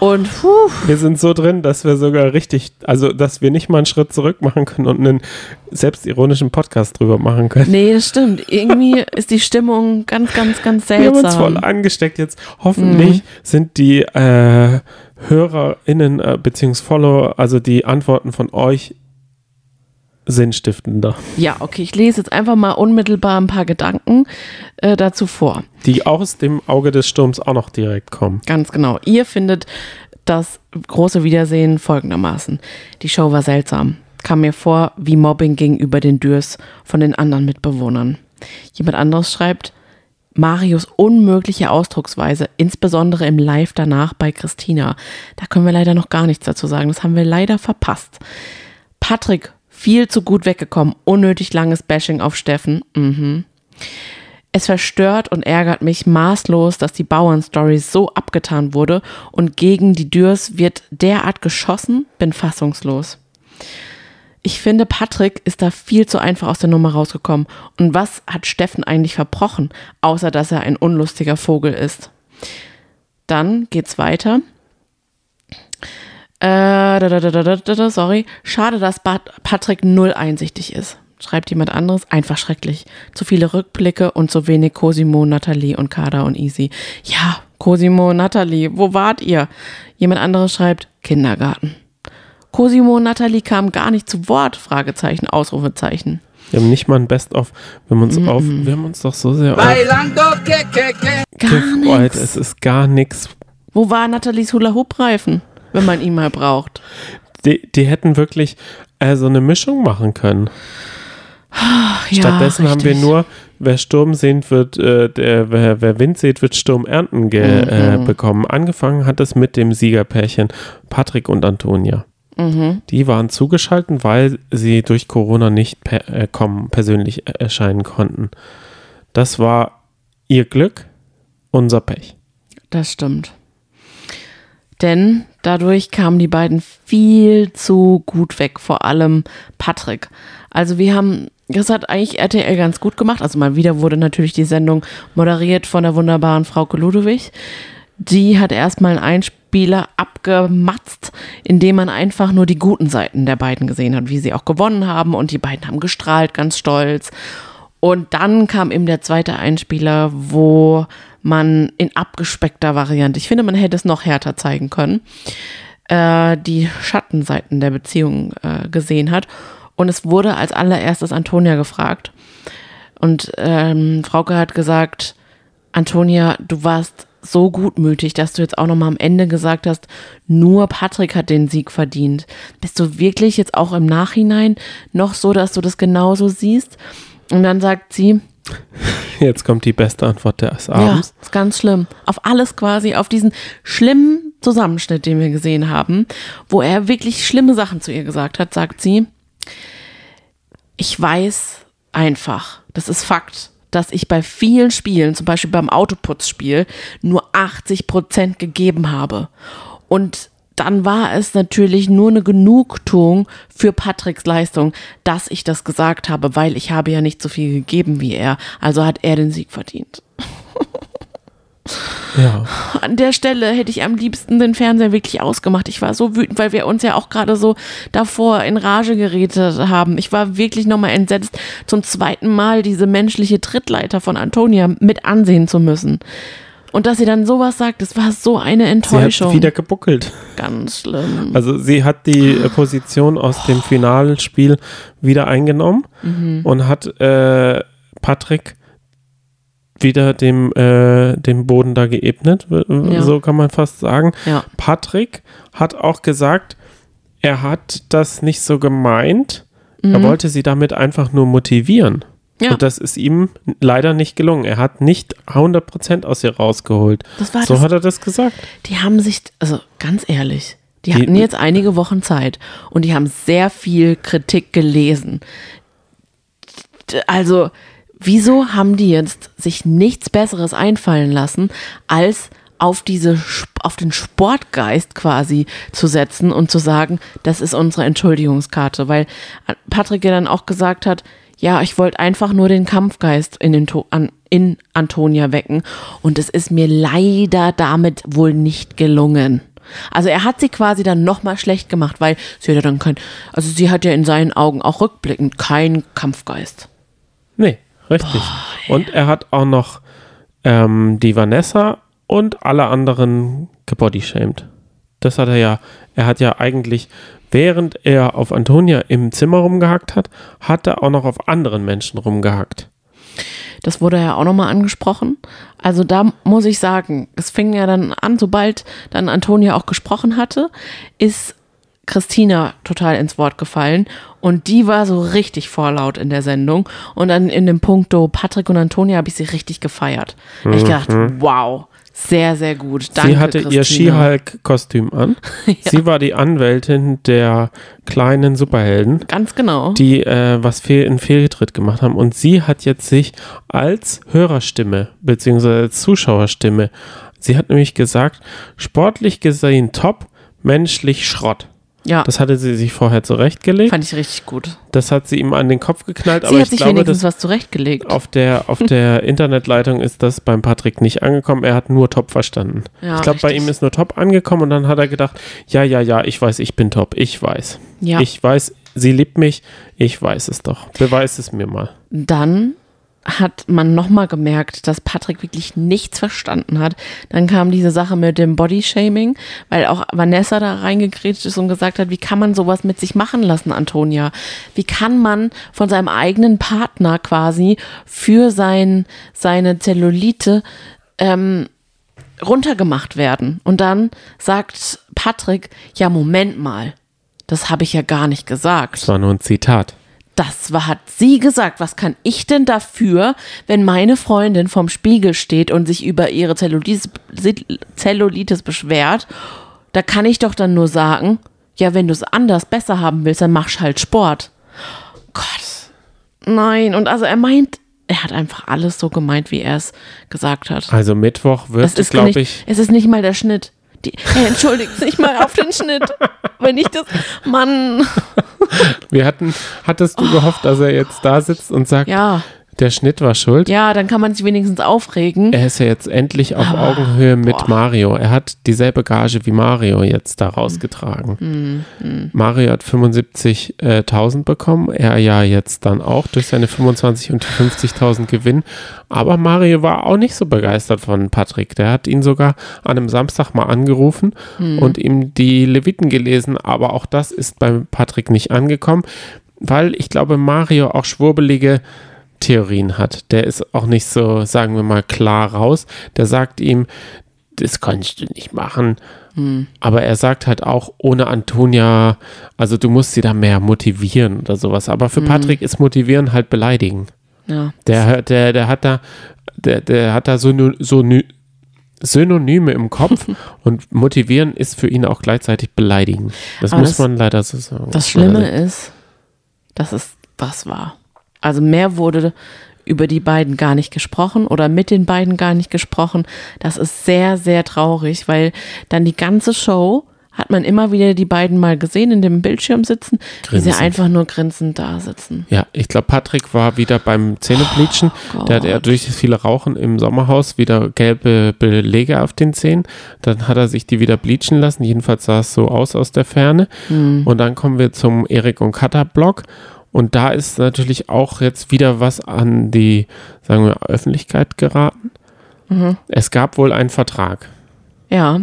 Und puh, Wir sind so drin, dass wir sogar richtig, also dass wir nicht mal einen Schritt zurück machen können und einen selbstironischen Podcast drüber machen können. nee, das stimmt. Irgendwie ist die Stimmung ganz, ganz, ganz Wir haben uns voll seltsam. angesteckt jetzt. Hoffentlich sind die äh, HörerInnen äh, beziehungsweise Follower, also die Antworten von euch sinnstiftender. Ja, okay, ich lese jetzt einfach mal unmittelbar ein paar Gedanken äh, dazu vor. Die aus dem Auge des Sturms auch noch direkt kommen. Ganz genau. Ihr findet das große Wiedersehen folgendermaßen. Die Show war seltsam. Kam mir vor wie Mobbing gegenüber den Dürs von den anderen Mitbewohnern. Jemand anderes schreibt, Marios unmögliche Ausdrucksweise, insbesondere im Live danach bei Christina. Da können wir leider noch gar nichts dazu sagen. Das haben wir leider verpasst. Patrick, viel zu gut weggekommen. Unnötig langes Bashing auf Steffen. Mhm. Es verstört und ärgert mich maßlos, dass die Bauernstory so abgetan wurde und gegen die Dürs wird derart geschossen, bin fassungslos. Ich finde, Patrick ist da viel zu einfach aus der Nummer rausgekommen. Und was hat Steffen eigentlich verbrochen, außer dass er ein unlustiger Vogel ist? Dann geht's weiter. Äh, da, da, da, da, da, da, da, sorry. Schade, dass Patrick null einsichtig ist. Schreibt jemand anderes. Einfach schrecklich. Zu viele Rückblicke und zu wenig Cosimo, Nathalie und Kada und Easy. Ja, Cosimo, Nathalie, wo wart ihr? Jemand anderes schreibt Kindergarten. Cosimo und Nathalie kamen gar nicht zu Wort, Fragezeichen, Ausrufezeichen. Wir haben nicht mal ein Best-of. Wir haben uns auf, wir haben uns doch so sehr auf Bailando que. Gar gefreut. nichts. Es ist gar nichts. Wo war Nathalies Hula-Hoop-Reifen, wenn man ihn mal braucht? Die, die hätten wirklich äh, so eine Mischung machen können. Ja, Stattdessen haben wir richtig. nur, wer Sturm sehnt, wird, äh, der, wer, wer Wind sieht, wird Sturm ernten ge, äh, Mhm. bekommen. Angefangen hat es mit dem Siegerpärchen Patrick und Antonia. Mhm. Die waren zugeschaltet, weil sie durch Corona nicht per, äh, kommen, persönlich äh, erscheinen konnten. Das war ihr Glück, unser Pech. Das stimmt. Denn dadurch kamen die beiden viel zu gut weg, vor allem Patrick. Also wir haben, das hat eigentlich RTL ganz gut gemacht. Also mal wieder wurde natürlich die Sendung moderiert von der wunderbaren Frauke Ludewig. Die hat erstmal einen Einspieler abgematzt, indem man einfach nur die guten Seiten der beiden gesehen hat, wie sie auch gewonnen haben und die beiden haben gestrahlt, ganz stolz. Und dann kam eben der zweite Einspieler, wo man in abgespeckter Variante, ich finde, man hätte es noch härter zeigen können, äh, die Schattenseiten der Beziehung äh, gesehen hat. Und es wurde als allererstes Antonia gefragt. Und ähm, Frauke hat gesagt, Antonia, du warst so gutmütig, dass du jetzt auch nochmal am Ende gesagt hast, nur Patrick hat den Sieg verdient. Bist du wirklich jetzt auch im Nachhinein noch so, dass du das genauso siehst? Und dann sagt sie, Jetzt kommt die beste Antwort des ja, Abends. ist ganz schlimm. Auf alles quasi, auf diesen schlimmen Zusammenschnitt, den wir gesehen haben, wo er wirklich schlimme Sachen zu ihr gesagt hat, sagt sie, ich weiß einfach, das ist Fakt, dass ich bei vielen Spielen, zum Beispiel beim Autoputzspiel, nur 80 Prozent gegeben habe. Und dann war es natürlich nur eine Genugtuung für Patricks Leistung, dass ich das gesagt habe, weil ich habe ja nicht so viel gegeben wie er. Also hat er den Sieg verdient. Ja. An der Stelle hätte ich am liebsten den Fernseher wirklich ausgemacht. Ich war so wütend, weil wir uns ja auch gerade so davor in Rage geredet haben. Ich war wirklich nochmal entsetzt, zum zweiten Mal diese menschliche Trittleiter von Antonia mit ansehen zu müssen. Und dass sie dann sowas sagt, das war so eine Sie Enttäuschung. hat wieder gebuckelt. Ganz schlimm. Also sie hat die äh, Position aus dem Finalspiel wieder eingenommen Mhm. und hat äh, Patrick wieder dem, äh, dem Boden da geebnet, Ja. so kann man fast sagen. Ja. Patrick hat auch gesagt, er hat das nicht so gemeint. Er wollte sie damit einfach nur motivieren. Ja. Und das ist ihm leider nicht gelungen. Er hat nicht 100% aus ihr rausgeholt. Das war so das- hat er das gesagt. Die haben sich, also ganz ehrlich, die Die- hatten jetzt einige Wochen Zeit und die haben sehr viel Kritik gelesen. Also, wieso haben die jetzt sich nichts Besseres einfallen lassen, als auf diese, auf den Sportgeist quasi zu setzen und zu sagen, das ist unsere Entschuldigungskarte, weil Patrick ja dann auch gesagt hat, ja, ich wollte einfach nur den Kampfgeist in, den an, in Antonia wecken und es ist mir leider damit wohl nicht gelungen. Also er hat sie quasi dann nochmal schlecht gemacht, weil sie hat ja dann kein, also sie hat ja in seinen Augen auch rückblickend keinen Kampfgeist. Nee, richtig. und er hat auch noch ähm, die Vanessa und alle anderen gebodyshamed. Das hat er ja, er hat ja eigentlich, während er auf Antonia im Zimmer rumgehackt hat, hat er auch noch auf anderen Menschen rumgehackt. Das wurde ja auch nochmal angesprochen. Also da muss ich sagen, es fing ja dann an, sobald dann Antonia auch gesprochen hatte, ist Christina total ins Wort gefallen und die war so richtig vorlaut in der Sendung und dann in dem Punkto Patrick und Antonia habe ich sie richtig gefeiert. Ich gedacht, wow, sehr, sehr gut. Danke. Sie hatte ihr Christina. She-Hulk-Kostüm an. Sie war die Anwältin der kleinen Superhelden. Ganz genau. die äh, was fehl, einen Fehltritt gemacht haben. Und sie hat jetzt sich als Hörerstimme beziehungsweise als Zuschauerstimme, sie hat nämlich gesagt, sportlich gesehen top, menschlich Schrott. Ja, Das hatte sie sich vorher zurechtgelegt. fand ich richtig gut. Das hat sie ihm an den Kopf geknallt, Sie aber hat ich sich glaube, wenigstens was zurechtgelegt. auf der, auf der Internetleitung ist das beim Patrick nicht angekommen. Er hat nur top verstanden. Ja, ich glaube, bei ihm ist nur top angekommen und dann hat er gedacht, ja, ja, ja, ich weiß, ich bin top. Ich weiß. Ja. Ich weiß, sie liebt mich. Ich weiß es doch. Beweis es mir mal. Dann hat man nochmal gemerkt, dass Patrick wirklich nichts verstanden hat. Dann kam diese Sache mit dem Bodyshaming, weil auch Vanessa da reingekrätscht ist und gesagt hat, wie kann man sowas mit sich machen lassen, Antonia? Wie kann man von seinem eigenen Partner quasi für sein, seine Zellulite ähm, runtergemacht werden? Und dann sagt Patrick, ja, Moment mal, das habe ich ja gar nicht gesagt. Das war nur ein Zitat. Das war, hat sie gesagt. Was kann ich denn dafür, wenn meine Freundin vorm Spiegel steht und sich über ihre Zellulitis, Zellulitis beschwert? Da kann ich doch dann nur sagen, ja, wenn du es anders besser haben willst, dann machst halt Sport. Gott. Nein. Und also er meint, er hat einfach alles so gemeint, wie er es gesagt hat. Also Mittwoch ist, glaube ich, es ist nicht mal der Schnitt. Die, er entschuldigt sich mal auf den Schnitt. Wenn ich das, Mann, wir hatten, hattest du gehofft, dass er jetzt da sitzt und sagt, ja, der Schnitt war schuld? ja, dann kann man sich wenigstens aufregen. Er ist ja jetzt endlich auf Ah, Augenhöhe mit boah. Mario. Er hat dieselbe Gage wie Mario jetzt da rausgetragen. Hm, Mario hat 75.000 bekommen, er ja jetzt dann auch durch seine 25 und die 50.000 Gewinn. Aber Mario war auch nicht so begeistert von Patrick. Der hat ihn sogar an einem Samstag mal angerufen Hm. und ihm die Leviten gelesen. Aber auch das ist beim Patrick nicht angekommen, weil ich glaube, Mario auch schwurbelige Theorien hat. Der ist auch nicht so, sagen wir mal, klar raus. Der sagt ihm, das kannst du nicht machen. Aber er sagt halt auch, ohne Antonia, also du musst sie da mehr motivieren oder sowas. Aber für Patrick ist motivieren halt beleidigen. Ja. Der, der, der hat da, der, der hat da so, so Synonyme im Kopf und motivieren ist für ihn auch gleichzeitig beleidigen. Das Aber muss das- man leider so sagen. Das Schlimme ist, dass es das war. Also mehr wurde über die beiden gar nicht gesprochen oder mit den beiden gar nicht gesprochen. Das ist sehr, sehr traurig, weil dann die ganze Show hat man immer wieder die beiden mal gesehen in dem Bildschirm sitzen, wie sie einfach nur grinsend da sitzen. Ja, ich glaube, Patrick war wieder beim Zähnebleachen. Oh da hat er durch das viele Rauchen im Sommerhaus wieder gelbe Belege auf den Zähnen. Dann hat er sich die wieder bleachen lassen. Jedenfalls sah es so aus aus der Ferne. Hm. Und dann kommen wir zum Erik und Katha Blog. Und da ist natürlich auch jetzt wieder was an die, sagen wir, Öffentlichkeit geraten. Mhm. Es gab wohl einen Vertrag. Ja,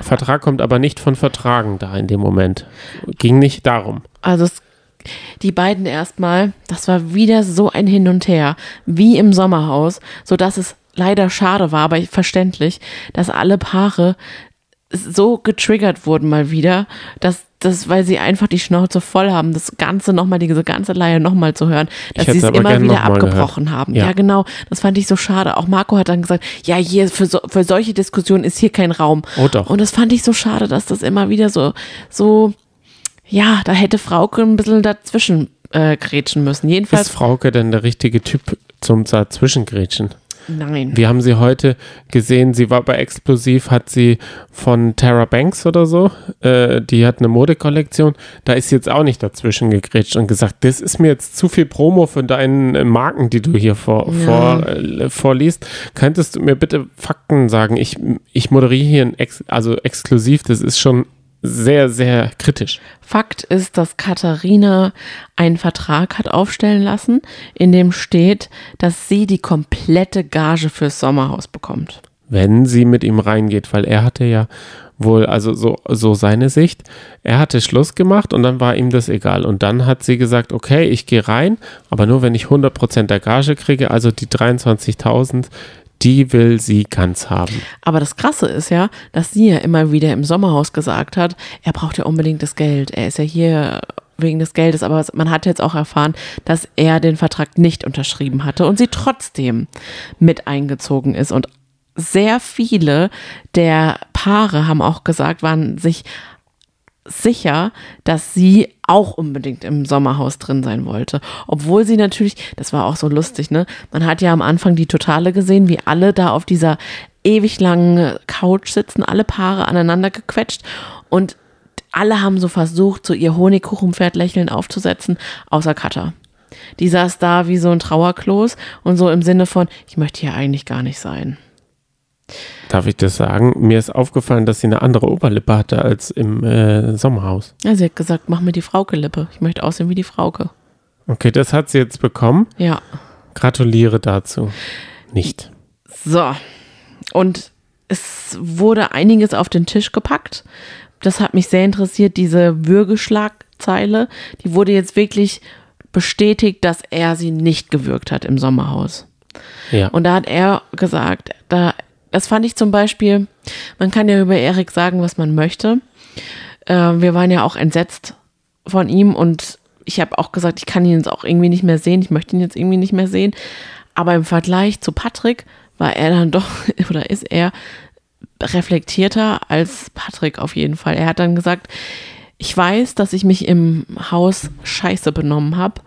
Vertrag kommt aber nicht von Vertragen da in dem Moment. Ging nicht darum. Also es, die beiden erstmal, das war wieder so ein Hin und Her, wie im Sommerhaus, so dass es leider schade war, aber verständlich, dass alle Paare so getriggert wurden mal wieder, dass das, weil sie einfach die Schnauze voll haben, das Ganze nochmal, diese ganze Leihe nochmal zu hören, dass sie es immer wieder abgebrochen gehört. haben. Ja. Ja. genau. Das fand ich so schade. Auch Marco hat dann gesagt, ja, hier für, so, für solche Diskussionen ist hier kein Raum. Oh doch. Und das fand ich so schade, dass das immer wieder so, so, ja, da hätte Frauke ein bisschen dazwischen äh, grätschen müssen. Ist Jedenfalls, Frauke denn der richtige Typ zum Dazwischengrätschen? Nein. Wir haben sie heute gesehen, sie war bei Explosiv, hat sie von Tara Banks oder so, äh, die hat eine Modekollektion, da ist sie jetzt auch nicht dazwischen gegrätscht und gesagt, das ist mir jetzt zu viel Promo für deinen äh, Marken, die du hier vor, Ja. vor, äh, vorliest. Könntest du mir bitte Fakten sagen? Ich, ich moderiere hier ein Ex also exklusiv, das ist schon sehr, sehr kritisch. Fakt ist, dass Katharina einen Vertrag hat aufstellen lassen, in dem steht, dass sie die komplette Gage fürs Sommerhaus bekommt. wenn sie mit ihm reingeht, weil er hatte ja wohl, also so, so seine Sicht, er hatte Schluss gemacht und dann war ihm das egal. Und dann hat sie gesagt, okay, ich gehe rein, aber nur wenn ich 100% der Gage kriege, also die 23.000, die will sie ganz haben. Aber das Krasse ist ja, dass sie ja immer wieder im Sommerhaus gesagt hat, er braucht ja unbedingt das Geld. Er ist ja hier wegen des Geldes, aber man hat jetzt auch erfahren, dass er den Vertrag nicht unterschrieben hatte und sie trotzdem mit eingezogen ist. Und sehr viele der Paare haben auch gesagt, waren sich sicher, dass sie auch unbedingt im Sommerhaus drin sein wollte. Obwohl sie natürlich, das war auch so lustig, ne? Man hat ja am Anfang die Totale gesehen, wie alle da auf dieser ewig langen Couch sitzen, alle Paare aneinander gequetscht und alle haben so versucht, so ihr Honigkuchenpferd-Lächeln aufzusetzen, außer Katha. Die saß da wie so ein Trauerklos und so im Sinne von, ich möchte hier eigentlich gar nicht sein. Darf ich das sagen? Mir ist aufgefallen, dass sie eine andere Oberlippe hatte als im äh, Sommerhaus. Ja, sie hat gesagt, mach mir die Frauke-Lippe. Ich möchte aussehen wie die Frauke. Okay, das hat sie jetzt bekommen. Ja. Gratuliere dazu. Nicht. So. Und es wurde einiges auf den Tisch gepackt. Das hat mich sehr interessiert, diese Würgeschlagzeile. Die wurde jetzt wirklich bestätigt, dass er sie nicht gewürgt hat im Sommerhaus. Ja. Und da hat er gesagt, da, das fand ich zum Beispiel, man kann ja über Erik sagen, was man möchte. Äh, wir waren ja auch entsetzt von ihm und ich habe auch gesagt, ich kann ihn jetzt auch irgendwie nicht mehr sehen, ich möchte ihn jetzt irgendwie nicht mehr sehen. Aber im Vergleich zu Patrick war er dann doch, oder ist er reflektierter als Patrick auf jeden Fall. Er hat dann gesagt, ich weiß, dass ich mich im Haus scheiße benommen habe,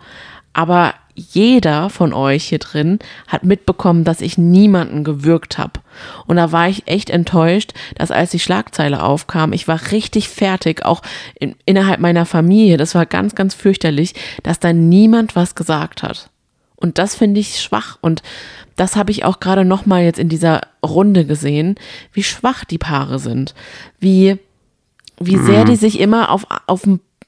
aber jeder von euch hier drin hat mitbekommen, dass ich niemanden gewürgt habe. Und da war ich echt enttäuscht, dass als die Schlagzeile aufkam, ich war richtig fertig, auch in, innerhalb meiner Familie. Das war ganz, ganz fürchterlich, dass da niemand was gesagt hat. Und das finde ich schwach. Und das habe ich auch gerade noch mal jetzt in dieser Runde gesehen, wie schwach die Paare sind, wie wie sehr die sich immer auf auf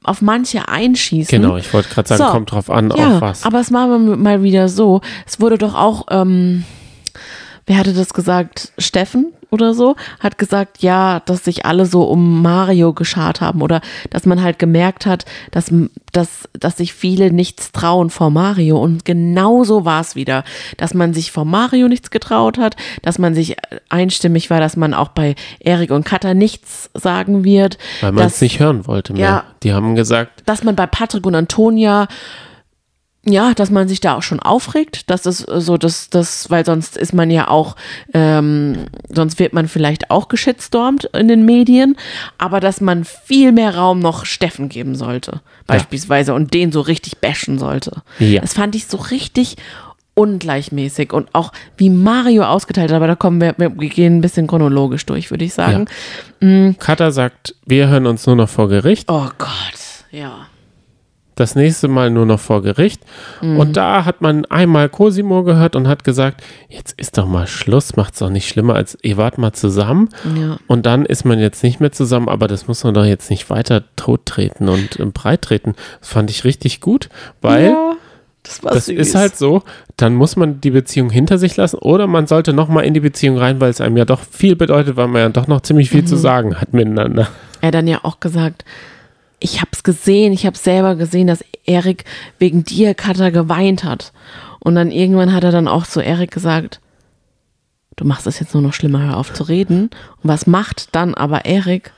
auf manche einschießen. Genau, ich wollte gerade sagen, So. kommt drauf an, Ja, auf was. aber es war mal- mal wieder so. Es wurde doch auch, ähm, wer hatte das gesagt? Steffen oder so, hat gesagt, ja, dass sich alle so um Mario geschart haben oder dass man halt gemerkt hat, dass, dass, dass sich viele nichts trauen vor Mario. Und genau so war es wieder, dass man sich vor Mario nichts getraut hat, dass man sich einstimmig war, dass man auch bei Erik und Katha nichts sagen wird. Weil man es nicht hören wollte mehr. Ja. Die haben gesagt, dass man bei Patrick und Antonia, ja, dass man sich da auch schon aufregt, dass es äh, so, dass das, weil sonst ist man ja auch, ähm, sonst wird man vielleicht auch geschitstormt in den Medien, aber dass man viel mehr Raum noch Steffen geben sollte, beispielsweise, und den so richtig bashen sollte. Ja. Das fand ich so richtig ungleichmäßig und auch wie Mario ausgeteilt hat, aber da kommen wir, wir gehen ein bisschen chronologisch durch, würde ich sagen. Katha sagt, wir hören uns nur noch vor Gericht. Oh Gott, ja. Das nächste Mal nur noch vor Gericht. Mhm. Und da hat man einmal Cosimo gehört und hat gesagt, jetzt ist doch mal Schluss, macht's doch nicht schlimmer, als ihr wart mal zusammen. Ja. Und dann ist man jetzt nicht mehr zusammen, aber das muss man doch jetzt nicht weiter tottreten und ähm, breit treten. Das fand ich richtig gut, weil ja, das das ist halt so, dann muss man die Beziehung hinter sich lassen oder man sollte nochmal in die Beziehung rein, weil es einem ja doch viel bedeutet, weil man ja doch noch ziemlich viel Mhm. zu sagen hat miteinander. er dann ja auch gesagt, ich habe es gesehen, ich habe selber gesehen, dass Erik wegen dir, Katha, geweint hat. Und dann irgendwann hat er dann auch zu Erik gesagt, du machst es jetzt nur noch schlimmer, hör auf zu reden. Und was macht dann aber Erik?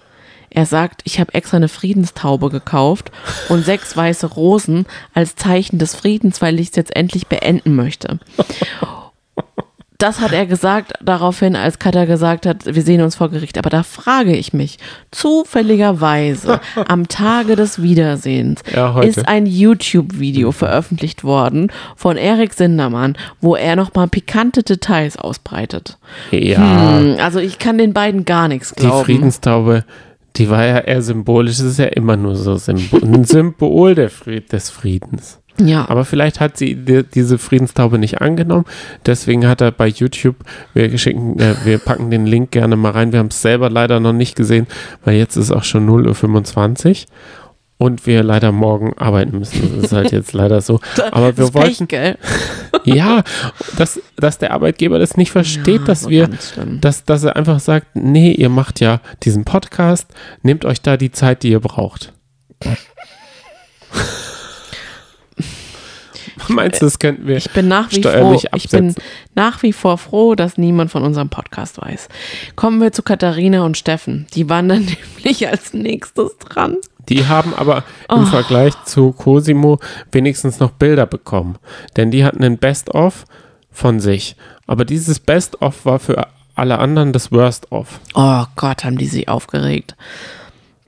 Er sagt, ich habe extra eine Friedenstaube gekauft und sechs weiße Rosen als Zeichen des Friedens, weil ich es jetzt endlich beenden möchte. Das hat er gesagt, daraufhin, als Katha gesagt hat, wir sehen uns vor Gericht. Aber da frage ich mich, zufälligerweise am Tage des Wiedersehens Ja, ist ein YouTube-Video veröffentlicht worden von Erik Sindermann, wo er nochmal pikante Details ausbreitet. Ja, Hm, also ich kann den beiden gar nichts die glauben. Friedenstaube, die war ja eher symbolisch. Es ist ja immer nur so Symbol, ein Symbol der Fried, des Friedens. Ja, Aber vielleicht hat sie die, diese Friedenstaube nicht angenommen. Deswegen hat er bei YouTube, wir, schicken, äh, wir packen den Link gerne mal rein. Wir haben es selber leider noch nicht gesehen, weil jetzt ist auch schon 0.25 Uhr und wir leider morgen arbeiten müssen. Das ist halt jetzt leider so. Aber das wir ist Pech, wollten, gell? ja, dass, dass der Arbeitgeber das nicht versteht, Ja, dass wir, dass, dass er einfach sagt, nee, ihr macht ja diesen Podcast, nehmt euch da die Zeit, die ihr braucht. Meinst du, das könnten wir? Ich bin nach wie froh, ich bin nach wie vor froh, dass niemand von unserem Podcast weiß. Kommen wir zu Katharina und Steffen. Die waren dann nämlich als nächstes dran. Die haben aber im Oh. Vergleich zu Cosimo wenigstens noch Bilder bekommen. Denn die hatten ein Best-of von sich. Aber dieses Best-of war für alle anderen das Worst-of. Oh Gott, haben die sich aufgeregt.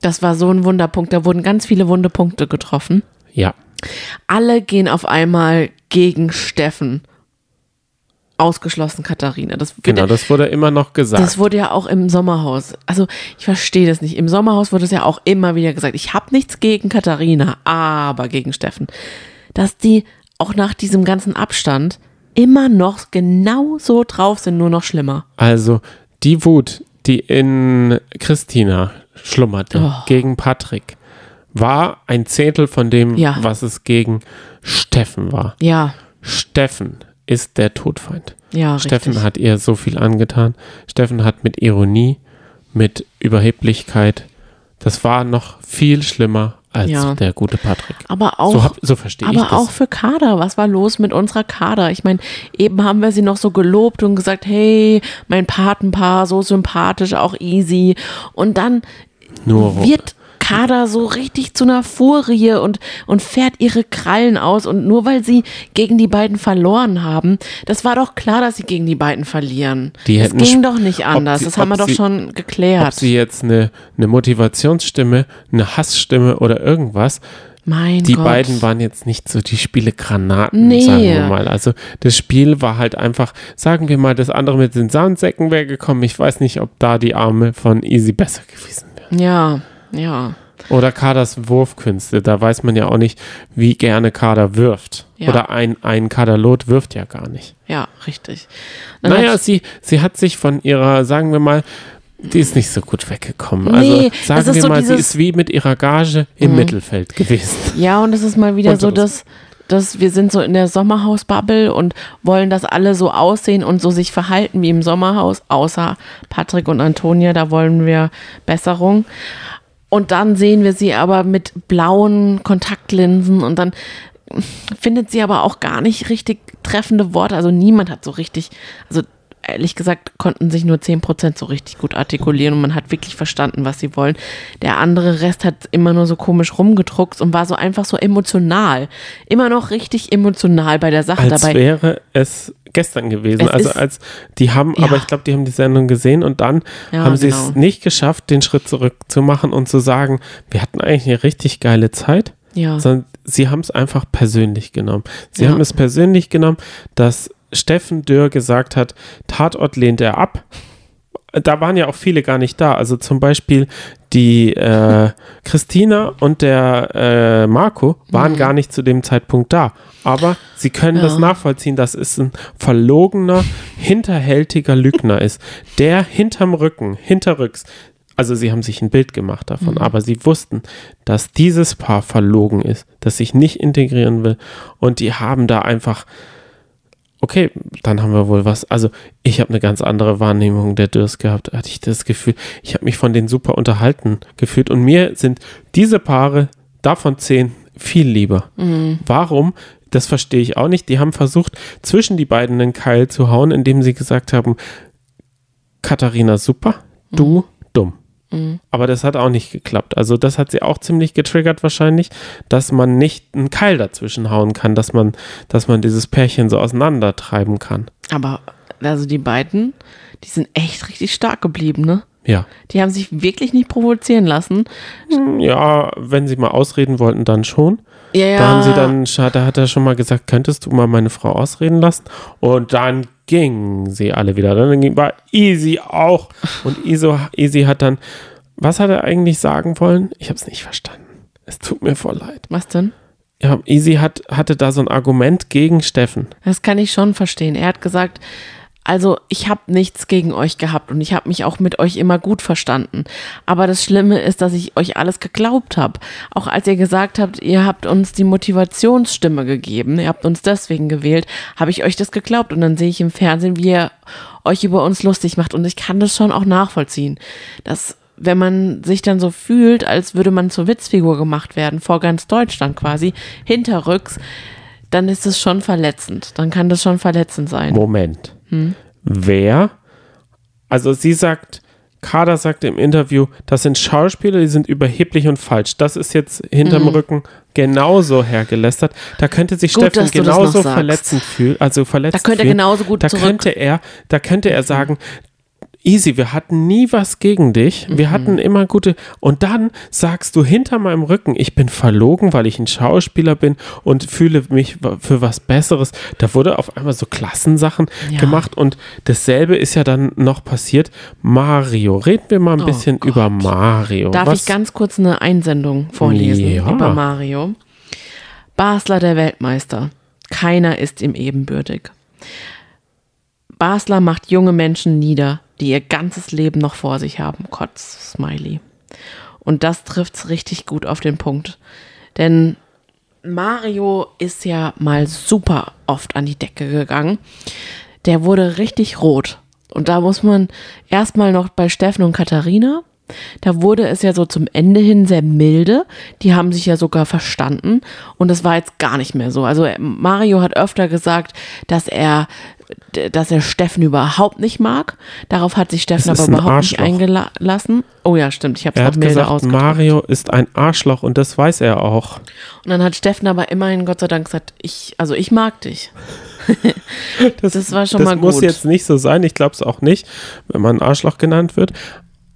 Das war so ein Wunderpunkt. Da wurden ganz viele Wunderpunkte getroffen. Ja. Alle gehen auf einmal gegen Steffen. Ausgeschlossen Katharina. Das Genau, ja, das wurde immer noch gesagt. Das wurde ja auch im Sommerhaus. Also ich verstehe das nicht. Im Sommerhaus wurde es ja auch immer wieder gesagt, ich habe nichts gegen Katharina, aber gegen Steffen. Dass die auch nach diesem ganzen Abstand immer noch genau so drauf sind, nur noch schlimmer. Also die Wut, die in Christina schlummerte Oh. gegen Patrick, war ein Zehntel von dem, Ja. was es gegen Steffen war. Ja, Steffen ist der Todfeind. Ja, Steffen richtig. hat ihr so viel angetan. Steffen hat mit Ironie, mit Überheblichkeit, das war noch viel schlimmer als Ja. der gute Patrick. Aber auch, so, hab, so verstehe ich aber das. auch für Kader. Was war los mit unserer Kader? Ich meine, eben haben wir sie noch so gelobt und gesagt, hey, mein Patenpaar, so sympathisch, auch easy. Und dann Nur wird Kader so richtig zu einer Furie und, und fährt ihre Krallen aus. Und nur weil sie gegen die beiden verloren haben, das war doch klar, dass sie gegen die beiden verlieren. Die das ging doch nicht ob anders. sie- das haben wir ob doch sie- schon ob geklärt. sie jetzt eine, eine Motivationsstimme, eine Hassstimme oder irgendwas, mein die Gott. beiden waren jetzt nicht so die Spiele Granaten, Nee. sagen wir mal. Also das Spiel war halt einfach, sagen wir mal, das andere mit den Soundsäcken wäre gekommen. Ich weiß nicht, ob da die Arme von Easy besser gewesen wären. Ja, ja. Oder Kaders Wurfkünste, da weiß man ja auch nicht, wie gerne Kader wirft. Ja. Oder ein, ein Kaderlot wirft ja gar nicht. Ja, richtig. Dann Naja, sie, sie hat sich von ihrer, sagen wir mal, die ist nicht so gut weggekommen. Nee, also sagen wir so mal, sie ist wie mit ihrer Gage im Mittelfeld gewesen. Ja, und es ist mal wieder Und so, dass, dass wir sind so in der Sommerhaus-Bubble und wollen, dass alle so aussehen und so sich verhalten wie im Sommerhaus, außer Patrick und Antonia, da wollen wir Besserung. Und dann sehen wir sie aber mit blauen Kontaktlinsen und dann findet sie aber auch gar nicht richtig treffende Worte. Also niemand hat so richtig, also ehrlich gesagt konnten sich nur 10% so richtig gut artikulieren und man hat wirklich verstanden, was sie wollen. Der andere Rest hat immer nur so komisch rumgedruckt und war so einfach so emotional. Immer noch richtig emotional bei der Sache Als dabei. wäre es gestern gewesen. Es also als die haben, Ja. aber ich glaube, die haben die Sendung gesehen und dann Ja, haben sie es genau. nicht geschafft, den Schritt zurück zu machen und zu sagen, wir hatten eigentlich eine richtig geile Zeit. Ja. sondern sie haben es einfach persönlich genommen. Sie Ja. haben es persönlich genommen, dass Steffen Dürr gesagt hat, Tatort lehnt er ab. Da waren ja auch viele gar nicht da. Also zum Beispiel die äh, Christina und der äh, Marco waren gar nicht zu dem Zeitpunkt da. Aber sie können Mhm. Ja. das nachvollziehen, dass es ein verlogener, hinterhältiger Lügner ist, der hinterm Rücken, hinterrücks, also sie haben sich ein Bild gemacht davon, Mhm. aber sie wussten, dass dieses Paar verlogen ist, dass sich nicht integrieren will und die haben da einfach, okay, dann haben wir wohl was, also ich habe eine ganz andere Wahrnehmung der Dürrs gehabt, hatte ich das Gefühl, ich habe mich von denen super unterhalten gefühlt und mir sind diese Paare davon zehn viel lieber. Warum? Das verstehe ich auch nicht. Die haben versucht, zwischen die beiden einen Keil zu hauen, indem sie gesagt haben, Katharina super, du dumm. Aber das hat auch nicht geklappt. Also das hat sie auch ziemlich getriggert wahrscheinlich, dass man nicht einen Keil dazwischen hauen kann, dass man, dass man dieses Pärchen so auseinandertreiben kann. Aber also die beiden, die sind echt richtig stark geblieben, ne? Ja. Die haben sich wirklich nicht provozieren lassen. Ja, wenn sie mal ausreden wollten, dann schon. Ja, ja. Da haben sie dann, da hat er schon mal gesagt, könntest du mal meine Frau ausreden lassen? Und dann gingen sie alle wieder. Dann ging- war Easy auch. Und Iso, Easy hat dann, was hat er eigentlich sagen wollen? Ich habe es nicht verstanden. Es tut mir voll leid. Was denn? Ja, Easy hat, hatte da so ein Argument gegen Steffen. Das kann ich schon verstehen. Er hat gesagt, also ich habe nichts gegen euch gehabt und ich habe mich auch mit euch immer gut verstanden. Aber das Schlimme ist, dass ich euch alles geglaubt habe. Auch als ihr gesagt habt, ihr habt uns die Motivationsstimme gegeben, ihr habt uns deswegen gewählt, habe ich euch das geglaubt. Und dann sehe ich im Fernsehen, wie ihr euch über uns lustig macht. Und ich kann das schon auch nachvollziehen. Dass wenn man sich dann so fühlt, als würde man zur Witzfigur gemacht werden, vor ganz Deutschland quasi, hinterrücks, dann ist es schon verletzend. Dann kann das schon verletzend sein. Moment. Hm? Wer? Also sie sagt, Kader sagte im Interview, das sind Schauspieler, die sind überheblich und falsch. Das ist jetzt hinterm Rücken genauso hergelästert. Da könnte sich Mhm. Gut, Steffen genauso verletzend fühlen, also verletzt Da könnte er genauso gut da zurück- Mhm. könnte er, da könnte er sagen, Easy, wir hatten nie was gegen dich. Wir Mhm. hatten immer gute. Und dann sagst du hinter meinem Rücken, ich bin verlogen, weil ich ein Schauspieler bin und fühle mich für was Besseres. Da wurde auf einmal so Klassensachen Ja. gemacht und dasselbe ist ja dann noch passiert. Mario. Reden wir mal ein Oh bisschen Gott. über Mario. Darf was, ich ganz kurz eine Einsendung vorlesen Ja. über Mario? Basler der Weltmeister. Keiner ist ihm ebenbürtig. Basler macht junge Menschen nieder, die ihr ganzes Leben noch vor sich haben. Kotz, Smiley. Und das trifft's richtig gut auf den Punkt. Denn Mario ist ja mal super oft an die Decke gegangen. Der wurde richtig rot. Und da muss man erstmal noch bei Steffen und Katharina. Da wurde es ja so zum Ende hin sehr milde. Die haben sich ja sogar verstanden. Und das war jetzt gar nicht mehr so. Also Mario hat öfter gesagt, dass er, dass er Steffen überhaupt nicht mag. Darauf hat sich Steffen aber ein überhaupt nicht Arschloch. eingelassen. Oh ja, stimmt. Ich habe es gesagt, ausgedrückt. Mario ist ein Arschloch und das weiß er auch. Und dann hat Steffen aber immerhin Gott sei Dank gesagt, ich, also ich mag dich. Das war schon das mal muss gut. jetzt nicht so sein, ich glaube es auch nicht, wenn man Arschloch genannt wird.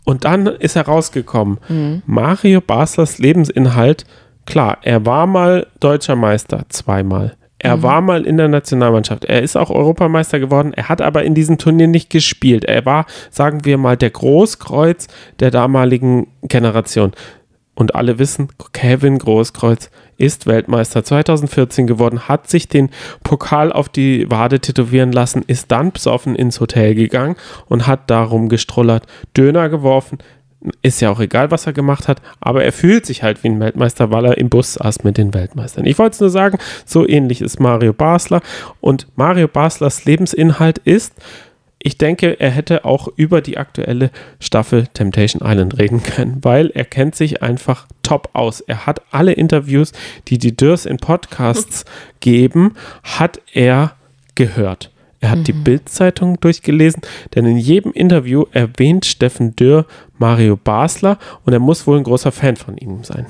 Und dann ist herausgekommen, Mhm. Mario Baslers Lebensinhalt, klar, er war mal deutscher Meister, zweimal. Er Mhm. war mal in der Nationalmannschaft. Er ist auch Europameister geworden. Er hat aber in diesem Turnier nicht gespielt. Er war, sagen wir mal, der Großkreuz der damaligen Generation. Und alle wissen, Kevin Großkreuz ist Weltmeister 2014 geworden, hat sich den Pokal auf die Wade tätowieren lassen, ist dann besoffen ins Hotel gegangen und hat darum gestrullert, Döner geworfen. Ist ja auch egal, was er gemacht hat, aber er fühlt sich halt wie ein Weltmeister, weil er im Bus saß mit den Weltmeistern. Ich wollte es nur sagen, so ähnlich ist Mario Basler und Mario Baslers Lebensinhalt ist, ich denke, er hätte auch über die aktuelle Staffel Temptation Island reden können, weil er kennt sich einfach top aus. Er hat alle Interviews, die die Dürrs in Podcasts geben, hat er gehört. Er hat die Bild-Zeitung durchgelesen, denn in jedem Interview erwähnt Steffen Dürr Mario Basler und er muss wohl ein großer Fan von ihm sein.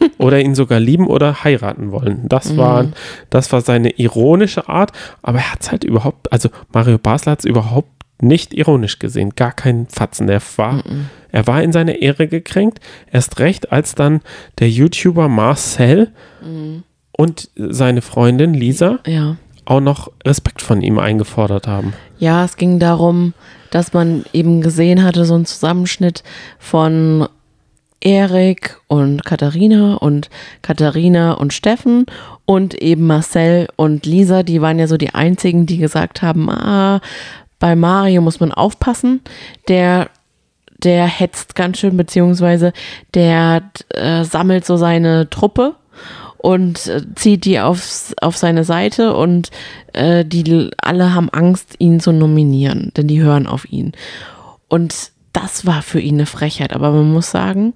oder ihn sogar lieben oder heiraten wollen. Das, war, das war seine ironische Art, aber er hat es halt überhaupt, also Mario Basler hat es überhaupt nicht ironisch gesehen, gar keinen Fatzen. Er war, er war in seine Ehre gekränkt, erst recht, als dann der YouTuber Marcel und seine Freundin Lisa Ja. Auch noch Respekt von ihm eingefordert haben. Ja, es ging darum, dass man eben gesehen hatte, so einen Zusammenschnitt von Erik und Katharina und Katharina und Steffen und eben Marcel und Lisa, die waren ja so die einzigen, die gesagt haben, ah, bei Mario muss man aufpassen, der der hetzt ganz schön, beziehungsweise der äh, sammelt so seine Truppe und äh, zieht die aufs, auf seine Seite und äh, die alle haben Angst, ihn zu nominieren, denn die hören auf ihn. Und das war für ihn eine Frechheit, aber man muss sagen,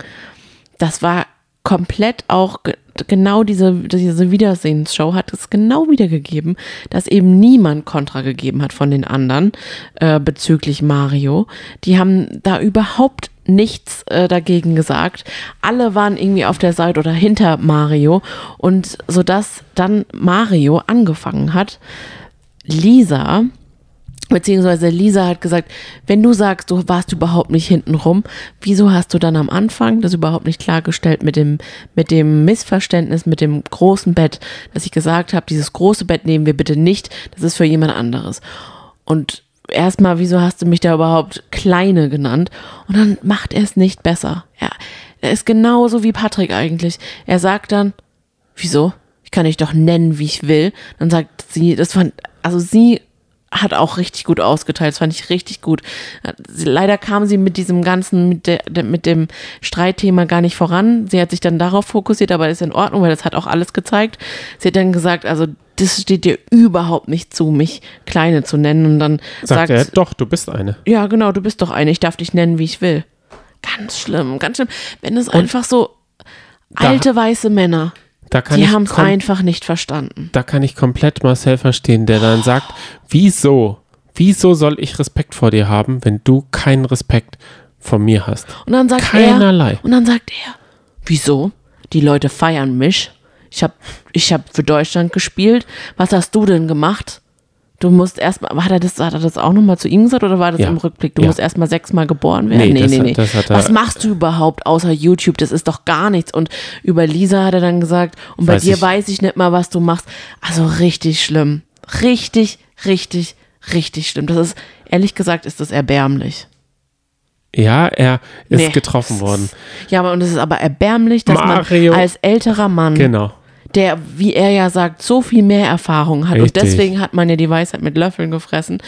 das war komplett auch ge genau diese, diese Wiedersehensshow hat es genau wiedergegeben, dass eben niemand Kontra gegeben hat von den anderen äh, bezüglich Mario. Die haben da überhaupt nichts äh, dagegen gesagt. Alle waren irgendwie auf der Seite oder hinter Mario und sodass dann Mario angefangen hat, Lisa Beziehungsweise Lisa hat gesagt, wenn du sagst, du warst überhaupt nicht hinten rum, wieso hast du dann am Anfang das überhaupt nicht klargestellt mit dem, mit dem Missverständnis, mit dem großen Bett, dass ich gesagt habe, dieses große Bett nehmen wir bitte nicht, das ist für jemand anderes. Und erstmal, wieso hast du mich da überhaupt Kleine genannt? Und dann macht er es nicht besser. Er, er ist genauso wie Patrick eigentlich. Er sagt dann, wieso? Ich kann dich doch nennen, wie ich will. Dann sagt sie, das fand, also sie hat auch richtig gut ausgeteilt. Das fand ich richtig gut. Leider kam sie mit diesem ganzen, mit, der, mit dem Streitthema gar nicht voran. Sie hat sich dann darauf fokussiert, aber ist in Ordnung, weil das hat auch alles gezeigt. Sie hat dann gesagt, also das steht dir überhaupt nicht zu, mich Kleine zu nennen. Und dann Sagt sagt, er, doch, du bist eine. ja, genau, du bist doch eine, ich darf dich nennen, wie ich will. Ganz schlimm, ganz schlimm. Wenn es einfach so alte weiße Männer, Da kann die haben es einfach nicht verstanden. da kann ich komplett Marcel verstehen, der dann sagt, wieso, wieso soll ich Respekt vor dir haben, wenn du keinen Respekt vor mir hast? Und dann sagt Keinerlei. er, und dann sagt er, wieso? Die Leute feiern mich. Ich habe ich hab für Deutschland gespielt. Was hast du denn gemacht? Du musst erstmal, hat er das, hat er das auch nochmal zu ihm gesagt oder war das Ja. im Rückblick? Du Ja. musst erstmal sechsmal geboren werden? Nee, Nee, nee, nee. hat Was machst du überhaupt außer YouTube? Das ist doch gar nichts. Und über Lisa hat er dann gesagt, und bei dir ich. weiß ich nicht mal, was du machst. Also richtig schlimm. Richtig, richtig, richtig schlimm. Das ist, ehrlich gesagt, ist das erbärmlich. Ja, er ist Nee. getroffen worden. Ja, aber und es ist aber erbärmlich, dass Mario. man als älterer Mann, Genau. Der, wie er ja sagt, so viel mehr Erfahrung hat Richtig. und deswegen hat man ja die Weisheit mit Löffeln gefressen,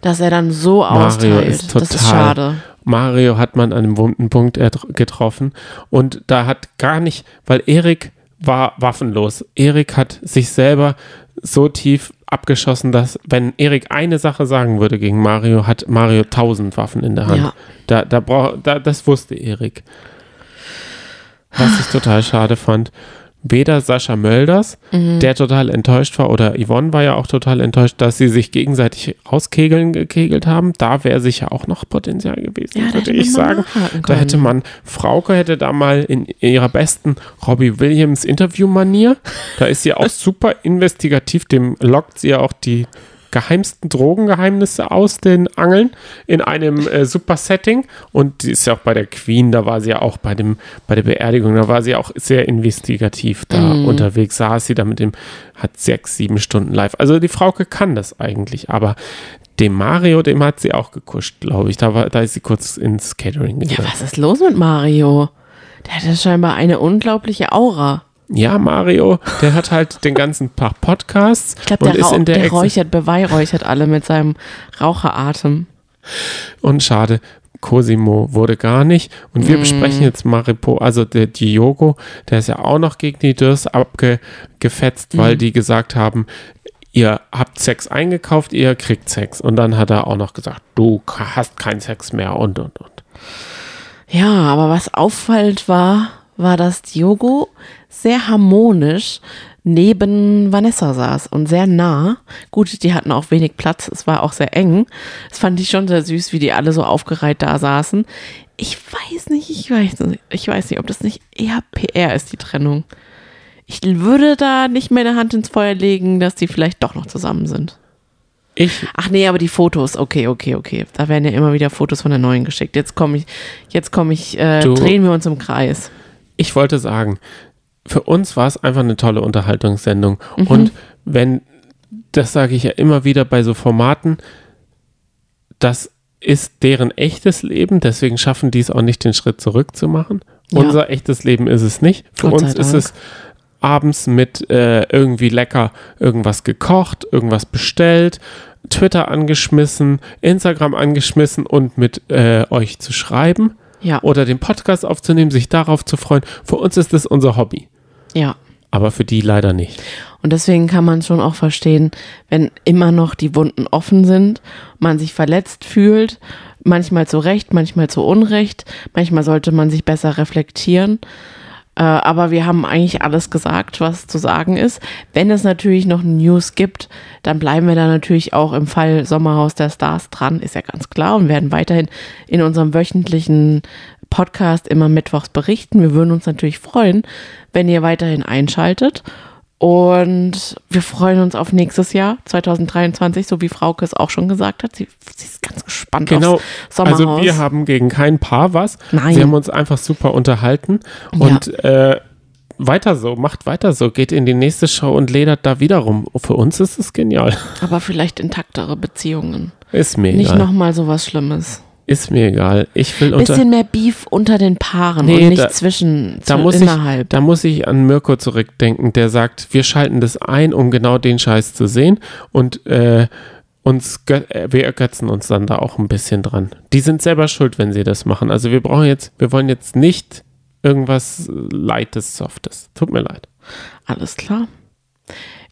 dass er dann so Mario austeilt. ist total. das ist schade. Mario hat man an einem wunden Punkt getroffen und da hat gar nicht, weil Erik war waffenlos. Erik hat sich selber so tief abgeschossen, dass wenn Erik eine Sache sagen würde gegen Mario, hat Mario tausend Waffen in der Hand. Ja. Da, da brauch, da, das wusste Erik. Was ich total schade fand. Weder Sascha Mölders, Mhm. der total enttäuscht war, oder Yvonne war ja auch total enttäuscht, dass sie sich gegenseitig rauskegeln gekegelt haben. Da wäre sicher auch noch Potenzial gewesen, Ja, würde ich sagen. Da hätte man, Frauke hätte da mal in ihrer besten Robbie Williams Interviewmanier, da ist sie auch super investigativ, dem lockt sie ja auch die geheimsten Drogengeheimnisse aus den Angeln in einem äh, super Setting und die ist ja auch bei der Queen, da war sie ja auch bei dem bei der Beerdigung, da war sie auch sehr investigativ da Mhm. unterwegs, saß sie da mit dem, hat sechs, sieben Stunden live. Also die Frauke kann das eigentlich, aber dem Mario, dem hat sie auch gekuscht, glaube ich. Da, war, da ist sie kurz ins Catering Ja, gegangen. was ist los mit Mario? Der hat ja scheinbar eine unglaubliche Aura. Ja, Mario, der hat halt den ganzen Tag Podcasts Ich glaube, und der, ist in der, der räuchert, beweihräuchert alle mit seinem Raucheratem. Und schade, Cosimo wurde gar nicht. Und wir besprechen jetzt Maripo, also der Diogo, der ist ja auch noch gegen die Dürrs abgefetzt, weil die gesagt haben, ihr habt Sex eingekauft, ihr kriegt Sex. Und dann hat er auch noch gesagt, du hast keinen Sex mehr und und und. Ja, aber was auffallend war, war, dass Diogo sehr harmonisch neben Vanessa saß und sehr nah. Gut, die hatten auch wenig Platz, es war auch sehr eng. Das fand ich schon sehr süß, wie die alle so aufgereiht da saßen. Ich weiß nicht, ich weiß nicht, ich weiß nicht, ob das nicht eher PR ist, die Trennung. Ich würde da nicht meine Hand ins Feuer legen, dass die vielleicht doch noch zusammen sind. Ich, Ach nee, aber die Fotos, okay, okay, okay. Da werden ja immer wieder Fotos von der neuen geschickt. Jetzt komme ich, jetzt komme ich, äh, drehen wir uns im Kreis. Ich wollte sagen, für uns war es einfach eine tolle Unterhaltungssendung. Mhm. Und wenn, das sage ich ja immer wieder bei so Formaten, das ist deren echtes Leben, deswegen schaffen die es auch nicht, den Schritt zurück zu machen. Ja. Unser echtes Leben ist es nicht. Für Gott uns ist es abends mit äh, irgendwie lecker irgendwas gekocht, irgendwas bestellt, Twitter angeschmissen, Instagram angeschmissen und mit äh, euch zu schreiben Ja, oder den Podcast aufzunehmen, sich darauf zu freuen. Für uns ist das unser Hobby, ja. aber für die leider nicht. Und deswegen kann man schon auch verstehen, wenn immer noch die Wunden offen sind, man sich verletzt fühlt, manchmal zu Recht, manchmal zu Unrecht, manchmal sollte man sich besser reflektieren. Äh, aber wir haben eigentlich alles gesagt, was zu sagen ist. Wenn es natürlich noch News gibt, dann bleiben wir da natürlich auch im Fall Sommerhaus der Stars dran, ist ja ganz klar, und werden weiterhin in unserem wöchentlichen Podcast immer mittwochs berichten. Wir würden uns natürlich freuen, wenn ihr weiterhin einschaltet. Und wir freuen uns auf nächstes Jahr, 2023, so wie Frauke es auch schon gesagt hat. Sie, sie ist ganz gespannt Genau. aufs Sommerhaus. Also wir haben gegen kein Paar was. Nein. Sie haben uns einfach super unterhalten und äh, weiter so, macht weiter so, geht in die nächste Show und ledert da wieder rum. Für uns ist es genial. aber vielleicht intaktere Beziehungen. Ist mir Nicht nochmal so was Schlimmes. Ist mir egal. Ich will unter Bisschen mehr Beef unter den Paaren Nee, und nicht da- zwischen da muss, ich, innerhalb. da muss ich an Mirko zurückdenken, der sagt, wir schalten das ein, um genau den Scheiß zu sehen und äh, uns äh, wir ergötzen uns dann da auch ein bisschen dran. Die sind selber schuld, wenn sie das machen. Also wir brauchen jetzt, wir wollen jetzt nicht irgendwas Leites, Softes. Tut mir leid. Alles klar.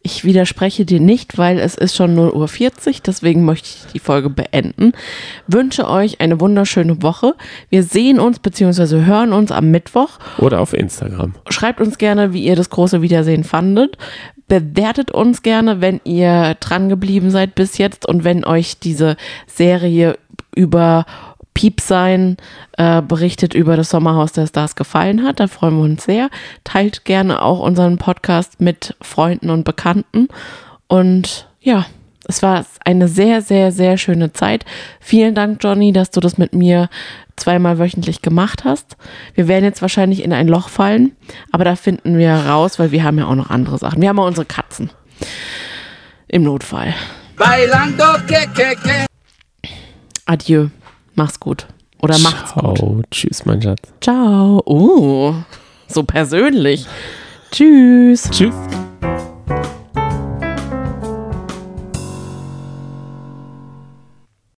Ich widerspreche dir nicht, weil es ist schon 0.40 Uhr, deswegen möchte ich die Folge beenden. Wünsche euch eine wunderschöne Woche. Wir sehen uns bzw. hören uns am Mittwoch. Oder auf Instagram. Schreibt uns gerne, wie ihr das große Wiedersehen fandet. Bewertet uns gerne, wenn ihr dran geblieben seid bis jetzt und wenn euch diese Serie über Piepsein äh, berichtet über das Sommerhaus der Stars gefallen hat. Da freuen wir uns sehr. Teilt gerne auch unseren Podcast mit Freunden und Bekannten. Und ja, es war eine sehr, sehr, sehr schöne Zeit. Vielen Dank, Johnny, dass du das mit mir zweimal wöchentlich gemacht hast. Wir werden jetzt wahrscheinlich in ein Loch fallen, aber da finden wir raus, weil wir haben ja auch noch andere Sachen. Wir haben ja unsere Katzen. Im Notfall. Bailando que que que. Adieu. Mach's gut. Oder macht's gut. Ciao. Tschüss, mein Schatz. Ciao. Oh, so persönlich. Tschüss. Tschüss.